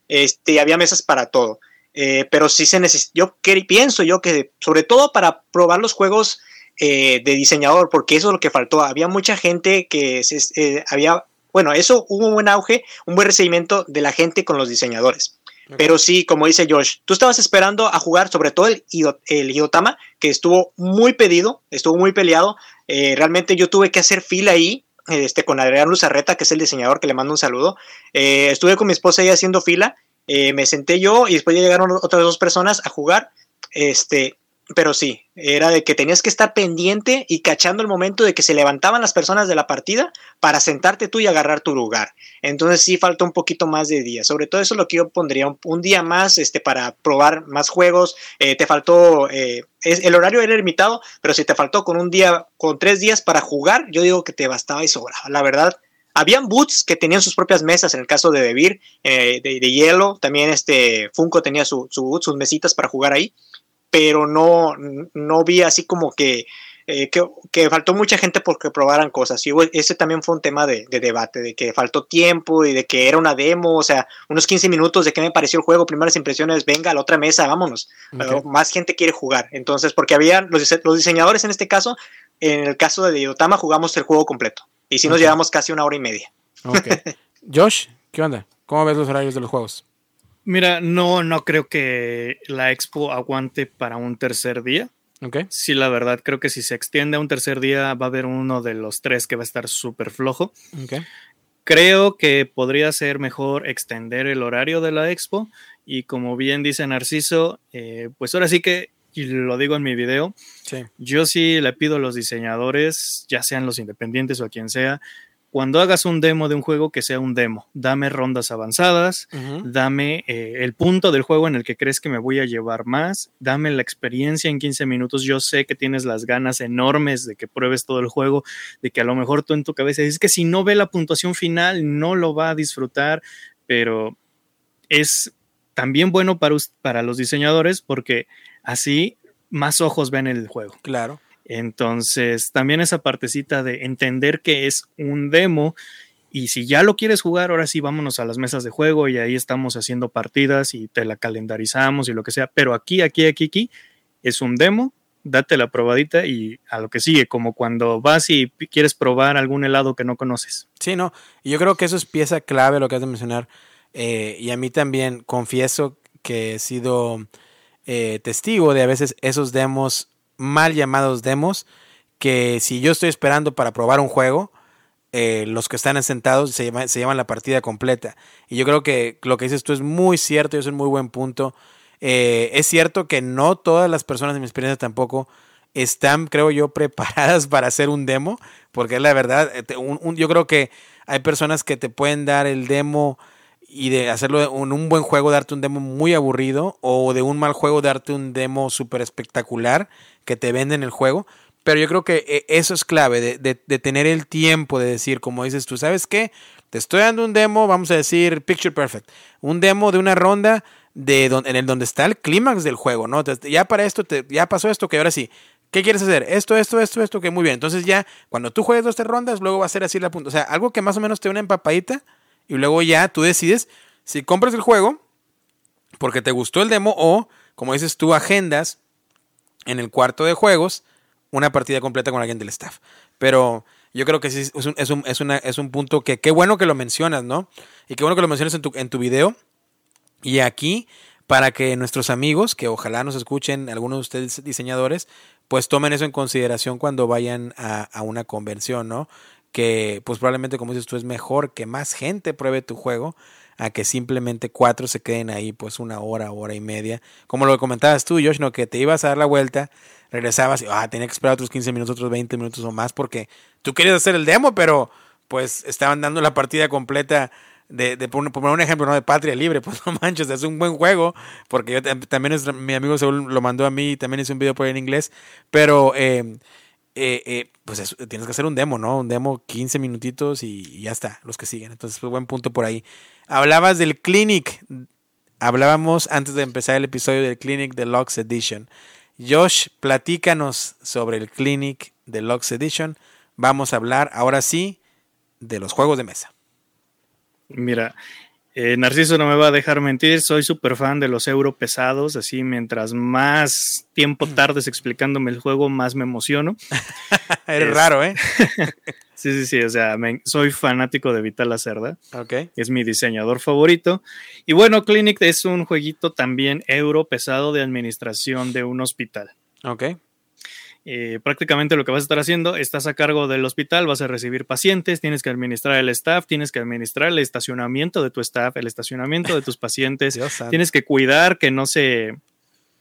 este, había mesas para todo. Eh, pero sí se necesita, yo pienso yo que sobre todo para probar los juegos eh, de diseñador, porque eso es lo que faltó. Había mucha gente que se, eh, había, bueno, eso hubo un buen auge, un buen recibimiento de la gente con los diseñadores. Pero sí, como dice Josh, tú estabas esperando a jugar sobre todo el, el Iotama, que estuvo muy pedido, estuvo muy peleado. realmente yo tuve que hacer fila ahí este, con Adrián Luzarreta, que es el diseñador, que le mando un saludo. Eh, estuve con mi esposa ahí haciendo fila, eh, me senté yo y después ya llegaron otras dos personas a jugar. Este, pero sí, era de que tenías que estar pendiente y cachando el momento de que se levantaban las personas de la partida para sentarte tú y agarrar tu lugar. Entonces sí faltó un poquito más de días. Sobre todo eso es lo que yo pondría, un, día más este, para probar más juegos. Eh, te faltó, eh, el horario era limitado, pero si te faltó con un día, con tres días para jugar, yo digo que te bastaba y sobraba. La verdad, habían boots que tenían sus propias mesas, en el caso de Debir, eh, de, hielo, también este Funko tenía su sus mesitas para jugar ahí pero no, no vi así como que, eh, que, faltó mucha gente porque probaran cosas. Y ese también fue un tema de, debate, de que faltó tiempo y de que era una demo, o sea, unos 15 minutos de qué me pareció el juego, primeras impresiones, venga a la otra mesa, vámonos. Pero más gente quiere jugar. Entonces, porque había los, los, diseñadores en este caso, en el caso de Yotama jugamos el juego completo. Y si nos llevamos casi una hora y media. Josh, ¿qué onda? ¿Cómo ves los horarios de los juegos? Mira, no, no creo que la expo aguante para un tercer día. Okay. Sí, la verdad, creo que si se extiende a un tercer día va a haber uno de los tres que va a estar súper flojo. Okay. Creo que podría ser mejor extender el horario de la expo y como bien dice Narciso, eh, pues ahora sí que, y lo digo en mi video, sí. yo sí le pido a los diseñadores, ya sean los independientes o a quien sea, cuando hagas un demo de un juego, que sea un demo. Dame rondas avanzadas, dame eh, el punto del juego en el que crees que me voy a llevar más, dame la experiencia en 15 minutos. Yo sé que tienes las ganas enormes de que pruebes todo el juego, de que a lo mejor tú en tu cabeza dices que si no ve la puntuación final no lo va a disfrutar, pero es también bueno para, para los diseñadores porque así más ojos ven el juego. Claro. Entonces, también esa partecita de entender que es un demo y si ya lo quieres jugar, ahora sí vámonos a las mesas de juego y ahí estamos haciendo partidas y te la calendarizamos y lo que sea. Pero aquí, aquí, aquí, aquí es un demo, date la probadita y a lo que sigue, como cuando vas y quieres probar algún helado que no conoces. Sí, no, yo creo que eso es pieza clave lo que has de mencionar. Eh, y a mí también confieso que he sido eh, testigo de a veces esos demos mal llamados demos que si yo estoy esperando para probar un juego, eh, los que están sentados se, se llaman la partida completa. Y yo creo que lo que dices tú es muy cierto y es un muy buen punto. Eh, es cierto que no todas las personas de mi experiencia tampoco están, creo yo, preparadas para hacer un demo, porque la verdad, eh, yo creo que hay personas que te pueden dar el demo y de hacerlo en un buen juego, darte un demo muy aburrido, o de un mal juego, darte un demo súper espectacular que te venden el juego. Pero yo creo que eh, eso es clave, de, tener el tiempo de decir, como dices tú, ¿sabes qué? Te estoy dando un demo, vamos a decir Picture Perfect, un demo de una ronda de en el donde está el clímax del juego, ¿no? Ya para esto, te, ya pasó esto, que ahora sí, ¿Qué quieres hacer? Esto, esto, esto, esto, que muy bien. Entonces ya, cuando tú juegues dos, tres rondas, luego va a ser así la punta. O sea, algo que más o menos te una empapadita y luego ya tú decides si compras el juego porque te gustó el demo o, como dices tú, agendas en el cuarto de juegos una partida completa con alguien del staff. Pero yo creo que sí es un, es un, es es un punto que qué bueno que lo mencionas, ¿no? Y qué bueno que lo mencionas en tu, en tu video. Y aquí, para que nuestros amigos, que ojalá nos escuchen, algunos de ustedes diseñadores, pues tomen eso en consideración cuando vayan a, a una convención, ¿no? Que pues probablemente como dices tú es mejor que más gente pruebe tu juego a que simplemente cuatro se queden ahí pues una hora, hora y media. Como lo comentabas tú, Josh, ¿no? que te ibas a dar la vuelta, regresabas y ah, tenía que esperar otros 15 minutos, otros 20 minutos o más porque tú querías hacer el demo, pero pues estaban dando la partida completa de, por, un ejemplo, ¿no? De Patria Libre, pues no manches, es un buen juego, porque yo también es, mi amigo Saúl lo mandó a mí, también hice un video por ahí en inglés, pero eh, eh, eh, pues tienes que hacer un demo, ¿no? Un demo 15 minutitos y, ya está, los que siguen. Entonces, buen punto por ahí. Hablabas del Clinic. Hablábamos antes de empezar el episodio del Clinic Deluxe Edition. Josh, platícanos sobre el Clinic Deluxe Edition. Vamos a hablar ahora sí de los juegos de mesa. Mira, eh, Narciso no me va a dejar mentir, soy súper fan de los euro pesados, así mientras más tiempo tardes explicándome el juego, más me emociono. Eres raro, ¿eh? sí, sí, sí, o sea, soy fanático de Vital Lacerda. Ok. Es mi diseñador favorito. Y bueno, Clinic es un jueguito también euro pesado de administración de un hospital. Ok. Eh, prácticamente lo que vas a estar haciendo, estás a cargo del hospital, vas a recibir pacientes, tienes que administrar el staff, tienes que administrar el estacionamiento de tu staff, el estacionamiento de tus pacientes, tienes que cuidar que no se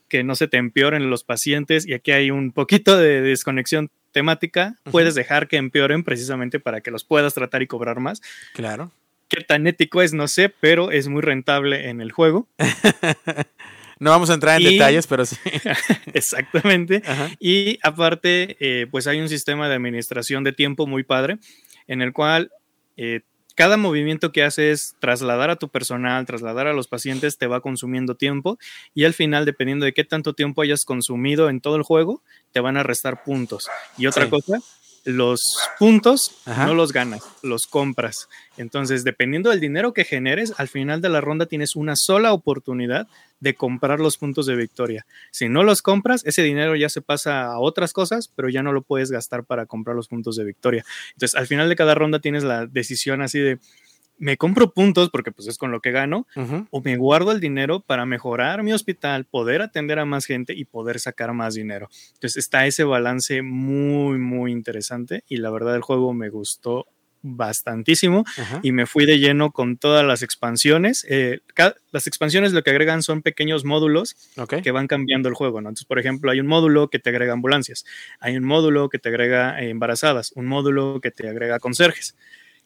que no se te empeoren los pacientes y aquí hay un poquito de desconexión temática, puedes dejar que empeoren precisamente para que los puedas tratar y cobrar más. Claro. Qué tan ético es, no sé, pero es muy rentable en el juego. No vamos a entrar en detalles, pero sí. Exactamente. Y aparte, eh, pues hay un sistema de administración de tiempo muy padre, en el cual eh, cada movimiento que haces, trasladar a tu personal, trasladar a los pacientes, te va consumiendo tiempo y al final, dependiendo de qué tanto tiempo hayas consumido en todo el juego, te van a restar puntos. Y otra cosa, los puntos no los ganas, los compras. Entonces, dependiendo del dinero que generes, al final de la ronda tienes una sola oportunidad de comprar los puntos de victoria. Si no los compras, ese dinero ya se pasa a otras cosas, pero ya no lo puedes gastar para comprar los puntos de victoria. Entonces, al final de cada ronda tienes la decisión así de, me compro puntos porque pues es con lo que gano, o me guardo el dinero para mejorar mi hospital, poder atender a más gente y poder sacar más dinero. Entonces está ese balance muy, muy interesante y la verdad el juego me gustó bastantísimo y me fui de lleno con todas las expansiones. Eh, las expansiones lo que agregan son pequeños módulos que van cambiando el juego. ¿no? Entonces, por ejemplo, hay un módulo que te agrega ambulancias, hay un módulo que te agrega embarazadas, un módulo que te agrega conserjes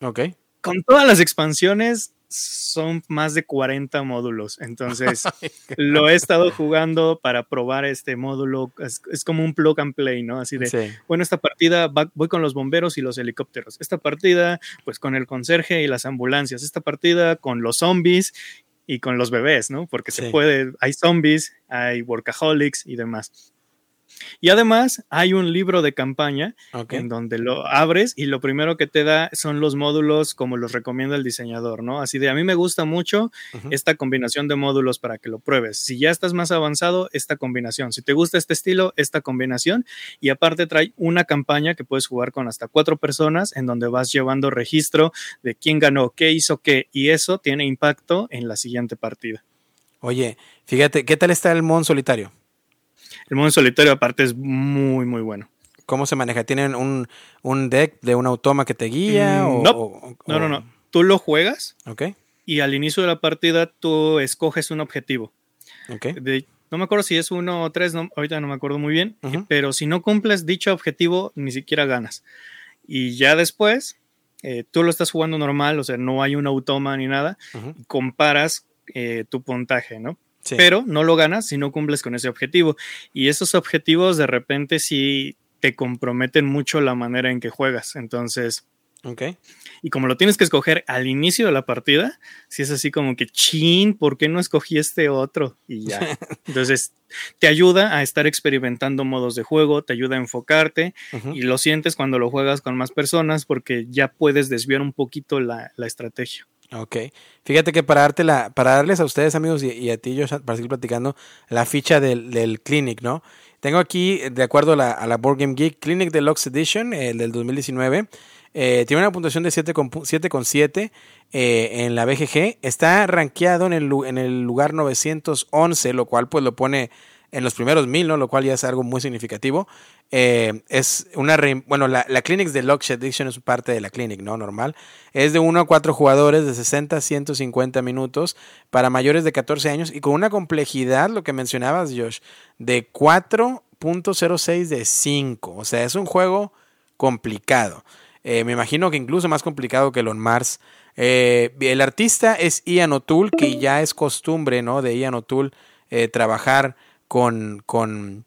Ok. Con todas las expansiones son más de 40 módulos. Entonces, lo he estado jugando para probar este módulo. Es, como un plug and play, ¿no? Así de, bueno, esta partida voy con los bomberos y los helicópteros. Esta partida, pues con el conserje y las ambulancias. Esta partida con los zombies y con los bebés, ¿no? Porque se puede, hay zombies, hay workaholics y demás. Y además hay un libro de campaña en donde lo abres y lo primero que te da son los módulos como los recomienda el diseñador, ¿no? Así de a mí me gusta mucho esta combinación de módulos para que lo pruebes. Si ya estás más avanzado, esta combinación. Si te gusta este estilo, esta combinación. Y aparte trae una campaña que puedes jugar con hasta cuatro personas en donde vas llevando registro de quién ganó, qué hizo qué. Y eso tiene impacto en la siguiente partida. Oye, fíjate, ¿qué tal está el Mon solitario? El modo solitario aparte es muy, muy bueno. ¿Cómo se maneja? ¿Tienen un, deck de un automa que te guía? Mm, no. no, no, no. Tú lo juegas. Ok. Y al inicio de la partida tú escoges un objetivo. Ok. no me acuerdo si es uno o tres, ahorita no me acuerdo muy bien. Pero si no cumples dicho objetivo, ni siquiera ganas. Y ya después, eh, tú lo estás jugando normal, o sea, no hay un automa ni nada. comparas eh, tu puntaje, ¿no? Pero no lo ganas si no cumples con ese objetivo. Y esos objetivos de repente sí te comprometen mucho la manera en que juegas. Entonces, Okay. Y como lo tienes que escoger al inicio de la partida, si es así como que, chin, ¿por qué no escogí este otro? Y ya. Entonces, te ayuda a estar experimentando modos de juego, te ayuda a enfocarte y lo sientes cuando lo juegas con más personas porque ya puedes desviar un poquito la, la estrategia. Ok. Fíjate que para, darte la, para darles a ustedes, amigos, y, a ti, yo para seguir platicando, la ficha del, del Clinic, ¿no? Tengo aquí, de acuerdo a la, a la Board Game Geek, Clinic Deluxe Edition, el del 2019. Eh, tiene una puntuación de 7,7 eh, en la BGG. Está rankeado en el, en el lugar 911, lo cual pues lo pone en los primeros mil, ¿no? Lo cual ya es algo muy significativo. Eh, es una, bueno, la, la Clinics de Luxury Addiction es parte de la Clinic, ¿no? Normal. Es de 1 a 4 jugadores de 60 a 150 minutos para mayores de 14 años y con una complejidad, lo que mencionabas, Josh, de 4.06 de 5. O sea, es un juego complicado. Eh, me imagino que incluso más complicado que el On Mars. Eh, el artista es Ian O'Toole, que ya es costumbre, ¿no? De Ian O'Toole trabajar con, con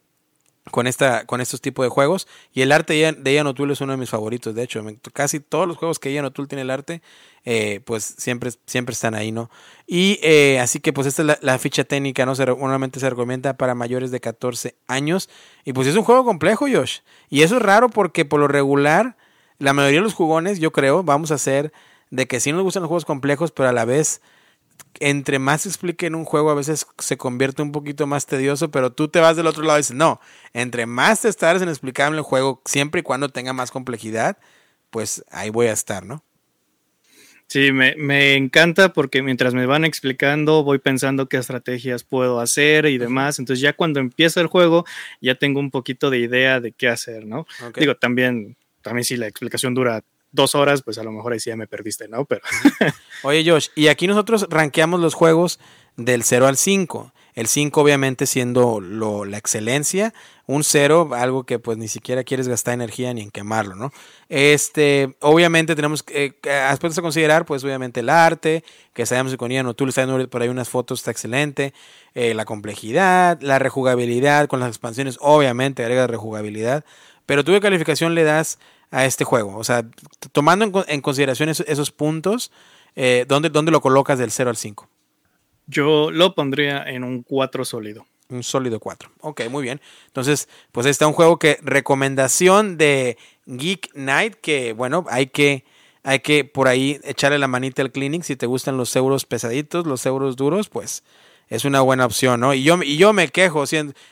con, esta, con estos tipos de juegos. Y el arte de Ian O'Toole es uno de mis favoritos. De hecho, casi todos los juegos que Ian O'Toole tiene el arte, eh, pues siempre, siempre están ahí, ¿no? Y eh, así que pues esta es la, ficha técnica, ¿no? Se, normalmente se recomienda para mayores de 14 años. Y pues es un juego complejo, Josh. Y eso es raro porque por lo regular, la mayoría de los jugones, yo creo, vamos a hacer de que sí nos gustan los juegos complejos, pero a la vez entre más se explique en un juego, a veces se convierte un poquito más tedioso, pero tú te vas del otro lado y dices, no, entre más te estás en explicarme el juego, siempre y cuando tenga más complejidad, pues ahí voy a estar, ¿no? Sí, me, me, encanta porque mientras me van explicando voy pensando qué estrategias puedo hacer y demás. Entonces ya cuando empieza el juego ya tengo un poquito de idea de qué hacer, ¿no? Digo, también, también si la explicación dura dos horas, pues a lo mejor ahí sí ya me perdiste, ¿no? Pero. Oye, Josh, y aquí nosotros rankeamos los juegos del 0 al 5. El 5 obviamente siendo lo, la excelencia, un 0 algo que pues ni siquiera quieres gastar energía ni en quemarlo, ¿no? Este, obviamente tenemos eh, aspectos a considerar, pues obviamente el arte, que sabemos que con Ian tú le estás viendo por ahí unas fotos, está excelente, eh, la complejidad, la rejugabilidad, con las expansiones obviamente agrega rejugabilidad, pero tú de calificación le das a este juego? O sea, tomando en, consideración esos, puntos, eh, ¿dónde, lo colocas del 0 al 5? Yo lo pondría en un 4 sólido. Un sólido 4. Ok, muy bien. Entonces, pues está un juego que recomendación de Geek Night, que bueno, hay que, hay que por ahí echarle la manita al clinic. Si te gustan los euros pesaditos, los euros duros, pues es una buena opción, ¿no? Y yo, y yo me quejo,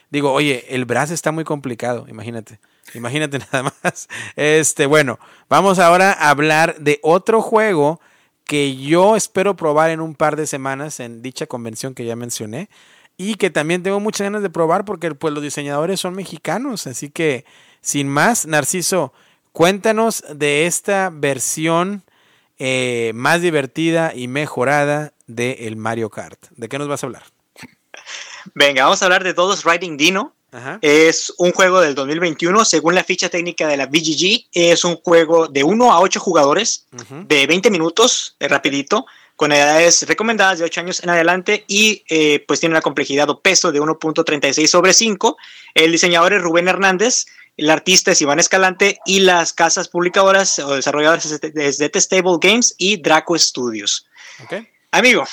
digo, oye, el brazo está muy complicado, imagínate. Imagínate nada más. Este, bueno, vamos ahora a hablar de otro juego que yo espero probar en un par de semanas en dicha convención que ya mencioné y que también tengo muchas ganas de probar porque pues los diseñadores son mexicanos, así que sin más, Narciso, cuéntanos de esta versión eh, más divertida y mejorada de el Mario Kart. ¿De qué nos vas a hablar? Venga, vamos a hablar de Todos Riding Dino, Es un juego del 2021, según la ficha técnica de la BGG, es un juego de 1 a 8 jugadores, de 20 minutos, rapidito, con edades recomendadas de 8 años en adelante y eh, pues tiene una complejidad o peso de 1.36 sobre 5. El diseñador es Rubén Hernández, el artista es Iván Escalante y las casas publicadoras o desarrolladoras es de Stable Games y Draco Studios. Amigo,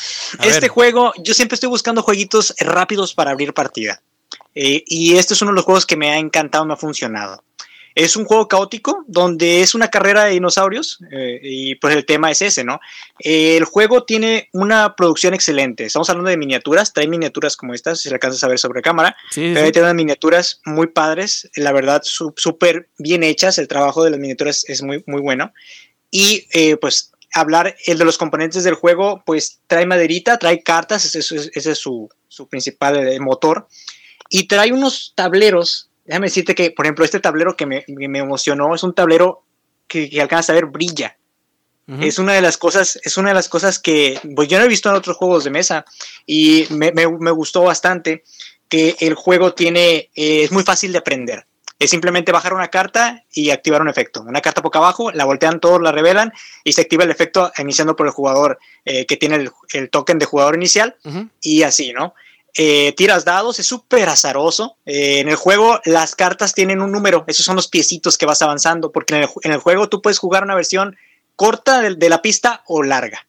este juego, yo siempre estoy buscando jueguitos rápidos para abrir partida. Eh, y este es uno de los juegos que me ha encantado, me ha funcionado. Es un juego caótico donde es una carrera de dinosaurios eh, y pues el tema es ese, ¿no? el juego tiene una producción excelente. Estamos hablando de miniaturas, trae miniaturas como estas, si alcanzas a ver sobre cámara. Sí, pero tiene unas miniaturas muy padres, la verdad súper bien hechas, el trabajo de las miniaturas es muy, muy bueno. Y eh, pues hablar el de los componentes del juego, pues trae maderita, trae cartas, ese, es su, su principal motor. Y trae unos tableros déjame decirte que, por ejemplo, este tablero que me, emocionó es un tablero que, que alcanza a ver brilla. Es una de las cosas, es una de las cosas que pues, yo no he visto en otros juegos de mesa y me, gustó bastante que el juego tiene, eh, es muy fácil de aprender. Es simplemente bajar una carta y activar un efecto. Una carta boca abajo, la voltean todos, la revelan y se activa el efecto iniciando por el jugador eh, que tiene el, token de jugador inicial y así, ¿no? Eh, tiras dados, es súper azaroso. Eh, en el juego las cartas tienen un número, esos son los piecitos que vas avanzando, porque en el, juego tú puedes jugar una versión corta de, la pista o larga,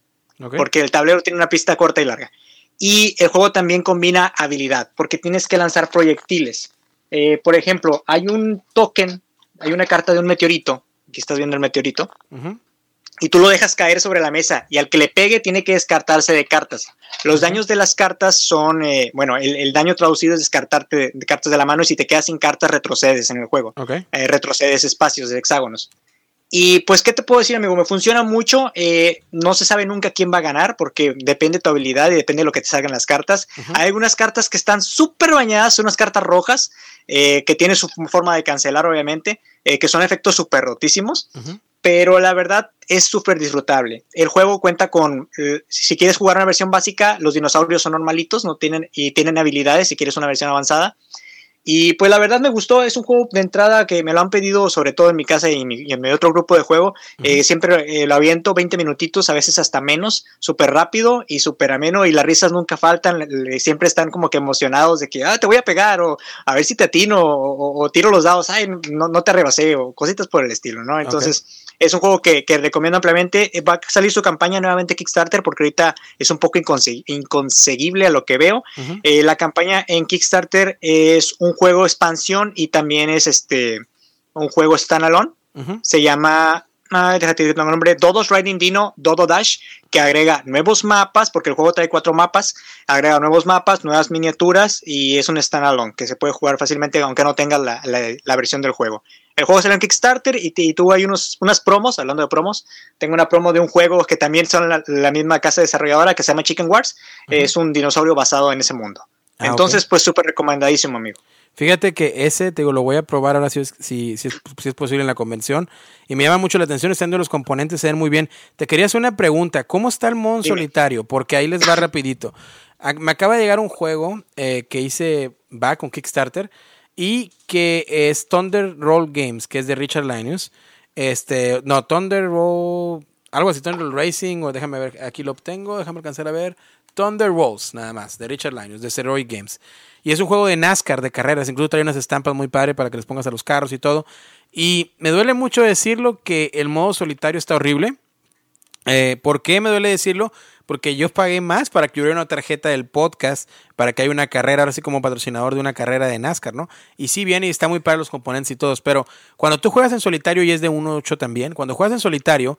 porque el tablero tiene una pista corta y larga. Y el juego también combina habilidad, porque tienes que lanzar proyectiles. Eh, por ejemplo, hay un token, hay una carta de un meteorito, aquí estás viendo el meteorito, y tú lo dejas caer sobre la mesa y al que le pegue tiene que descartarse de cartas. Los daños de las cartas son, eh, bueno, el, daño traducido es descartarte de, cartas de la mano y si te quedas sin cartas retrocedes en el juego. Eh, retrocedes espacios de hexágonos. Y pues, ¿qué te puedo decir, amigo? Me funciona mucho. Eh, no se sabe nunca quién va a ganar porque depende de tu habilidad y depende de lo que te salgan las cartas. Hay algunas cartas que están súper bañadas, son unas cartas rojas que tienen su forma de cancelar, obviamente, que son efectos súper rotísimos pero la verdad es súper disfrutable. El juego cuenta con, eh, si quieres jugar una versión básica, los dinosaurios son normalitos, no tienen y tienen habilidades si quieres una versión avanzada. Y pues la verdad me gustó, es un juego de entrada que me lo han pedido sobre todo en mi casa y, en mi otro grupo de juego. Eh, siempre eh, lo aviento 20 minutitos, a veces hasta menos, súper rápido y súper ameno y las risas nunca faltan, siempre están como que emocionados de que, ah, te voy a pegar o a ver si te atino o, tiro los dados, ay, no, no, te arrebasé o cositas por el estilo, ¿no? Entonces... Es un juego que, recomiendo ampliamente. Eh, va a salir su campaña nuevamente Kickstarter porque ahorita es un poco inconseguible a lo que veo. Eh, la campaña en Kickstarter es un juego expansión y también es este un juego standalone. Se llama ah, déjate el nombre, Dodo's Riding Dino, Dodo Dash, que agrega nuevos mapas, porque el juego trae cuatro mapas, agrega nuevos mapas, nuevas miniaturas y es un standalone que se puede jugar fácilmente aunque no tenga la, la versión del juego. El juego salió en Kickstarter y, y tuvo ahí unos, unas promos, hablando de promos. Tengo una promo de un juego que también son la, misma casa desarrolladora que se llama Chicken Wars. Es un dinosaurio basado en ese mundo. Ah, Entonces, pues súper recomendadísimo, amigo. Fíjate que ese, te digo, lo voy a probar ahora si es, si, si, es, posible en la convención. Y me llama mucho la atención, estando los componentes, se ven muy bien. Te quería hacer una pregunta, ¿cómo está el modo solitario? Porque ahí les va rapidito. Me acaba de llegar un juego eh, que hice, va con Kickstarter, y que es Thunder Roll Games, que es de Richard Linus. Este, no, Thunder Roll, algo así, Thunder Roll Racing, o déjame ver, aquí lo obtengo, déjame alcanzar a ver. Thunder Rolls, nada más, de Richard Linus, de Ceroy Games. Y es un juego de NASCAR, de carreras, incluso trae unas estampas muy padres para que les pongas a los carros y todo. Y me duele mucho decirlo que el modo solitario está horrible. Eh, ¿Por qué me duele decirlo? porque yo pagué más para que hubiera una tarjeta del podcast, para que haya una carrera, ahora sí como patrocinador de una carrera de NASCAR, ¿no? Y sí viene y está muy para los componentes y todos, pero cuando tú juegas en solitario y es de 1.8 también, cuando juegas en solitario,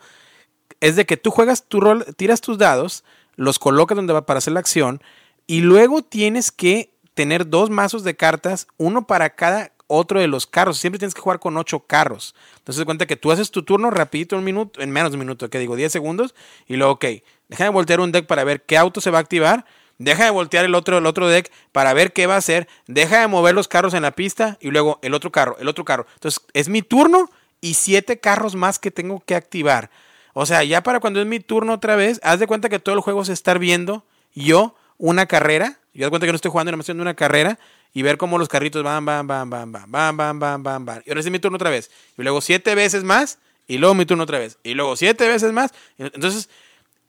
es de que tú juegas tu rol, tiras tus dados, los colocas donde va para hacer la acción, y luego tienes que tener dos mazos de cartas, uno para cada otro de los carros. Siempre tienes que jugar con ocho carros. Entonces, cuenta que tú haces tu turno rapidito, un minuto, en menos de un minuto, que digo, 10 segundos, y luego, ok, deja de voltear un deck para ver qué auto se va a activar, deja de voltear el otro, el otro deck para ver qué va a hacer, deja de mover los carros en la pista, y luego el otro carro, el otro carro. Entonces, es mi turno y siete carros más que tengo que activar. O sea, ya para cuando es mi turno otra vez, haz de cuenta que todo el juego se está viendo yo una carrera Yo doy cuenta que no estoy jugando, no me estoy haciendo una carrera y ver cómo los carritos van, van, van, van, van, van, van, van, van, van. Y ahora sí mi turno otra vez. Y luego siete veces más y luego mi turno otra vez. Y luego siete veces más. Entonces,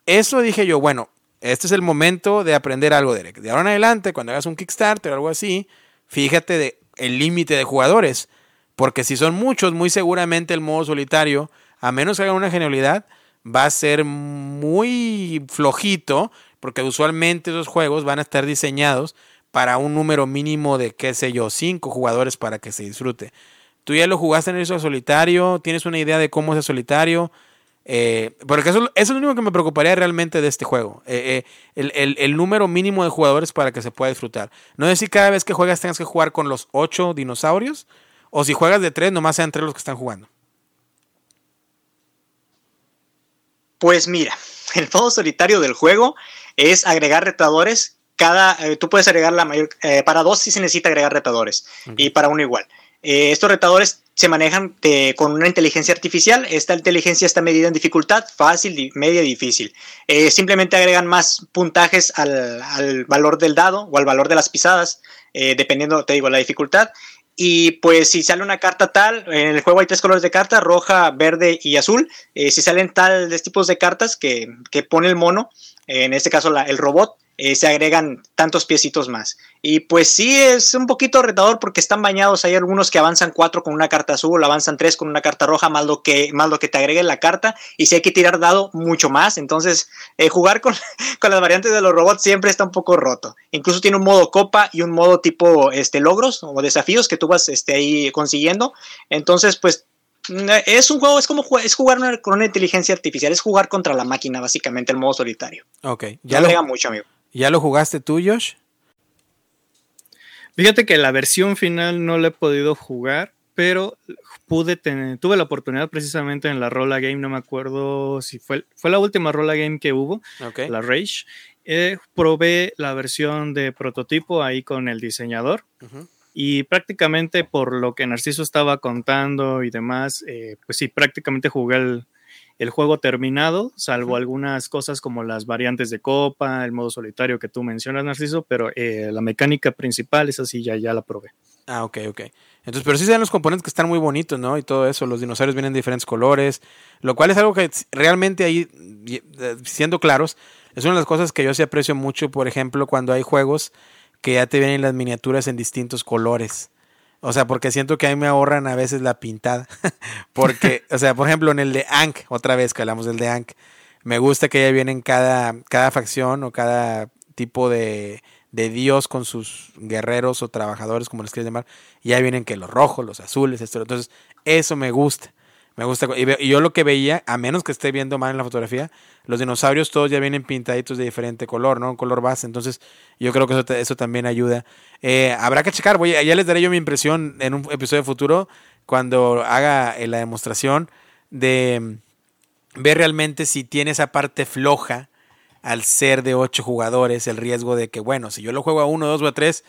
eso dije yo, bueno, este es el momento de aprender algo, Derek. De ahora en adelante, cuando hagas un Kickstarter o algo así, fíjate de el límite de jugadores. Porque si son muchos, muy seguramente el modo solitario, a menos que hagan una genialidad, va a ser muy flojito, porque usualmente esos juegos van a estar diseñados para un número mínimo de, qué sé yo, cinco jugadores para que se disfrute. Tú ya lo jugaste en eso solitario, tienes una idea de cómo es el solitario. Eh, porque eso, es lo único que me preocuparía realmente de este juego. Eh, eh, el, número mínimo de jugadores para que se pueda disfrutar. No es si cada vez que juegas tengas que jugar con los ocho dinosaurios. O si juegas de tres, nomás sean tres los que están jugando. Pues mira, el modo solitario del juego es agregar retadores. Cada, eh, tú puedes agregar la mayor, eh, para dos sí se necesita agregar retadores y para uno igual. Eh, estos retadores se manejan con una inteligencia artificial. Esta inteligencia está medida en dificultad, fácil, media y difícil. simplemente agregan más puntajes al, al, valor del dado o al valor de las pisadas, dependiendo, te digo, la dificultad. Y pues si sale una carta tal, en el juego hay tres colores de carta, roja, verde y azul. Eh, si salen tales tipos de cartas que, que pone el mono, en este caso el robot, eh, se agregan tantos piecitos más. Y pues sí, es un poquito retador porque están bañados. Hay algunos que avanzan cuatro con una carta azul, avanzan tres con una carta roja, más lo que, más lo que te agregue la carta. Y si hay que tirar dado, mucho más. Entonces, eh, jugar con, con, las variantes de los robots siempre está un poco roto. Incluso tiene un modo copa y un modo tipo este, logros o desafíos que tú vas este, ahí consiguiendo. Entonces, pues mm, es un juego, es como es jugar con una inteligencia artificial, es jugar contra la máquina, básicamente, el modo solitario. Ok, ya lo, mucho, amigo. ¿Ya lo jugaste tú, Josh? Fíjate que la versión final no la he podido jugar, pero pude tener, tuve la oportunidad precisamente en la Rolla Game, no me acuerdo si fue, fue la última Rolla Game que hubo, la Rage. Eh, probé la versión de prototipo ahí con el diseñador. Y prácticamente por lo que Narciso estaba contando y demás, eh, pues sí, prácticamente jugué el, el juego terminado, salvo algunas cosas como las variantes de copa, el modo solitario que tú mencionas, Narciso, pero eh, la mecánica principal, esa sí ya, ya la probé. Ah, ok, ok. Entonces, pero sí se dan los componentes que están muy bonitos, ¿no? Y todo eso, los dinosaurios vienen de diferentes colores, lo cual es algo que realmente ahí, eh, siendo claros, es una de las cosas que yo sí aprecio mucho, por ejemplo, cuando hay juegos que ya te vienen las miniaturas en distintos colores. O sea, porque siento que ahí me ahorran a veces la pintada. porque, o sea, por ejemplo, en el de Ankh, otra vez que hablamos del de Ankh, me gusta que ya vienen cada, cada facción o cada tipo de, de dios con sus guerreros o trabajadores, como les quieras llamar. Ya vienen que los rojos, los azules, esto. Entonces, eso me gusta. Me gusta. Y, yo lo que veía, a menos que esté viendo mal en la fotografía, los dinosaurios todos ya vienen pintaditos de diferente color, ¿no? Un color base. Entonces, yo creo que eso, eso también ayuda. Eh, habrá que checar. Voy, ya les daré yo mi impresión en un episodio futuro cuando haga eh, la demostración de mm, ver realmente si tiene esa parte floja al ser de ocho jugadores, el riesgo de que, bueno, si yo lo juego a uno, dos o a tres,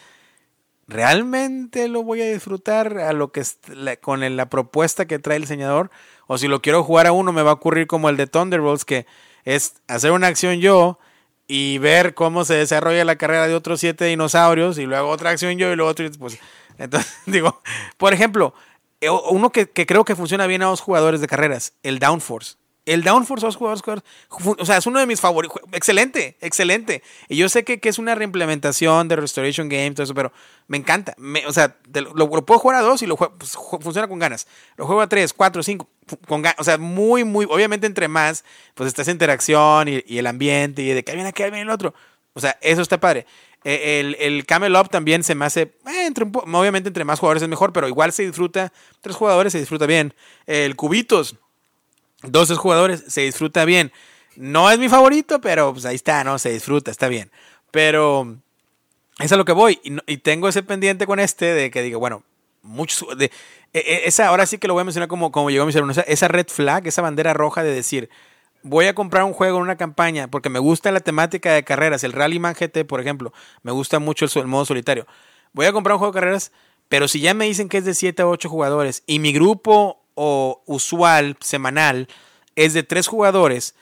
¿realmente lo voy a disfrutar a lo que con la propuesta que trae el diseñador? O si lo quiero jugar a uno, me va a ocurrir como el de Thunderbolts, que es hacer una acción yo y ver cómo se desarrolla la carrera de otros siete dinosaurios y luego otra acción yo y luego otro. Pues, entonces, digo, por ejemplo, eh, uno que, que creo que funciona bien a dos jugadores de carreras, el Downforce. El Downforce dos jugadores, o sea, es uno de mis favoritos. Excelente, excelente. Y yo sé que, es una reimplementación de Restoration Game, todo eso, pero me encanta. o sea, lo, puedo jugar a dos y lo pues, funciona con ganas. Lo juego a tres, cuatro, cinco, con ganas. O sea, muy, muy, obviamente entre más, pues está esa interacción y, el ambiente y de que viene aquí, viene el otro. O sea, eso está padre. E, el, el Camel Up también se me hace, eh, entre obviamente entre más jugadores es mejor, pero igual se disfruta, tres jugadores se disfruta bien. El Cubitos 12 jugadores, se disfruta bien. No es mi favorito, pero pues ahí está, ¿no? Se disfruta, está bien. Pero es a lo que voy. Y, tengo ese pendiente con este de que digo, bueno, muchos. De, e, e, esa, ahora sí que lo voy a mencionar como, como llegó a mi cerebro. Esa, esa red flag, esa bandera roja de decir, voy a comprar un juego en una campaña porque me gusta la temática de carreras. El Rallyman GT, por ejemplo, me gusta mucho el, el, modo solitario. Voy a comprar un juego de carreras, pero si ya me dicen que es de 7 a 8 jugadores y mi grupo o usual, semanal, es de tres jugadores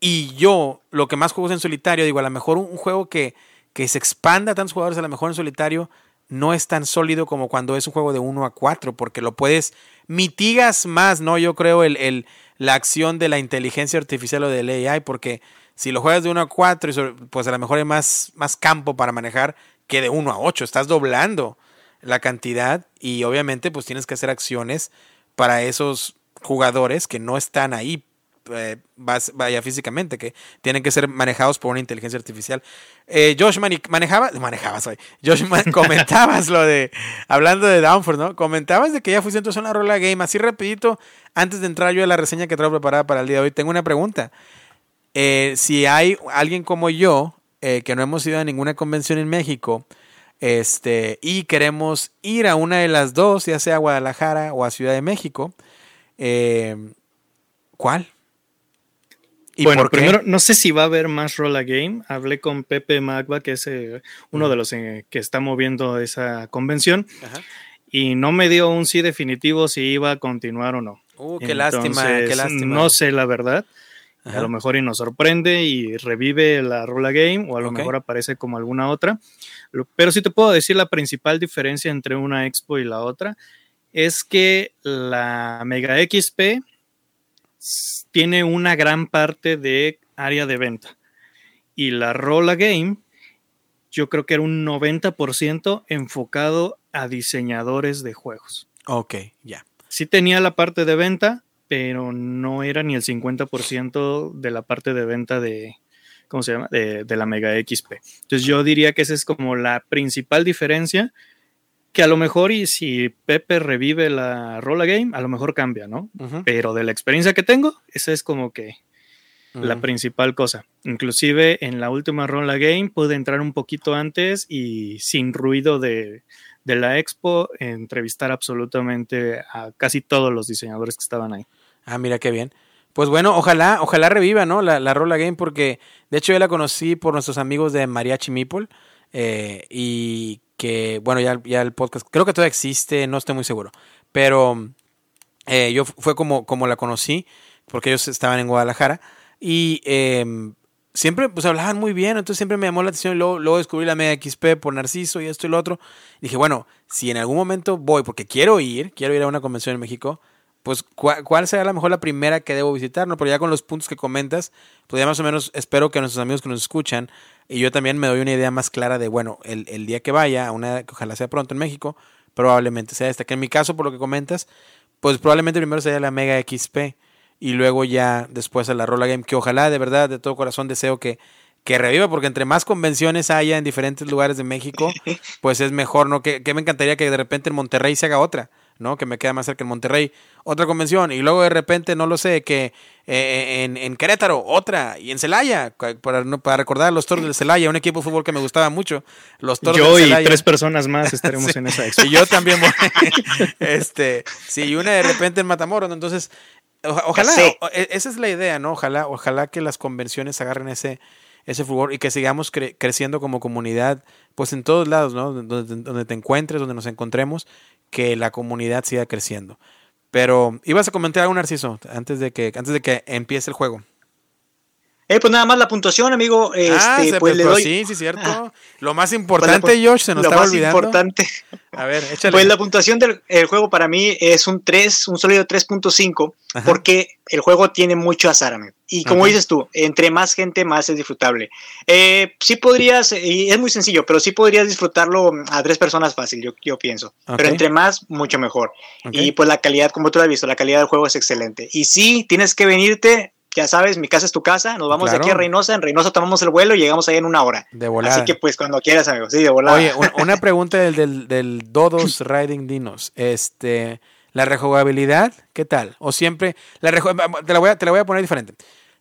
y yo lo que más juego es en solitario, digo, a lo mejor un, juego que, que se expanda a tantos jugadores a lo mejor en solitario no es tan sólido como cuando es un juego de 1 a 4, porque lo puedes, mitigas más, ¿no? Yo creo el, la acción de la inteligencia artificial o del AI, porque si lo juegas de 1 a 4, pues a lo mejor hay más, más campo para manejar que de 1 a 8, estás doblando la cantidad y obviamente pues tienes que hacer acciones para esos jugadores que no están ahí eh, vaya físicamente, que tienen que ser manejados por una inteligencia artificial. Eh, Josh manejaba, manejabas hoy, Josh comentabas lo de, hablando de Downford, ¿no? Comentabas de que ya fuiste entonces a una rola game, así rapidito, antes de entrar yo a la reseña que traigo preparada para el día de hoy, tengo una pregunta. Eh, si hay alguien como yo, que no hemos ido a ninguna convención en México, este, y queremos ir a una de las dos, ya sea a Guadalajara o a Ciudad de México, ¿cuál? bueno, primero, no sé si va a haber más Rolla Game. Hablé con Pepe Magba, que es eh, uno de los eh, que está moviendo esa convención, y no me dio un sí definitivo si iba a continuar o no. Uh, qué lástima, qué lástima. No sé la verdad. A lo mejor y nos sorprende y revive la Rolla Game, o a lo mejor aparece como alguna otra. Pero sí te puedo decir la principal diferencia entre una expo y la otra es que la Mega XP tiene una gran parte de área de venta. Y la Rolla Game, yo creo que era un 90% enfocado a diseñadores de juegos. Ok, ya. Sí tenía la parte de venta, pero no era ni el 50% de la parte de venta de, ¿cómo se llama? De, de, la Mega XP. Entonces yo diría que esa es como la principal diferencia que a lo mejor y si Pepe revive la Rolla Game, a lo mejor cambia, ¿no? Pero de la experiencia que tengo, esa es como que la principal cosa. Inclusive en la última Rolla Game pude entrar un poquito antes y sin ruido de, la expo entrevistar absolutamente a casi todos los diseñadores que estaban ahí. Ah, mira qué bien. Pues bueno, ojalá, ojalá reviva, ¿no? La, la Rolla Game, porque de hecho yo la conocí por nuestros amigos de Mariachi Meeple. Eh, y que, bueno, ya, ya el podcast, creo que todavía existe, no estoy muy seguro, pero eh, yo fue como, como la conocí, porque ellos estaban en Guadalajara, y em, siempre pues hablaban muy bien, entonces siempre me llamó la atención y luego, luego descubrí la Mega XP por Narciso y esto y lo otro. dije, bueno, si en algún momento voy, porque quiero ir, quiero ir a una convención en México, pues ¿cuál, será a lo mejor la primera que debo visitar, ¿no? Pero ya con los puntos que comentas, pues ya más o menos espero que nuestros amigos que nos escuchan y yo también me doy una idea más clara de, bueno, el, el día que vaya, una que ojalá sea pronto en México, probablemente sea esta. Que en mi caso, por lo que comentas, pues probablemente primero sería la Mega XP y luego ya después a la Rola Game, que ojalá de verdad, de todo corazón deseo que, que reviva, porque entre más convenciones haya en diferentes lugares de México, pues es mejor, ¿no? Que, que me encantaría que de repente en Monterrey se haga otra. ¿No? Que me queda más cerca en Monterrey, otra convención, y luego de repente, no lo sé, que eh, en, en, Querétaro, otra, y en Celaya, para, para recordar los Toros del Celaya, un equipo de fútbol que me gustaba mucho. Los Toros yo y tres personas más estaremos en esa Y yo también voy. este, sí, y una de repente en Matamoros, entonces, ojalá, e, esa es la idea, ¿no? Ojalá, ojalá que las convenciones agarren ese ese fútbol y que sigamos creciendo como comunidad, pues en todos lados, ¿no? Donde, donde, te encuentres, donde nos encontremos que la comunidad siga creciendo. Pero ibas a comentar algo, Narciso, antes de que, antes de que empiece el juego. Eh, pues nada más la puntuación, amigo. Ah, este, pues le doy... sí, sí, cierto. Ah. Lo más importante, pues Josh, se nos lo más importante. A ver, échale. Pues la puntuación del juego para mí es un 3, un sólido 3.5, porque el juego tiene mucho azar, amigo. Y como dices tú, entre más gente, más es disfrutable. Eh, sí podrías, y es muy sencillo, pero sí podrías disfrutarlo a tres personas fácil, yo, yo pienso. Pero entre más, mucho mejor. Y pues la calidad, como tú lo has visto, la calidad del juego es excelente. Y sí, tienes que venirte ya sabes, mi casa es tu casa, nos vamos de aquí a Reynosa, en Reynosa tomamos el vuelo y llegamos ahí en una hora. De volada. Así que pues cuando quieras, amigo, sí, de volada. Oye, una pregunta del, del, del Dodos Riding Dinos, este, la rejugabilidad, ¿qué tal? O siempre, la te, la voy a, te la voy a poner diferente.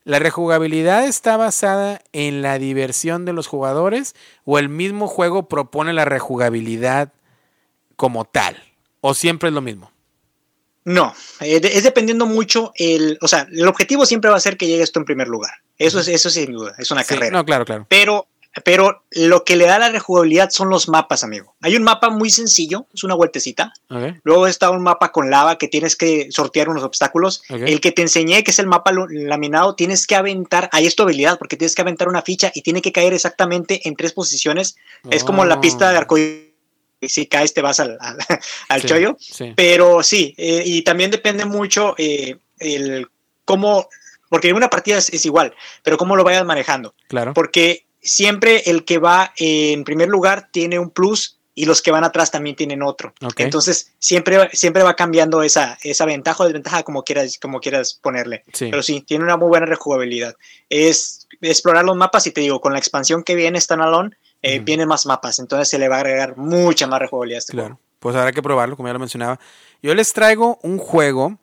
¿La rejugabilidad está basada en la diversión de los jugadores o el mismo juego propone la rejugabilidad como tal? ¿O siempre es lo mismo? No, eh, es dependiendo mucho el, o sea, el objetivo siempre va a ser que llegues tú en primer lugar. Eso es, eso sin duda, es una carrera. No, claro, claro. Pero pero lo que le da la rejugabilidad son los mapas, amigo. Hay un mapa muy sencillo, es una vueltecita. Luego está un mapa con lava que tienes que sortear unos obstáculos. El que te enseñé, que es el mapa laminado, tienes que aventar, ahí es tu habilidad, porque tienes que aventar una ficha y tiene que caer exactamente en tres posiciones. Es como la pista de oh. arcoíris y si caes te vas al, al, chollo. Pero sí, eh, y también depende mucho eh, el cómo, porque en una partida es, igual, pero cómo lo vayas manejando. Claro. Porque siempre el que va en primer lugar tiene un plus y los que van atrás también tienen otro. Entonces, siempre, siempre va cambiando esa, esa ventaja o desventaja como quieras, como quieras ponerle. Pero sí, tiene una muy buena rejugabilidad. Es explorar los mapas y te digo, con la expansión que viene Standalone, eh, vienen más mapas, entonces se le va a agregar mucha más rejugabilidad a este claro. Pues habrá que probarlo, como ya lo mencionaba. Yo les traigo un juego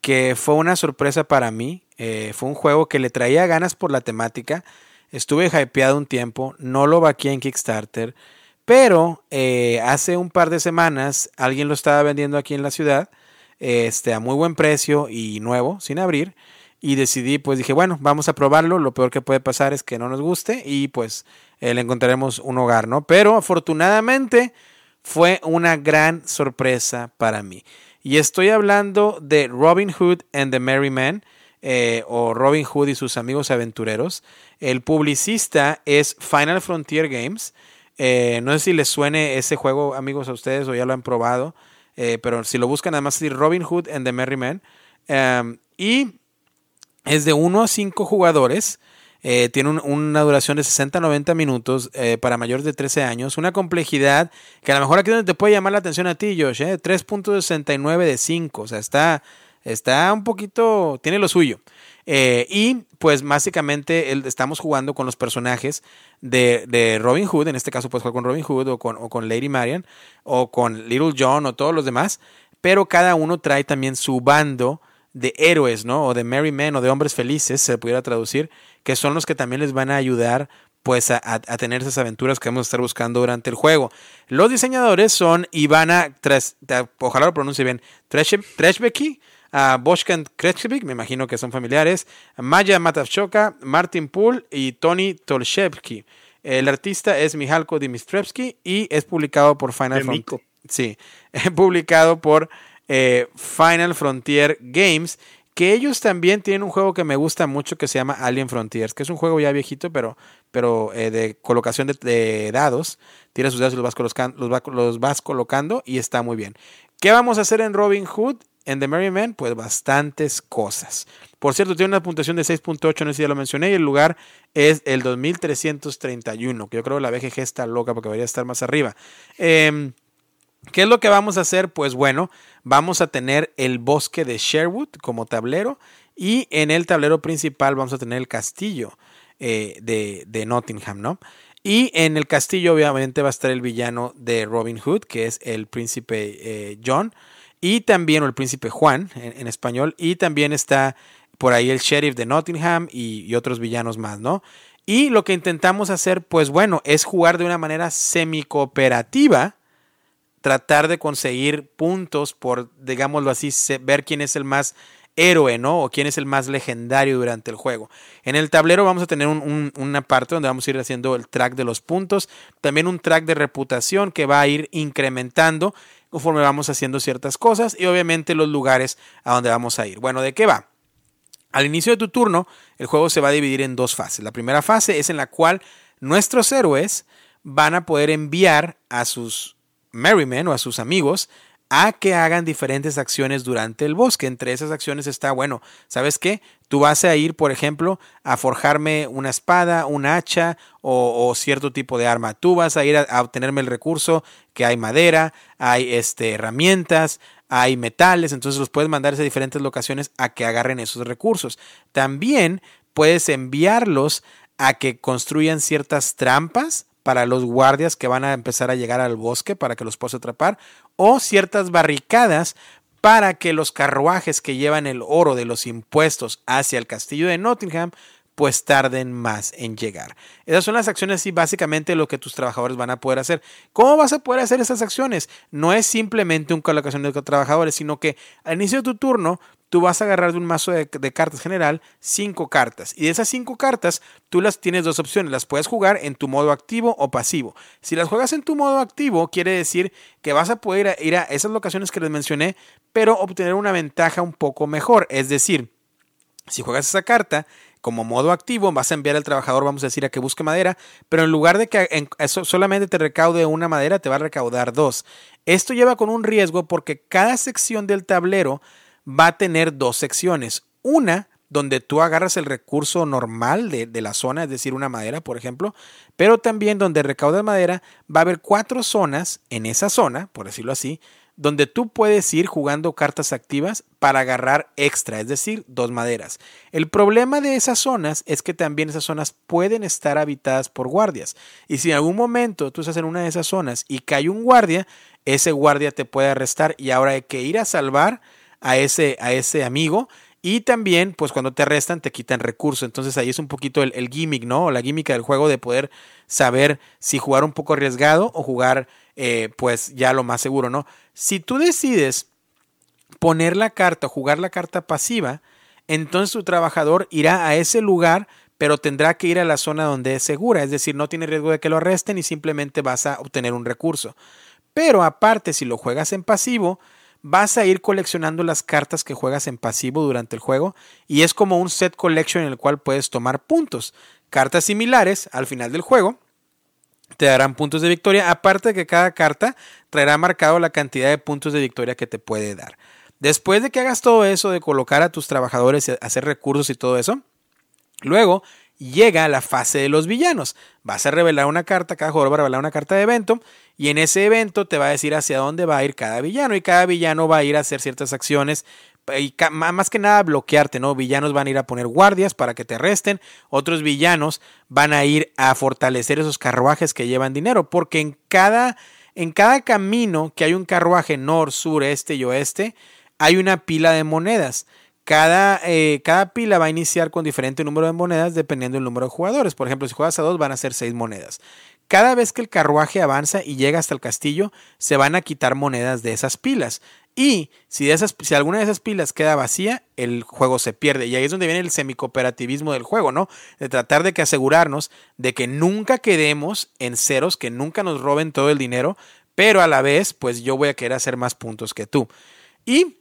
que fue una sorpresa para mí. Eh, fue un juego que le traía ganas por la temática. Estuve hypeado un tiempo, no lo vaqué en Kickstarter, pero eh, hace un par de semanas alguien lo estaba vendiendo aquí en la ciudad este, a muy buen precio y nuevo, sin abrir. Y decidí, pues dije, bueno, vamos a probarlo. Lo peor que puede pasar es que no nos guste y pues eh, le encontraremos un hogar, ¿no? Pero afortunadamente fue una gran sorpresa para mí. Y estoy hablando de Robin Hood and the Merry Men, eh, o Robin Hood y sus amigos aventureros. El publicista es Final Frontier Games. Eh, no sé si les suene ese juego, amigos, a ustedes o ya lo han probado. pero si lo buscan, además es Robin Hood and the Merry Men. Em, y es de 1 a 5 jugadores. Eh, tiene una duración de 60-90 minutos eh, para mayores de 13 años. Una complejidad que a lo mejor aquí donde te puede llamar la atención a ti, Josh. Eh, 3.69 de 5. O sea, está, está un poquito. Tiene lo suyo. Eh, y pues básicamente estamos jugando con los personajes de, Robin Hood. En este caso, puedes jugar con Robin Hood o con, o con Lady Marian o con Little John o todos los demás. Pero cada uno trae también su bando de héroes, ¿no? O de merry men o de hombres felices, se pudiera traducir, que son los que también les van a ayudar pues a, tener esas aventuras que vamos a estar buscando durante el juego. Los diseñadores son Ivana, ojalá lo pronuncie bien, Treshbeki, uh, Boshkan Kretschevik, me imagino que son familiares, Maya Matavchoka, Martin Pool y Tony Tolshevsky. El artista es Mihalko Dimistrevsky y es publicado por Final Fantasy. Sí, publicado por eh, Final Frontier Games, que ellos también tienen un juego que me gusta mucho que se llama Alien Frontiers, que es un juego ya viejito, pero, pero eh, de colocación de, dados. Tiras sus dados y los vas, colocando, y está muy bien. ¿Qué vamos a hacer en Robin Hood? En The Merry Men, pues bastantes cosas. Por cierto, tiene una puntuación de 6.8, no sé si ya lo mencioné, y el lugar es el 2331, que yo creo que la BGG está loca porque debería estar más arriba. Eh, ¿Qué es lo que vamos a hacer? Pues bueno, vamos a tener el bosque de Sherwood como tablero y en el tablero principal vamos a tener el castillo eh, de, Nottingham, ¿no? Y en el castillo obviamente va a estar el villano de Robin Hood, que es el príncipe eh, John, y también, o el príncipe Juan en, español, y también está por ahí el sheriff de Nottingham y, y otros villanos más, ¿no? Y lo que intentamos hacer, pues bueno, es jugar de una manera semi-cooperativa tratar de conseguir puntos por, digámoslo así, ver quién es el más héroe, ¿no? O quién es el más legendario durante el juego. En el tablero vamos a tener una parte donde vamos a ir haciendo el track de los puntos, también un track de reputación que va a ir incrementando conforme vamos haciendo ciertas cosas y obviamente los lugares a donde vamos a ir. Bueno, ¿de qué va? Al inicio de tu turno, el juego se va a dividir en dos fases. La primera fase es en la cual nuestros héroes van a poder enviar a sus Merriman o a sus amigos a que hagan diferentes acciones durante el bosque. Entre esas acciones está, bueno, ¿sabes qué? Tú vas a ir, por ejemplo, a forjarme una espada, un hacha o, cierto tipo de arma. Tú vas a ir a, obtenerme el recurso que hay madera, hay este, herramientas, hay metales, entonces los puedes mandar a diferentes locaciones a que agarren esos recursos. También puedes enviarlos a que construyan ciertas trampas para los guardias que van a empezar a llegar al bosque para que los puedas atrapar, o ciertas barricadas para que los carruajes que llevan el oro de los impuestos hacia el castillo de Nottingham pues tarden más en llegar. Esas son las acciones y básicamente lo que tus trabajadores van a poder hacer. ¿Cómo vas a poder hacer esas acciones? No es simplemente una colocación de trabajadores, sino que al inicio de tu turno tú vas a agarrar de un mazo de, cartas general cinco cartas. Y de esas cinco cartas, tú las tienes dos opciones. Las puedes jugar en tu modo activo o pasivo. Si las juegas en tu modo activo, quiere decir que vas a poder ir a esas locaciones que les mencioné, pero obtener una ventaja un poco mejor. Es decir, si juegas esa carta como modo activo, vas a enviar al trabajador, vamos a decir, a que busque madera, pero en lugar de que eso solamente te recaude una madera, te va a recaudar dos. Esto lleva con un riesgo porque cada sección del tablero va a tener dos secciones. Una donde tú agarras el recurso normal de, la zona, es decir, una madera, por ejemplo, pero también donde recaudas madera, va a haber cuatro zonas en esa zona, por decirlo así, donde tú puedes ir jugando cartas activas para agarrar extra, es decir, dos maderas. El problema de esas zonas es que también esas zonas pueden estar habitadas por guardias. Y si en algún momento tú estás en una de esas zonas y cae un guardia, ese guardia te puede arrestar y ahora hay que ir a salvar a ese, a ese amigo. Y también, pues cuando te arrestan, te quitan recursos. Entonces ahí es un poquito el, el gimmick, ¿no? La gimmick del juego de poder saber si jugar un poco arriesgado o jugar, eh, pues ya lo más seguro, ¿no? Si tú decides poner la carta o jugar la carta pasiva, entonces tu trabajador irá a ese lugar, pero tendrá que ir a la zona donde es segura, es decir, no tiene riesgo de que lo arresten y simplemente vas a obtener un recurso. Pero aparte, si lo juegas en pasivo, vas a ir coleccionando las cartas que juegas en pasivo durante el juego y es como un set collection en el cual puedes tomar puntos. Cartas similares al final del juego te darán puntos de victoria, aparte de que cada carta traerá marcado la cantidad de puntos de victoria que te puede dar. Después de que hagas todo eso de colocar a tus trabajadores, hacer recursos y todo eso, luego llega la fase de los villanos. Vas a revelar una carta, cada jugador va a revelar una carta de evento y en ese evento te va a decir hacia dónde va a ir cada villano y cada villano va a ir a hacer ciertas acciones y más que nada bloquearte, ¿no? Villanos van a ir a poner guardias para que te arresten, otros villanos van a ir a fortalecer esos carruajes que llevan dinero, porque en cada en cada camino que hay un carruaje nor, sur, este y oeste, hay una pila de monedas. Cada, eh, cada, pila va a iniciar con diferente número de monedas dependiendo del número de jugadores. Por ejemplo, si juegas a dos van a ser seis monedas. Cada vez que el carruaje avanza y llega hasta el castillo, se van a quitar monedas de esas pilas. Y si, esas, si alguna de esas pilas queda vacía, el juego se pierde. Y ahí es donde viene el semicooperativismo del juego, ¿no? De tratar de que asegurarnos de que nunca quedemos en ceros, que nunca nos roben todo el dinero, pero a la vez, pues yo voy a querer hacer más puntos que tú. Y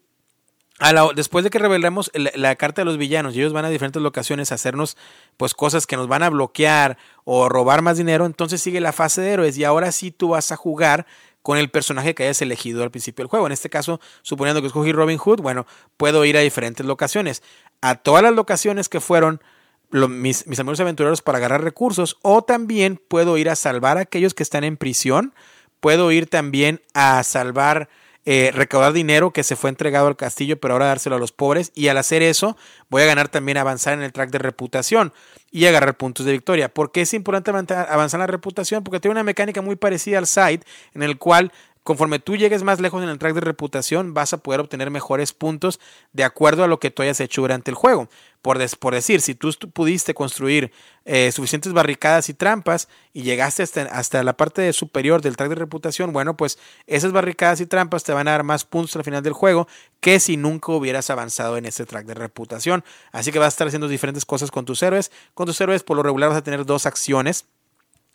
después de que revelemos la, carta de los villanos y ellos van a diferentes locaciones a hacernos pues cosas que nos van a bloquear o robar más dinero, entonces sigue la fase de héroes y ahora sí tú vas a jugar con el personaje que hayas elegido al principio del juego. En este caso, suponiendo que escogí Robin Hood, bueno, puedo ir a diferentes locaciones. A todas las locaciones que fueron mis, mis amigos aventureros para agarrar recursos o también puedo ir a salvar a aquellos que están en prisión. Puedo ir también a salvar eh, recaudar dinero que se fue entregado al castillo, pero ahora dárselo a los pobres. Y al hacer eso, voy a ganar también avanzar en el track de reputación y agarrar puntos de victoria. ¿Por qué es importante avanzar en la reputación? Porque tiene una mecánica muy parecida al side, en el cual conforme tú llegues más lejos en el track de reputación, vas a poder obtener mejores puntos de acuerdo a lo que tú hayas hecho durante el juego. Por, por decir, si tú pudiste construir eh, suficientes barricadas y trampas y llegaste hasta, hasta, la parte superior del track de reputación, bueno, pues esas barricadas y trampas te van a dar más puntos al final del juego que si nunca hubieras avanzado en ese track de reputación. Así que vas a estar haciendo diferentes cosas con tus héroes. Con tus héroes, por lo regular, vas a tener dos acciones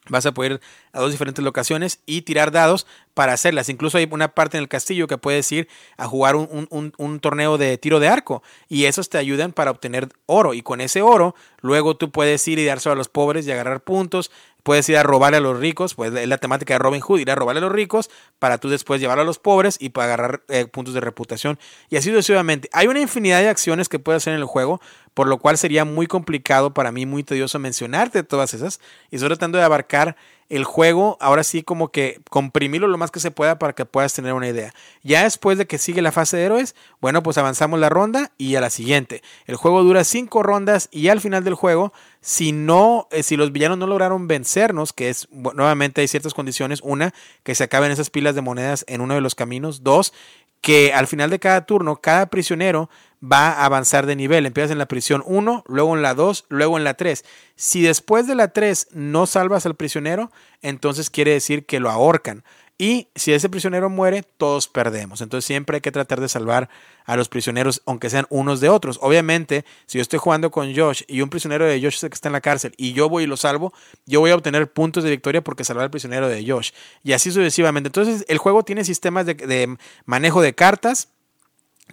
Vas a poder ir a dos diferentes locaciones y tirar dados para hacerlas. Incluso hay una parte en el castillo que puedes ir a jugar un, torneo de tiro de arco y esos te ayudan para obtener oro. Y con ese oro, luego tú puedes ir y dárselo a los pobres y agarrar puntos Puedes ir a robarle a los ricos, pues es la temática de Robin Hood, ir a robarle a los ricos para tú después llevarlo a los pobres y para agarrar eh, puntos de reputación. Y así sucesivamente. Hay una infinidad de acciones que puedes hacer en el juego, por lo cual sería muy complicado para mí, muy tedioso mencionarte todas esas. Y estoy tratando de abarcar el juego, ahora sí como que comprimirlo lo más que se pueda para que puedas tener una idea. Ya después de que sigue la fase de héroes, bueno, pues avanzamos la ronda y a la siguiente. El juego dura cinco rondas y al final del juego, si no, eh, si los villanos no lograron vencernos, que es, nuevamente hay ciertas condiciones, una, que se acaben esas pilas de monedas en uno de los caminos, dos, que al final de cada turno, cada prisionero va a avanzar de nivel. Empiezas en la prisión 1, luego en la 2, luego en la 3. Si después de la 3 no salvas al prisionero, entonces quiere decir que lo ahorcan. Y si ese prisionero muere, todos perdemos. Entonces siempre hay que tratar de salvar a los prisioneros, aunque sean unos de otros. Obviamente, si yo estoy jugando con Josh y un prisionero de Josh que está en la cárcel y yo voy y lo salvo, yo voy a obtener puntos de victoria porque salvar al prisionero de Josh. Y así sucesivamente. Entonces el juego tiene sistemas de, de manejo de cartas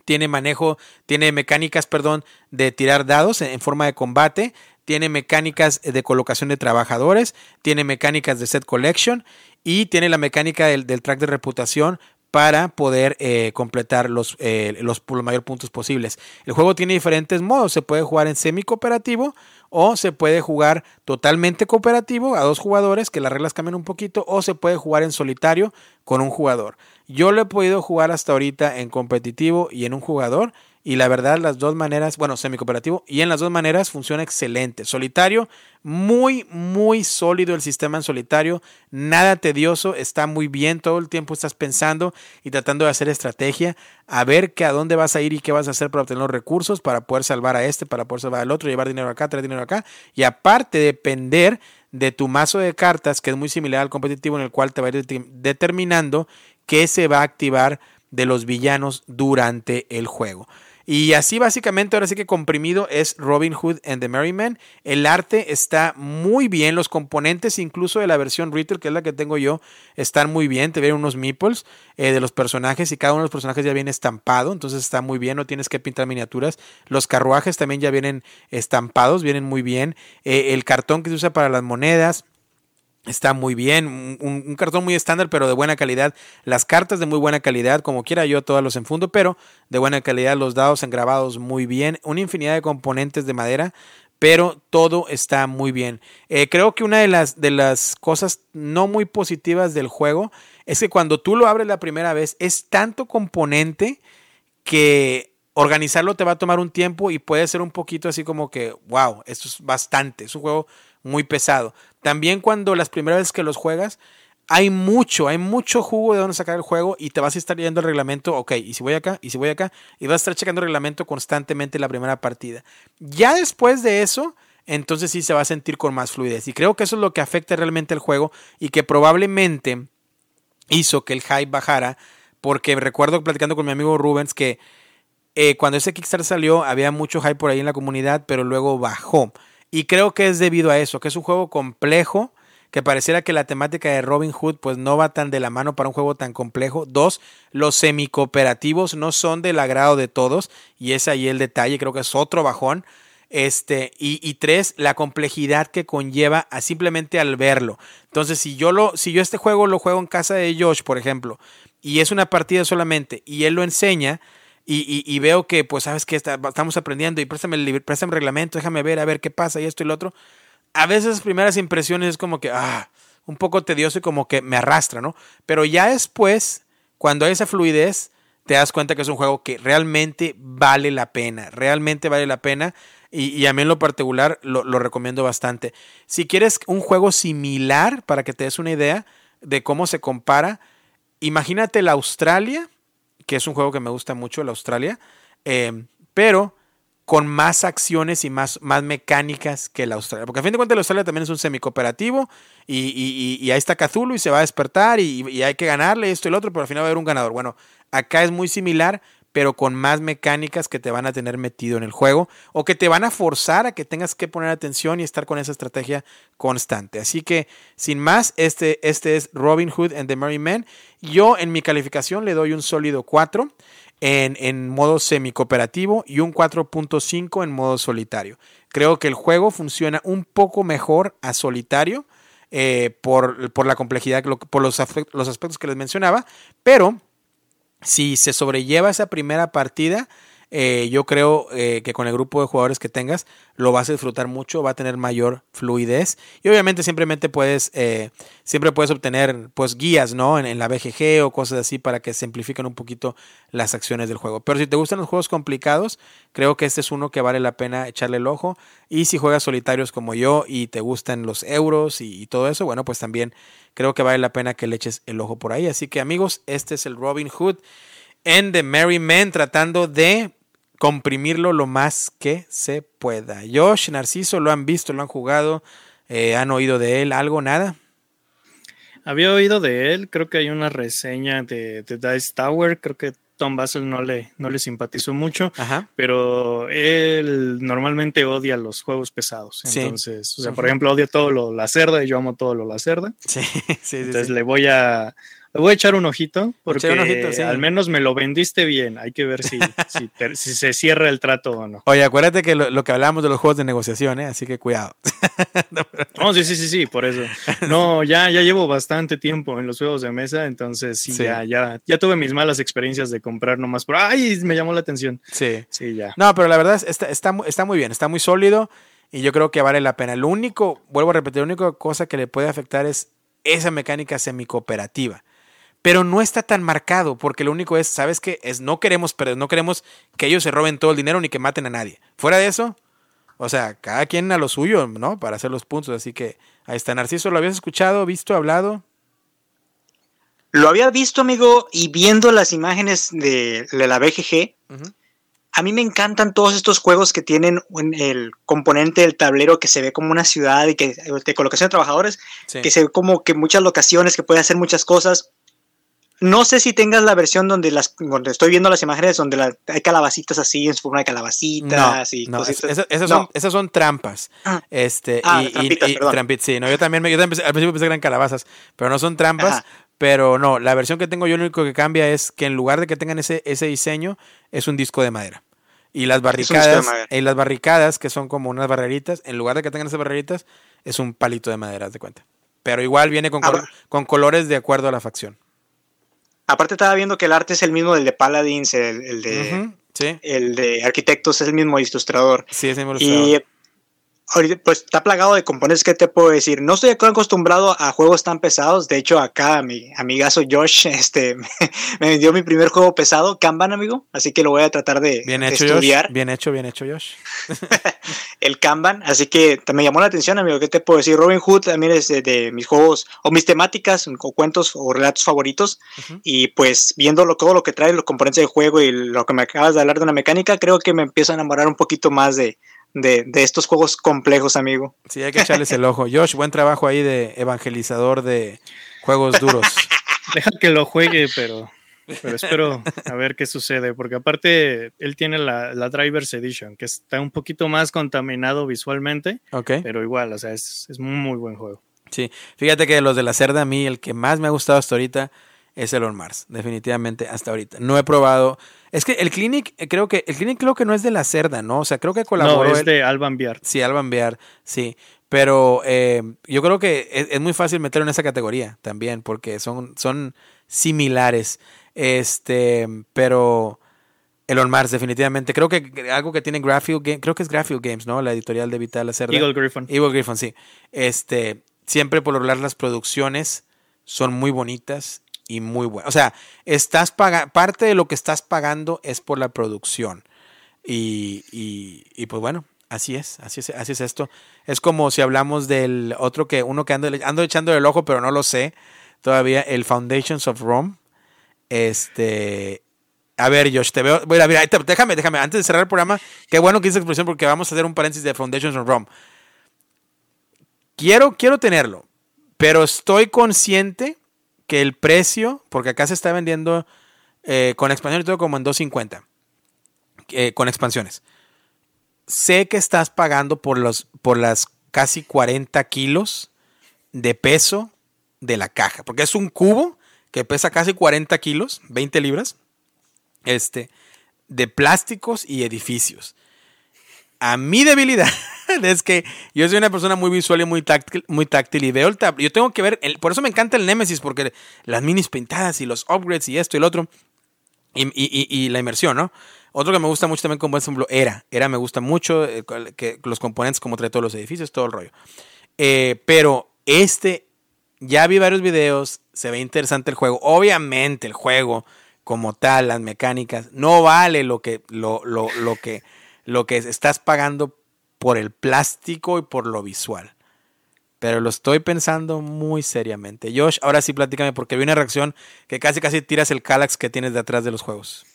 tiene manejo, tiene mecánicas, perdón, de tirar dados en, forma de combate, tiene mecánicas de colocación de trabajadores, tiene mecánicas de set collection y tiene la mecánica del, track de reputación para poder eh, completar los, eh, los, los puntos posibles. El juego tiene diferentes modos, se puede jugar en semi cooperativo o se puede jugar totalmente cooperativo a dos jugadores, que las reglas cambian un poquito, o se puede jugar en solitario con un jugador. Yo lo he podido jugar hasta ahorita en competitivo y en un jugador. Y la verdad, las dos maneras, bueno, semi-cooperativo, y en las dos maneras funciona excelente. Solitario, muy, muy sólido el sistema en solitario, nada tedioso, está muy bien, todo el tiempo estás pensando y tratando de hacer estrategia, a ver que a dónde vas a ir y qué vas a hacer para obtener los recursos, para poder salvar a este, para poder salvar al otro, llevar dinero acá, traer dinero acá, y aparte depender de tu mazo de cartas, que es muy similar al competitivo, en el cual te va a ir determinando qué se va a activar de los villanos durante el juego. Y así básicamente, ahora sí que comprimido es Robin Hood and the Merry Men. El arte está muy bien, los componentes incluso de la versión retail, que es la que tengo yo, están muy bien. Te vienen unos meeples eh, de los personajes y cada uno de los personajes ya viene estampado, entonces está muy bien, no tienes que pintar miniaturas. Los carruajes también ya vienen estampados, vienen muy bien. Eh, el cartón que se usa para las monedas Está muy bien, un, cartón muy estándar, pero de buena calidad. Las cartas de muy buena calidad, como quiera yo todas los enfundo, pero de buena calidad. Los dados engrabados muy bien. Una infinidad de componentes de madera, pero todo está muy bien. Eh, creo que una de las, de las cosas no muy positivas del juego es que cuando tú lo abres la primera vez es tanto componente que organizarlo te va a tomar un tiempo y puede ser un poquito así como que, wow, esto es bastante. Es un juego muy pesado. También cuando las primeras veces que los juegas, hay mucho, hay mucho jugo de dónde sacar el juego y te vas a estar leyendo el reglamento, ok, y si voy acá, y si voy acá, y vas a estar checando el reglamento constantemente la primera partida. Ya después de eso, entonces sí se va a sentir con más fluidez. Y creo que eso es lo que afecta realmente el juego y que probablemente hizo que el hype bajara, porque recuerdo platicando con mi amigo Rubens que eh, cuando ese Kickstarter salió había mucho hype por ahí en la comunidad, pero luego bajó. Y creo que es debido a eso, que es un juego complejo, que pareciera que la temática de Robin Hood pues no va tan de la mano para un juego tan complejo. Dos, los semicooperativos no son del agrado de todos y es ahí el detalle, creo que es otro bajón. Este, y, y, tres, la complejidad que conlleva a simplemente al verlo. Entonces, si yo lo, si yo este juego lo juego en casa de Josh, por ejemplo, y es una partida solamente, y él lo enseña, y, veo que, pues, sabes que estamos aprendiendo y préstame el, préstame reglamento, déjame ver, a ver qué pasa y esto y lo otro. A veces las primeras impresiones es como que, ah, un poco tedioso y como que me arrastra, ¿no? Pero ya después, cuando hay esa fluidez, te das cuenta que es un juego que realmente vale la pena, realmente vale la pena. Y, a mí en lo particular lo, lo, recomiendo bastante. Si quieres un juego similar, para que te des una idea de cómo se compara, imagínate la Australia que es un juego que me gusta mucho, el Australia, eh, pero con más acciones y más, más mecánicas que el Australia. Porque a fin de cuentas el Australia también es un semi-cooperativo y, y, ahí está Cthulhu y se va a despertar y, y, hay que ganarle esto y lo otro, pero al final va a haber un ganador. Bueno, acá es muy similar, pero con más mecánicas que te van a tener metido en el juego o que te van a forzar a que tengas que poner atención y estar con esa estrategia constante. Así que, sin más, este, este es Robin Hood and the Merry Men. Yo en mi calificación le doy un sólido 4 en, en modo semi-cooperativo y un 4.5 en modo solitario. Creo que el juego funciona un poco mejor a solitario. Eh, por, por, la complejidad, por los, los aspectos que les mencionaba, pero si se sobrelleva esa primera partida, eh, yo creo eh, que con el grupo de jugadores que tengas lo vas a disfrutar mucho, va a tener mayor fluidez y obviamente simplemente puedes, eh, siempre puedes obtener pues guías, ¿no? En, la BGG o cosas así para que simplifiquen un poquito las acciones del juego. Pero si te gustan los juegos complicados, creo que este es uno que vale la pena echarle el ojo y si juegas solitarios como yo y te gustan los euros y, y todo eso, bueno, pues también creo que vale la pena que le eches el ojo por ahí. Así que amigos, este es el Robin Hood en The Merry Men, tratando de comprimirlo lo más que se pueda. Josh, Narciso, lo han visto, lo han jugado, eh, han oído de él, algo, nada. Había oído de él, creo que hay una reseña de, de Dice Tower, creo que Tom Basel no le, no le simpatizó mucho, pero él normalmente odia los juegos pesados. Entonces, o sea, por ejemplo, odia todo lo la cerda y yo amo todo lo la cerda. Sí, sí, Entonces le voy a voy a echar un ojito porque al menos me lo vendiste bien. Hay que ver si, si, se cierra el trato o no. Oye, acuérdate que lo, que hablábamos de los juegos de negociación, ¿eh? así que cuidado. no, sí, sí, sí, sí, por eso. No, ya, ya llevo bastante tiempo en los juegos de mesa, entonces sí, Ya, ya, ya tuve mis malas experiencias de comprar nomás por, ay, me llamó la atención. Sí. Sí, ya. No, pero la verdad está, está, está muy bien, está muy sólido y yo creo que vale la pena. Lo único, vuelvo a repetir, la única cosa que le puede afectar es esa mecánica semi-cooperativa pero no está tan marcado porque lo único es, ¿sabes qué? Es no queremos perder, no queremos que ellos se roben todo el dinero ni que maten a nadie. Fuera de eso, o sea, cada quien a lo suyo, ¿no? Para hacer los puntos. Así que ahí está. Narciso, ¿lo habías escuchado, visto, hablado? Lo había visto, amigo, y viendo las imágenes de, la BGG, a mí me encantan todos estos juegos que tienen el componente del tablero que se ve como una ciudad y que de colocación de trabajadores, que se ve como que muchas locaciones, que puede hacer muchas cosas. No sé si tengas la versión donde las donde estoy viendo las imágenes donde hay calabacitas así en su forma de calabacitas y esas, son, trampas. Ah. Este, ah, y, trampitas, sí, no, yo también, me, al principio pensé que eran calabazas, pero no son trampas. Pero no, la versión que tengo yo lo único que cambia es que en lugar de que tengan ese, ese diseño, es un disco de madera. Y las barricadas, y las barricadas, que son como unas barreritas, en lugar de que tengan esas barreritas, es un palito de madera, de cuenta. Pero igual viene con, ah, con colores de acuerdo a la facción. Aparte estaba viendo que el arte es el mismo del de Paladins, el, de, el de Arquitectos es el mismo ilustrador. Sí, es el mismo ilustrador ahorita pues está plagado de componentes que te puedo decir. No estoy acostumbrado a juegos tan pesados. De hecho, acá mi amigazo Josh este, me vendió mi primer juego pesado, Kanban, amigo. Así que lo voy a tratar de, bien hecho, estudiar. Bien hecho, bien hecho, Josh. el Kanban. Así que me llamó la atención, amigo. ¿Qué te puedo decir? Robin Hood también es de, mis juegos o mis temáticas o cuentos o relatos favoritos. Y pues viendo todo lo que trae, los componentes del juego y lo que me acabas de hablar de una mecánica, creo que me empiezo a enamorar un poquito más de, de, estos juegos complejos, amigo. Sí, hay que echarles el ojo. Josh, buen trabajo ahí de evangelizador de juegos duros. Deja que lo juegue, pero, pero espero a ver qué sucede, porque aparte él tiene la, la Drivers Edition, que está un poquito más contaminado visualmente, pero igual, o sea, es, es muy buen juego. Sí, fíjate que los de la cerda a mí, el que más me ha gustado hasta ahorita es el On Mars, definitivamente hasta ahorita. No he probado. Es que el Clinic, eh, creo que el Clinic creo que no es de la cerda, ¿no? O sea, creo que colaboró. No, es de Alban Biar. Sí, Alban Biar, sí. Pero eh, yo creo que es, muy fácil meterlo en esa categoría también, porque son, son similares. Este, pero el On Mars, definitivamente. Creo que algo que tiene Graphic Games, creo que es Graphic Games, ¿no? La editorial de Vital Cerda. Eagle Griffin. Eagle Griffin, sí. Este, siempre por hablar las producciones son muy bonitas y muy bueno. O sea, estás pagando, parte de lo que estás pagando es por la producción. Y, y, pues bueno, así es, así es, así es esto. Es como si hablamos del otro que, uno que ando, ando echando el ojo, pero no lo sé todavía, el Foundations of Rome. Este, a ver, Josh, te veo. Mira, mira, déjame, déjame, antes de cerrar el programa, qué bueno que hice expresión porque vamos a hacer un paréntesis de Foundations of Rome. Quiero, quiero tenerlo, pero estoy consciente que el precio, porque acá se está vendiendo eh, con expansión y todo como en 250, eh, con expansiones. Sé que estás pagando por, los, por las casi 40 kilos de peso de la caja, porque es un cubo que pesa casi 40 kilos, 20 libras, este, de plásticos y edificios. A mi debilidad es que yo soy una persona muy visual y muy táctil, muy táctil y veo el tab Yo tengo que ver, por eso me encanta el Nemesis, porque las minis pintadas y los upgrades y esto y el otro, y, la inmersión, ¿no? Otro que me gusta mucho también, como ejemplo, Era. Era me gusta mucho, eh, que los componentes, como trae todos los edificios, todo el rollo. Eh, pero este, ya vi varios videos, se ve interesante el juego. Obviamente el juego como tal, las mecánicas, no vale lo que, lo, lo, lo que, lo que estás pagando por el plástico y por lo visual. pero lo estoy pensando muy seriamente. Josh, ahora sí platícame porque vi una reacción que casi casi tiras el Calax que tienes detrás de los juegos.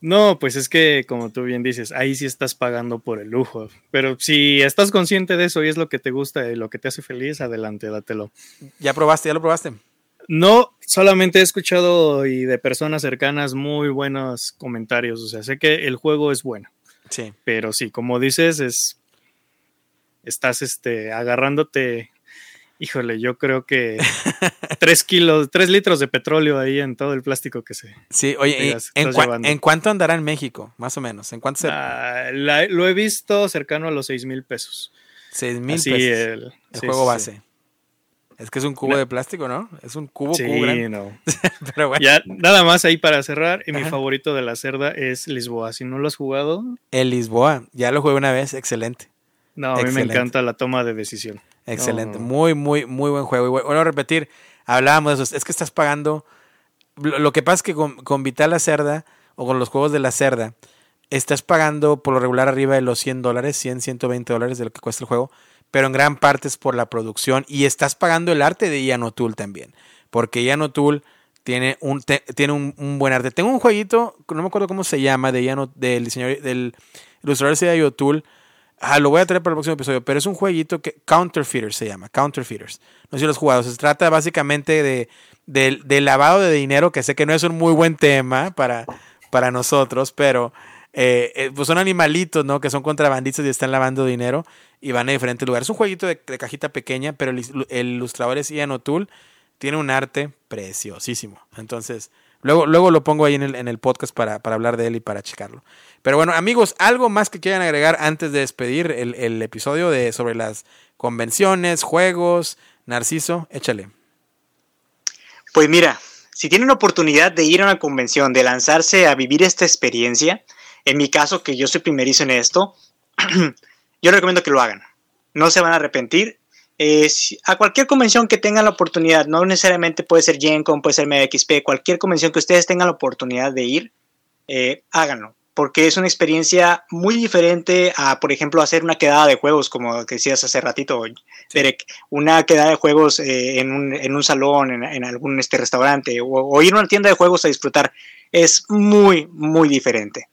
No, pues es que como tú bien dices, ahí sí estás pagando por el lujo. Pero si estás consciente de eso y es lo que te gusta y lo que te hace feliz, adelante, dátelo. ¿Ya probaste? ¿Ya lo probaste? No, solamente he escuchado y de personas cercanas muy buenos comentarios. O sea, sé que el juego es bueno. Sí. Pero sí, como dices, es. Estás este, agarrándote híjole, yo creo que tres kilos, tres litros de petróleo ahí en todo el plástico que se. Sí, oye, ¿en, cuánto andará en México? Más o menos. ¿En cuánto se... Ah, lo he visto cercano a los seis mil pesos. Seis mil pesos. El, el juego base. Es que es un cubo de plástico, ¿no? Es un cubo sí, no. Pero bueno. Ya, nada más ahí para cerrar. Y mi favorito de la cerda es Lisboa. Si no lo has jugado. El Lisboa. Ya lo jugué una vez. Excelente. No, a mí me encanta la toma de decisión. Excelente. Muy, muy, muy buen juego. Y bueno, a repetir, hablábamos de eso. Es que estás pagando. Lo, que pasa es que con, con, Vital la Cerda o con los juegos de la Cerda, estás pagando por lo regular arriba de los 100 dólares, 100, 120 dólares de lo que cuesta el juego, pero en gran parte es por la producción y estás pagando el arte de Ian O'Toole también. Porque Ian O'Toole tiene un, tiene un, buen arte. Tengo un jueguito, no me acuerdo cómo se llama, de Ian, del diseñador, del ilustrador de O'Toole Ah, lo voy a traer para el próximo episodio, pero es un jueguito que Counterfeiters se llama, Counterfeiters. No sé si los jugados. Se trata básicamente de, de, lavado de dinero, que sé que no es un muy buen tema para, para nosotros, pero eh, eh, pues son animalitos, ¿no? Que son contrabandistas y están lavando dinero y van a diferentes lugares. Es un jueguito de, cajita pequeña, pero el, el, ilustrador es Ian O'Toole. Tiene un arte preciosísimo. Entonces, luego, luego lo pongo ahí en el, en el podcast para, para hablar de él y para checarlo. Pero bueno, amigos, algo más que quieran agregar antes de despedir el, episodio de sobre las convenciones, juegos, Narciso, échale. Pues mira, si tienen oportunidad de ir a una convención, de lanzarse a vivir esta experiencia, en mi caso, que yo soy primerizo en esto, yo recomiendo que lo hagan. No se van a arrepentir. a cualquier convención que tengan la oportunidad, no necesariamente puede ser Gen Con, puede ser MXP, cualquier convención que ustedes tengan la oportunidad de ir, eh, háganlo porque es una experiencia muy diferente a, por ejemplo, hacer una quedada de juegos, como decías hace ratito, Derek, una quedada de juegos eh, en, un, en, un, salón, en, algún este, restaurante, o, ir a una tienda de juegos a disfrutar, es muy, muy diferente.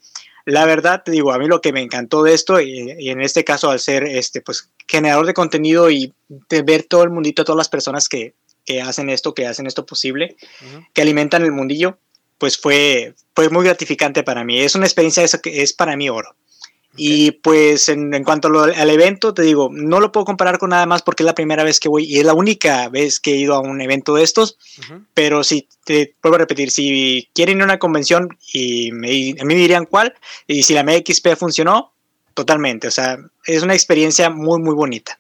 La verdad, te digo, a mí lo que me encantó de esto, y, en este caso al ser este, pues, generador de contenido y de ver todo el mundito, todas las personas que, que hacen esto, que hacen esto posible, que alimentan el mundillo, pues fue, fue muy gratificante para mí. Es una experiencia eso que es para mí oro. Y pues en, cuanto al evento, te digo, no lo puedo comparar con nada más porque es la primera vez que voy y es la única vez que he ido a un evento de estos. Pero si te vuelvo a repetir, si quieren ir a una convención y me, a mí me dirían cuál, y si la MXP funcionó, totalmente. O sea, es una experiencia muy, muy bonita.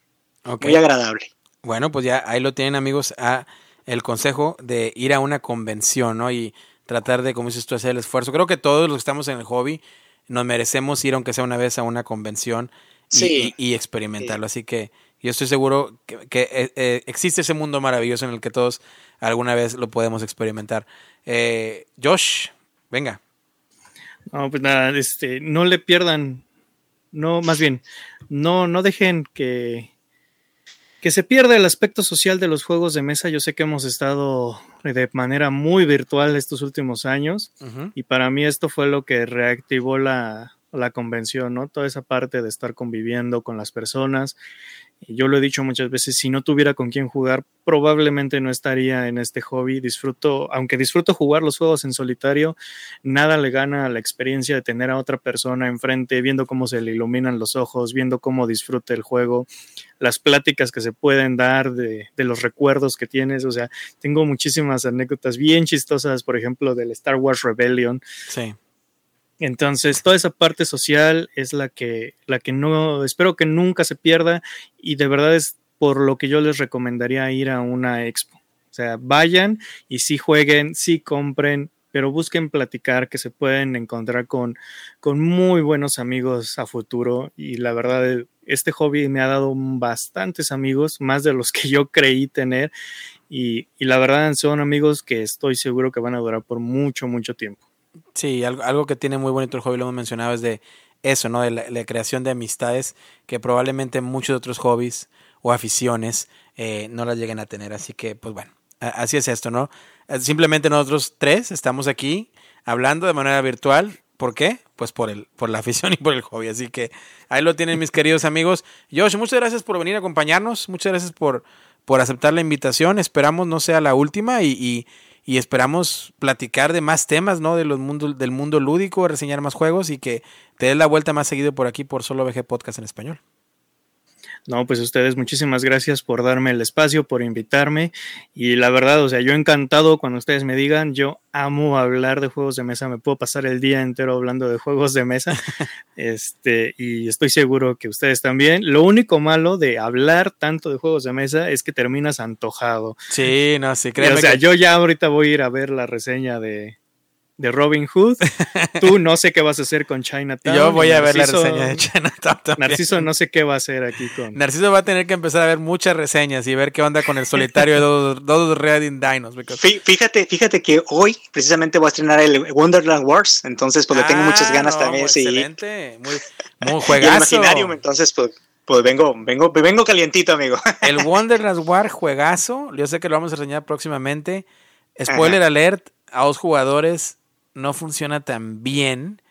Muy agradable. Bueno, pues ya ahí lo tienen amigos a el consejo de ir a una convención, ¿no? Y tratar de, como dices tú, hacer el esfuerzo. Creo que todos los que estamos en el hobby nos merecemos ir, aunque sea una vez, a una convención y, experimentarlo. Así que yo estoy seguro que, eh, eh, existe ese mundo maravilloso en el que todos alguna vez lo podemos experimentar. Eh, Josh, venga. No, pues nada, este, no le pierdan, no, más bien, no, no dejen que que se pierda el aspecto social de los juegos de mesa. Yo sé que hemos estado de manera muy virtual estos últimos años y para mí esto fue lo que reactivó la, la convención, ¿no? Toda esa parte de estar conviviendo con las personas yo lo he dicho muchas veces, si no tuviera con quién jugar, probablemente no estaría en este hobby. Disfruto, aunque disfruto jugar los juegos en solitario, nada le gana a la experiencia de tener a otra persona enfrente, viendo cómo se le iluminan los ojos, viendo cómo disfruta el juego, las pláticas que se pueden dar de, de los recuerdos que tienes. O sea, tengo muchísimas anécdotas bien chistosas, por ejemplo, del Star Wars Rebellion. Sí entonces, toda esa parte social es la que, la que no, espero que nunca se pierda y de verdad es por lo que yo les recomendaría ir a una expo. O sea, vayan y sí jueguen, sí compren, pero busquen platicar, que se pueden encontrar con, con muy buenos amigos a futuro. Y la verdad, este hobby me ha dado bastantes amigos, más de los que yo creí tener. Y, y la verdad son amigos que estoy seguro que van a durar por mucho, mucho tiempo. Sí, algo, algo que tiene muy bonito el hobby, lo hemos mencionado, es de eso, ¿no? De la, creación de amistades que probablemente muchos otros hobbies o aficiones eh, no las lleguen a tener. Así que, pues bueno, así es esto, ¿no? Eh, simplemente nosotros tres estamos aquí hablando de manera virtual. ¿Por qué? Pues por, el, por la afición y por el hobby. Así que ahí lo tienen mis queridos amigos. Josh, muchas gracias por venir a acompañarnos. Muchas gracias por, por aceptar la invitación. Esperamos no sea la última y, y, esperamos platicar de más temas, ¿no? De los mundos, del mundo lúdico, reseñar más juegos y que te des la vuelta más seguido por aquí por Solo VG Podcast en español. No, pues ustedes muchísimas gracias por darme el espacio, por invitarme y la verdad, o sea, yo encantado cuando ustedes me digan, yo amo hablar de juegos de mesa, me puedo pasar el día entero hablando de juegos de mesa. este, y estoy seguro que ustedes también. Lo único malo de hablar tanto de juegos de mesa es que terminas antojado. Sí, no, sí, creo. O sea, yo ya ahorita voy a ir a ver la reseña de de Robin Hood. Tú no sé qué vas a hacer con Chinatown. Yo voy a ver la reseña de Chinatown también. Narciso no sé qué va a hacer aquí con. Narciso va a tener que empezar a ver muchas reseñas y ver qué onda con el solitario de dos Reading Dinos. Fíjate, fíjate que hoy precisamente voy a estrenar el Wonderland Wars, entonces pues le tengo muchas ah, ganas también. Excelente, muy, muy juegazo. imaginario, entonces pues pues vengo, vengo, vengo calientito, amigo. El Wonderland Wars juegazo. Yo sé que lo vamos a reseñar próximamente. Spoiler alert a dos jugadores no funciona tan bien,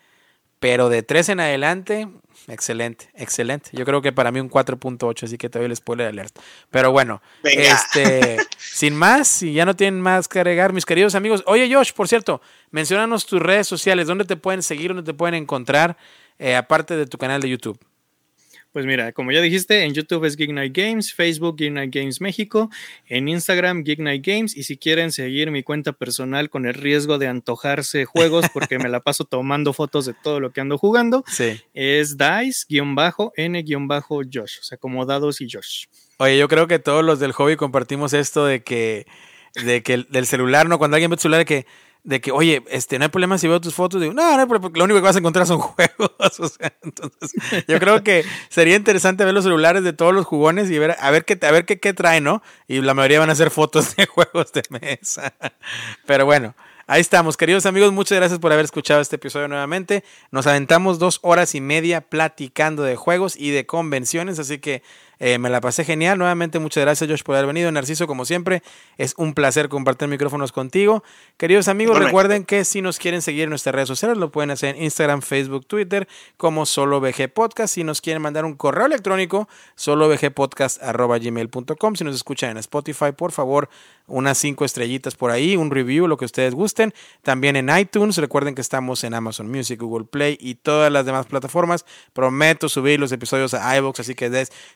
pero de 3 en adelante, excelente, excelente. Yo creo que para mí un 4.8, así que te doy el spoiler alert. Pero bueno, este, sin más, si ya no tienen más que agregar, mis queridos amigos. Oye, Josh, por cierto, mencionanos tus redes sociales, dónde te pueden seguir, dónde te pueden encontrar, eh, aparte de tu canal de YouTube. Pues mira, como ya dijiste, en YouTube es Geek Night Games, Facebook Geek Night Games México, en Instagram Geek Night Games y si quieren seguir mi cuenta personal con el riesgo de antojarse juegos porque me la paso tomando fotos de todo lo que ando jugando, es Dice-N-Josh, o sea, como dados y Josh. Oye, yo creo que todos los del hobby compartimos esto de que, de que del celular, ¿no? Cuando alguien ve tu celular, que de que, oye, este, no hay problema si veo tus fotos. Digo, no, no hay problema, lo único que vas a encontrar son juegos. O sea, entonces, yo creo que sería interesante ver los celulares de todos los jugones y ver, a ver qué, a ver qué, qué trae, ¿no? Y la mayoría van a ser fotos de juegos de mesa. Pero bueno, Ahí estamos, queridos amigos, muchas gracias por haber escuchado este episodio nuevamente. Nos aventamos dos horas y media platicando de juegos y de convenciones, así que eh, me la pasé genial. Nuevamente, muchas gracias, Josh, por haber venido. Narciso, como siempre, es un placer compartir micrófonos contigo. Queridos amigos, recuerden que si nos quieren seguir en nuestras redes sociales, lo pueden hacer en Instagram, Facebook, Twitter, como solo VG Podcast. Si nos quieren mandar un correo electrónico, solo gmail.com. Si nos escuchan en Spotify, por favor, unas cinco estrellitas por ahí, un review, lo que ustedes gusten. También en iTunes, recuerden que estamos en Amazon Music, Google Play y todas las demás plataformas. Prometo subir los episodios a iVoox, así que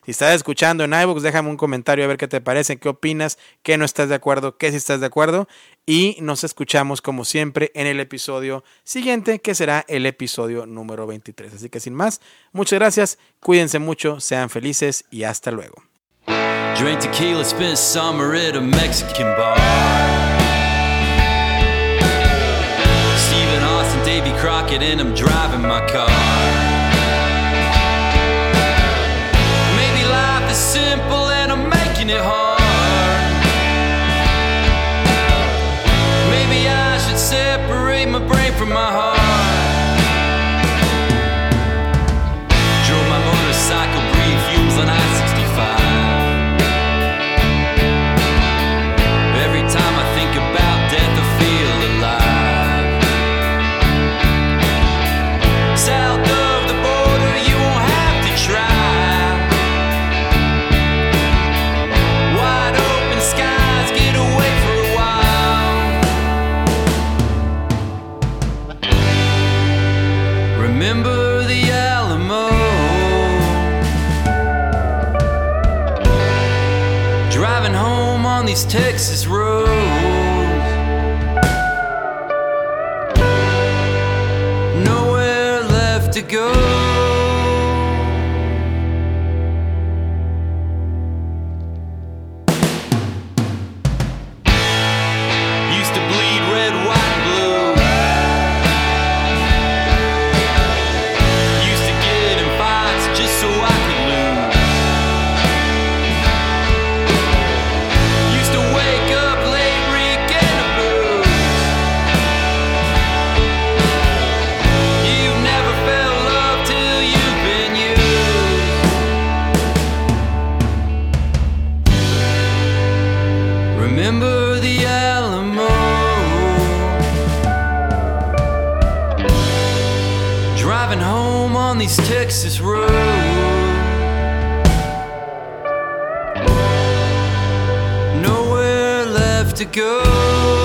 si estás escuchando en iVoox, déjame un comentario a ver qué te parece, qué opinas, qué no estás de acuerdo, qué si estás de acuerdo. Y nos escuchamos como siempre en el episodio siguiente, que será el episodio número 23. Así que sin más, muchas gracias, cuídense mucho, sean felices y hasta luego. I'm making Texas roads. Nowhere left to go. Texas roads. Nowhere left to go.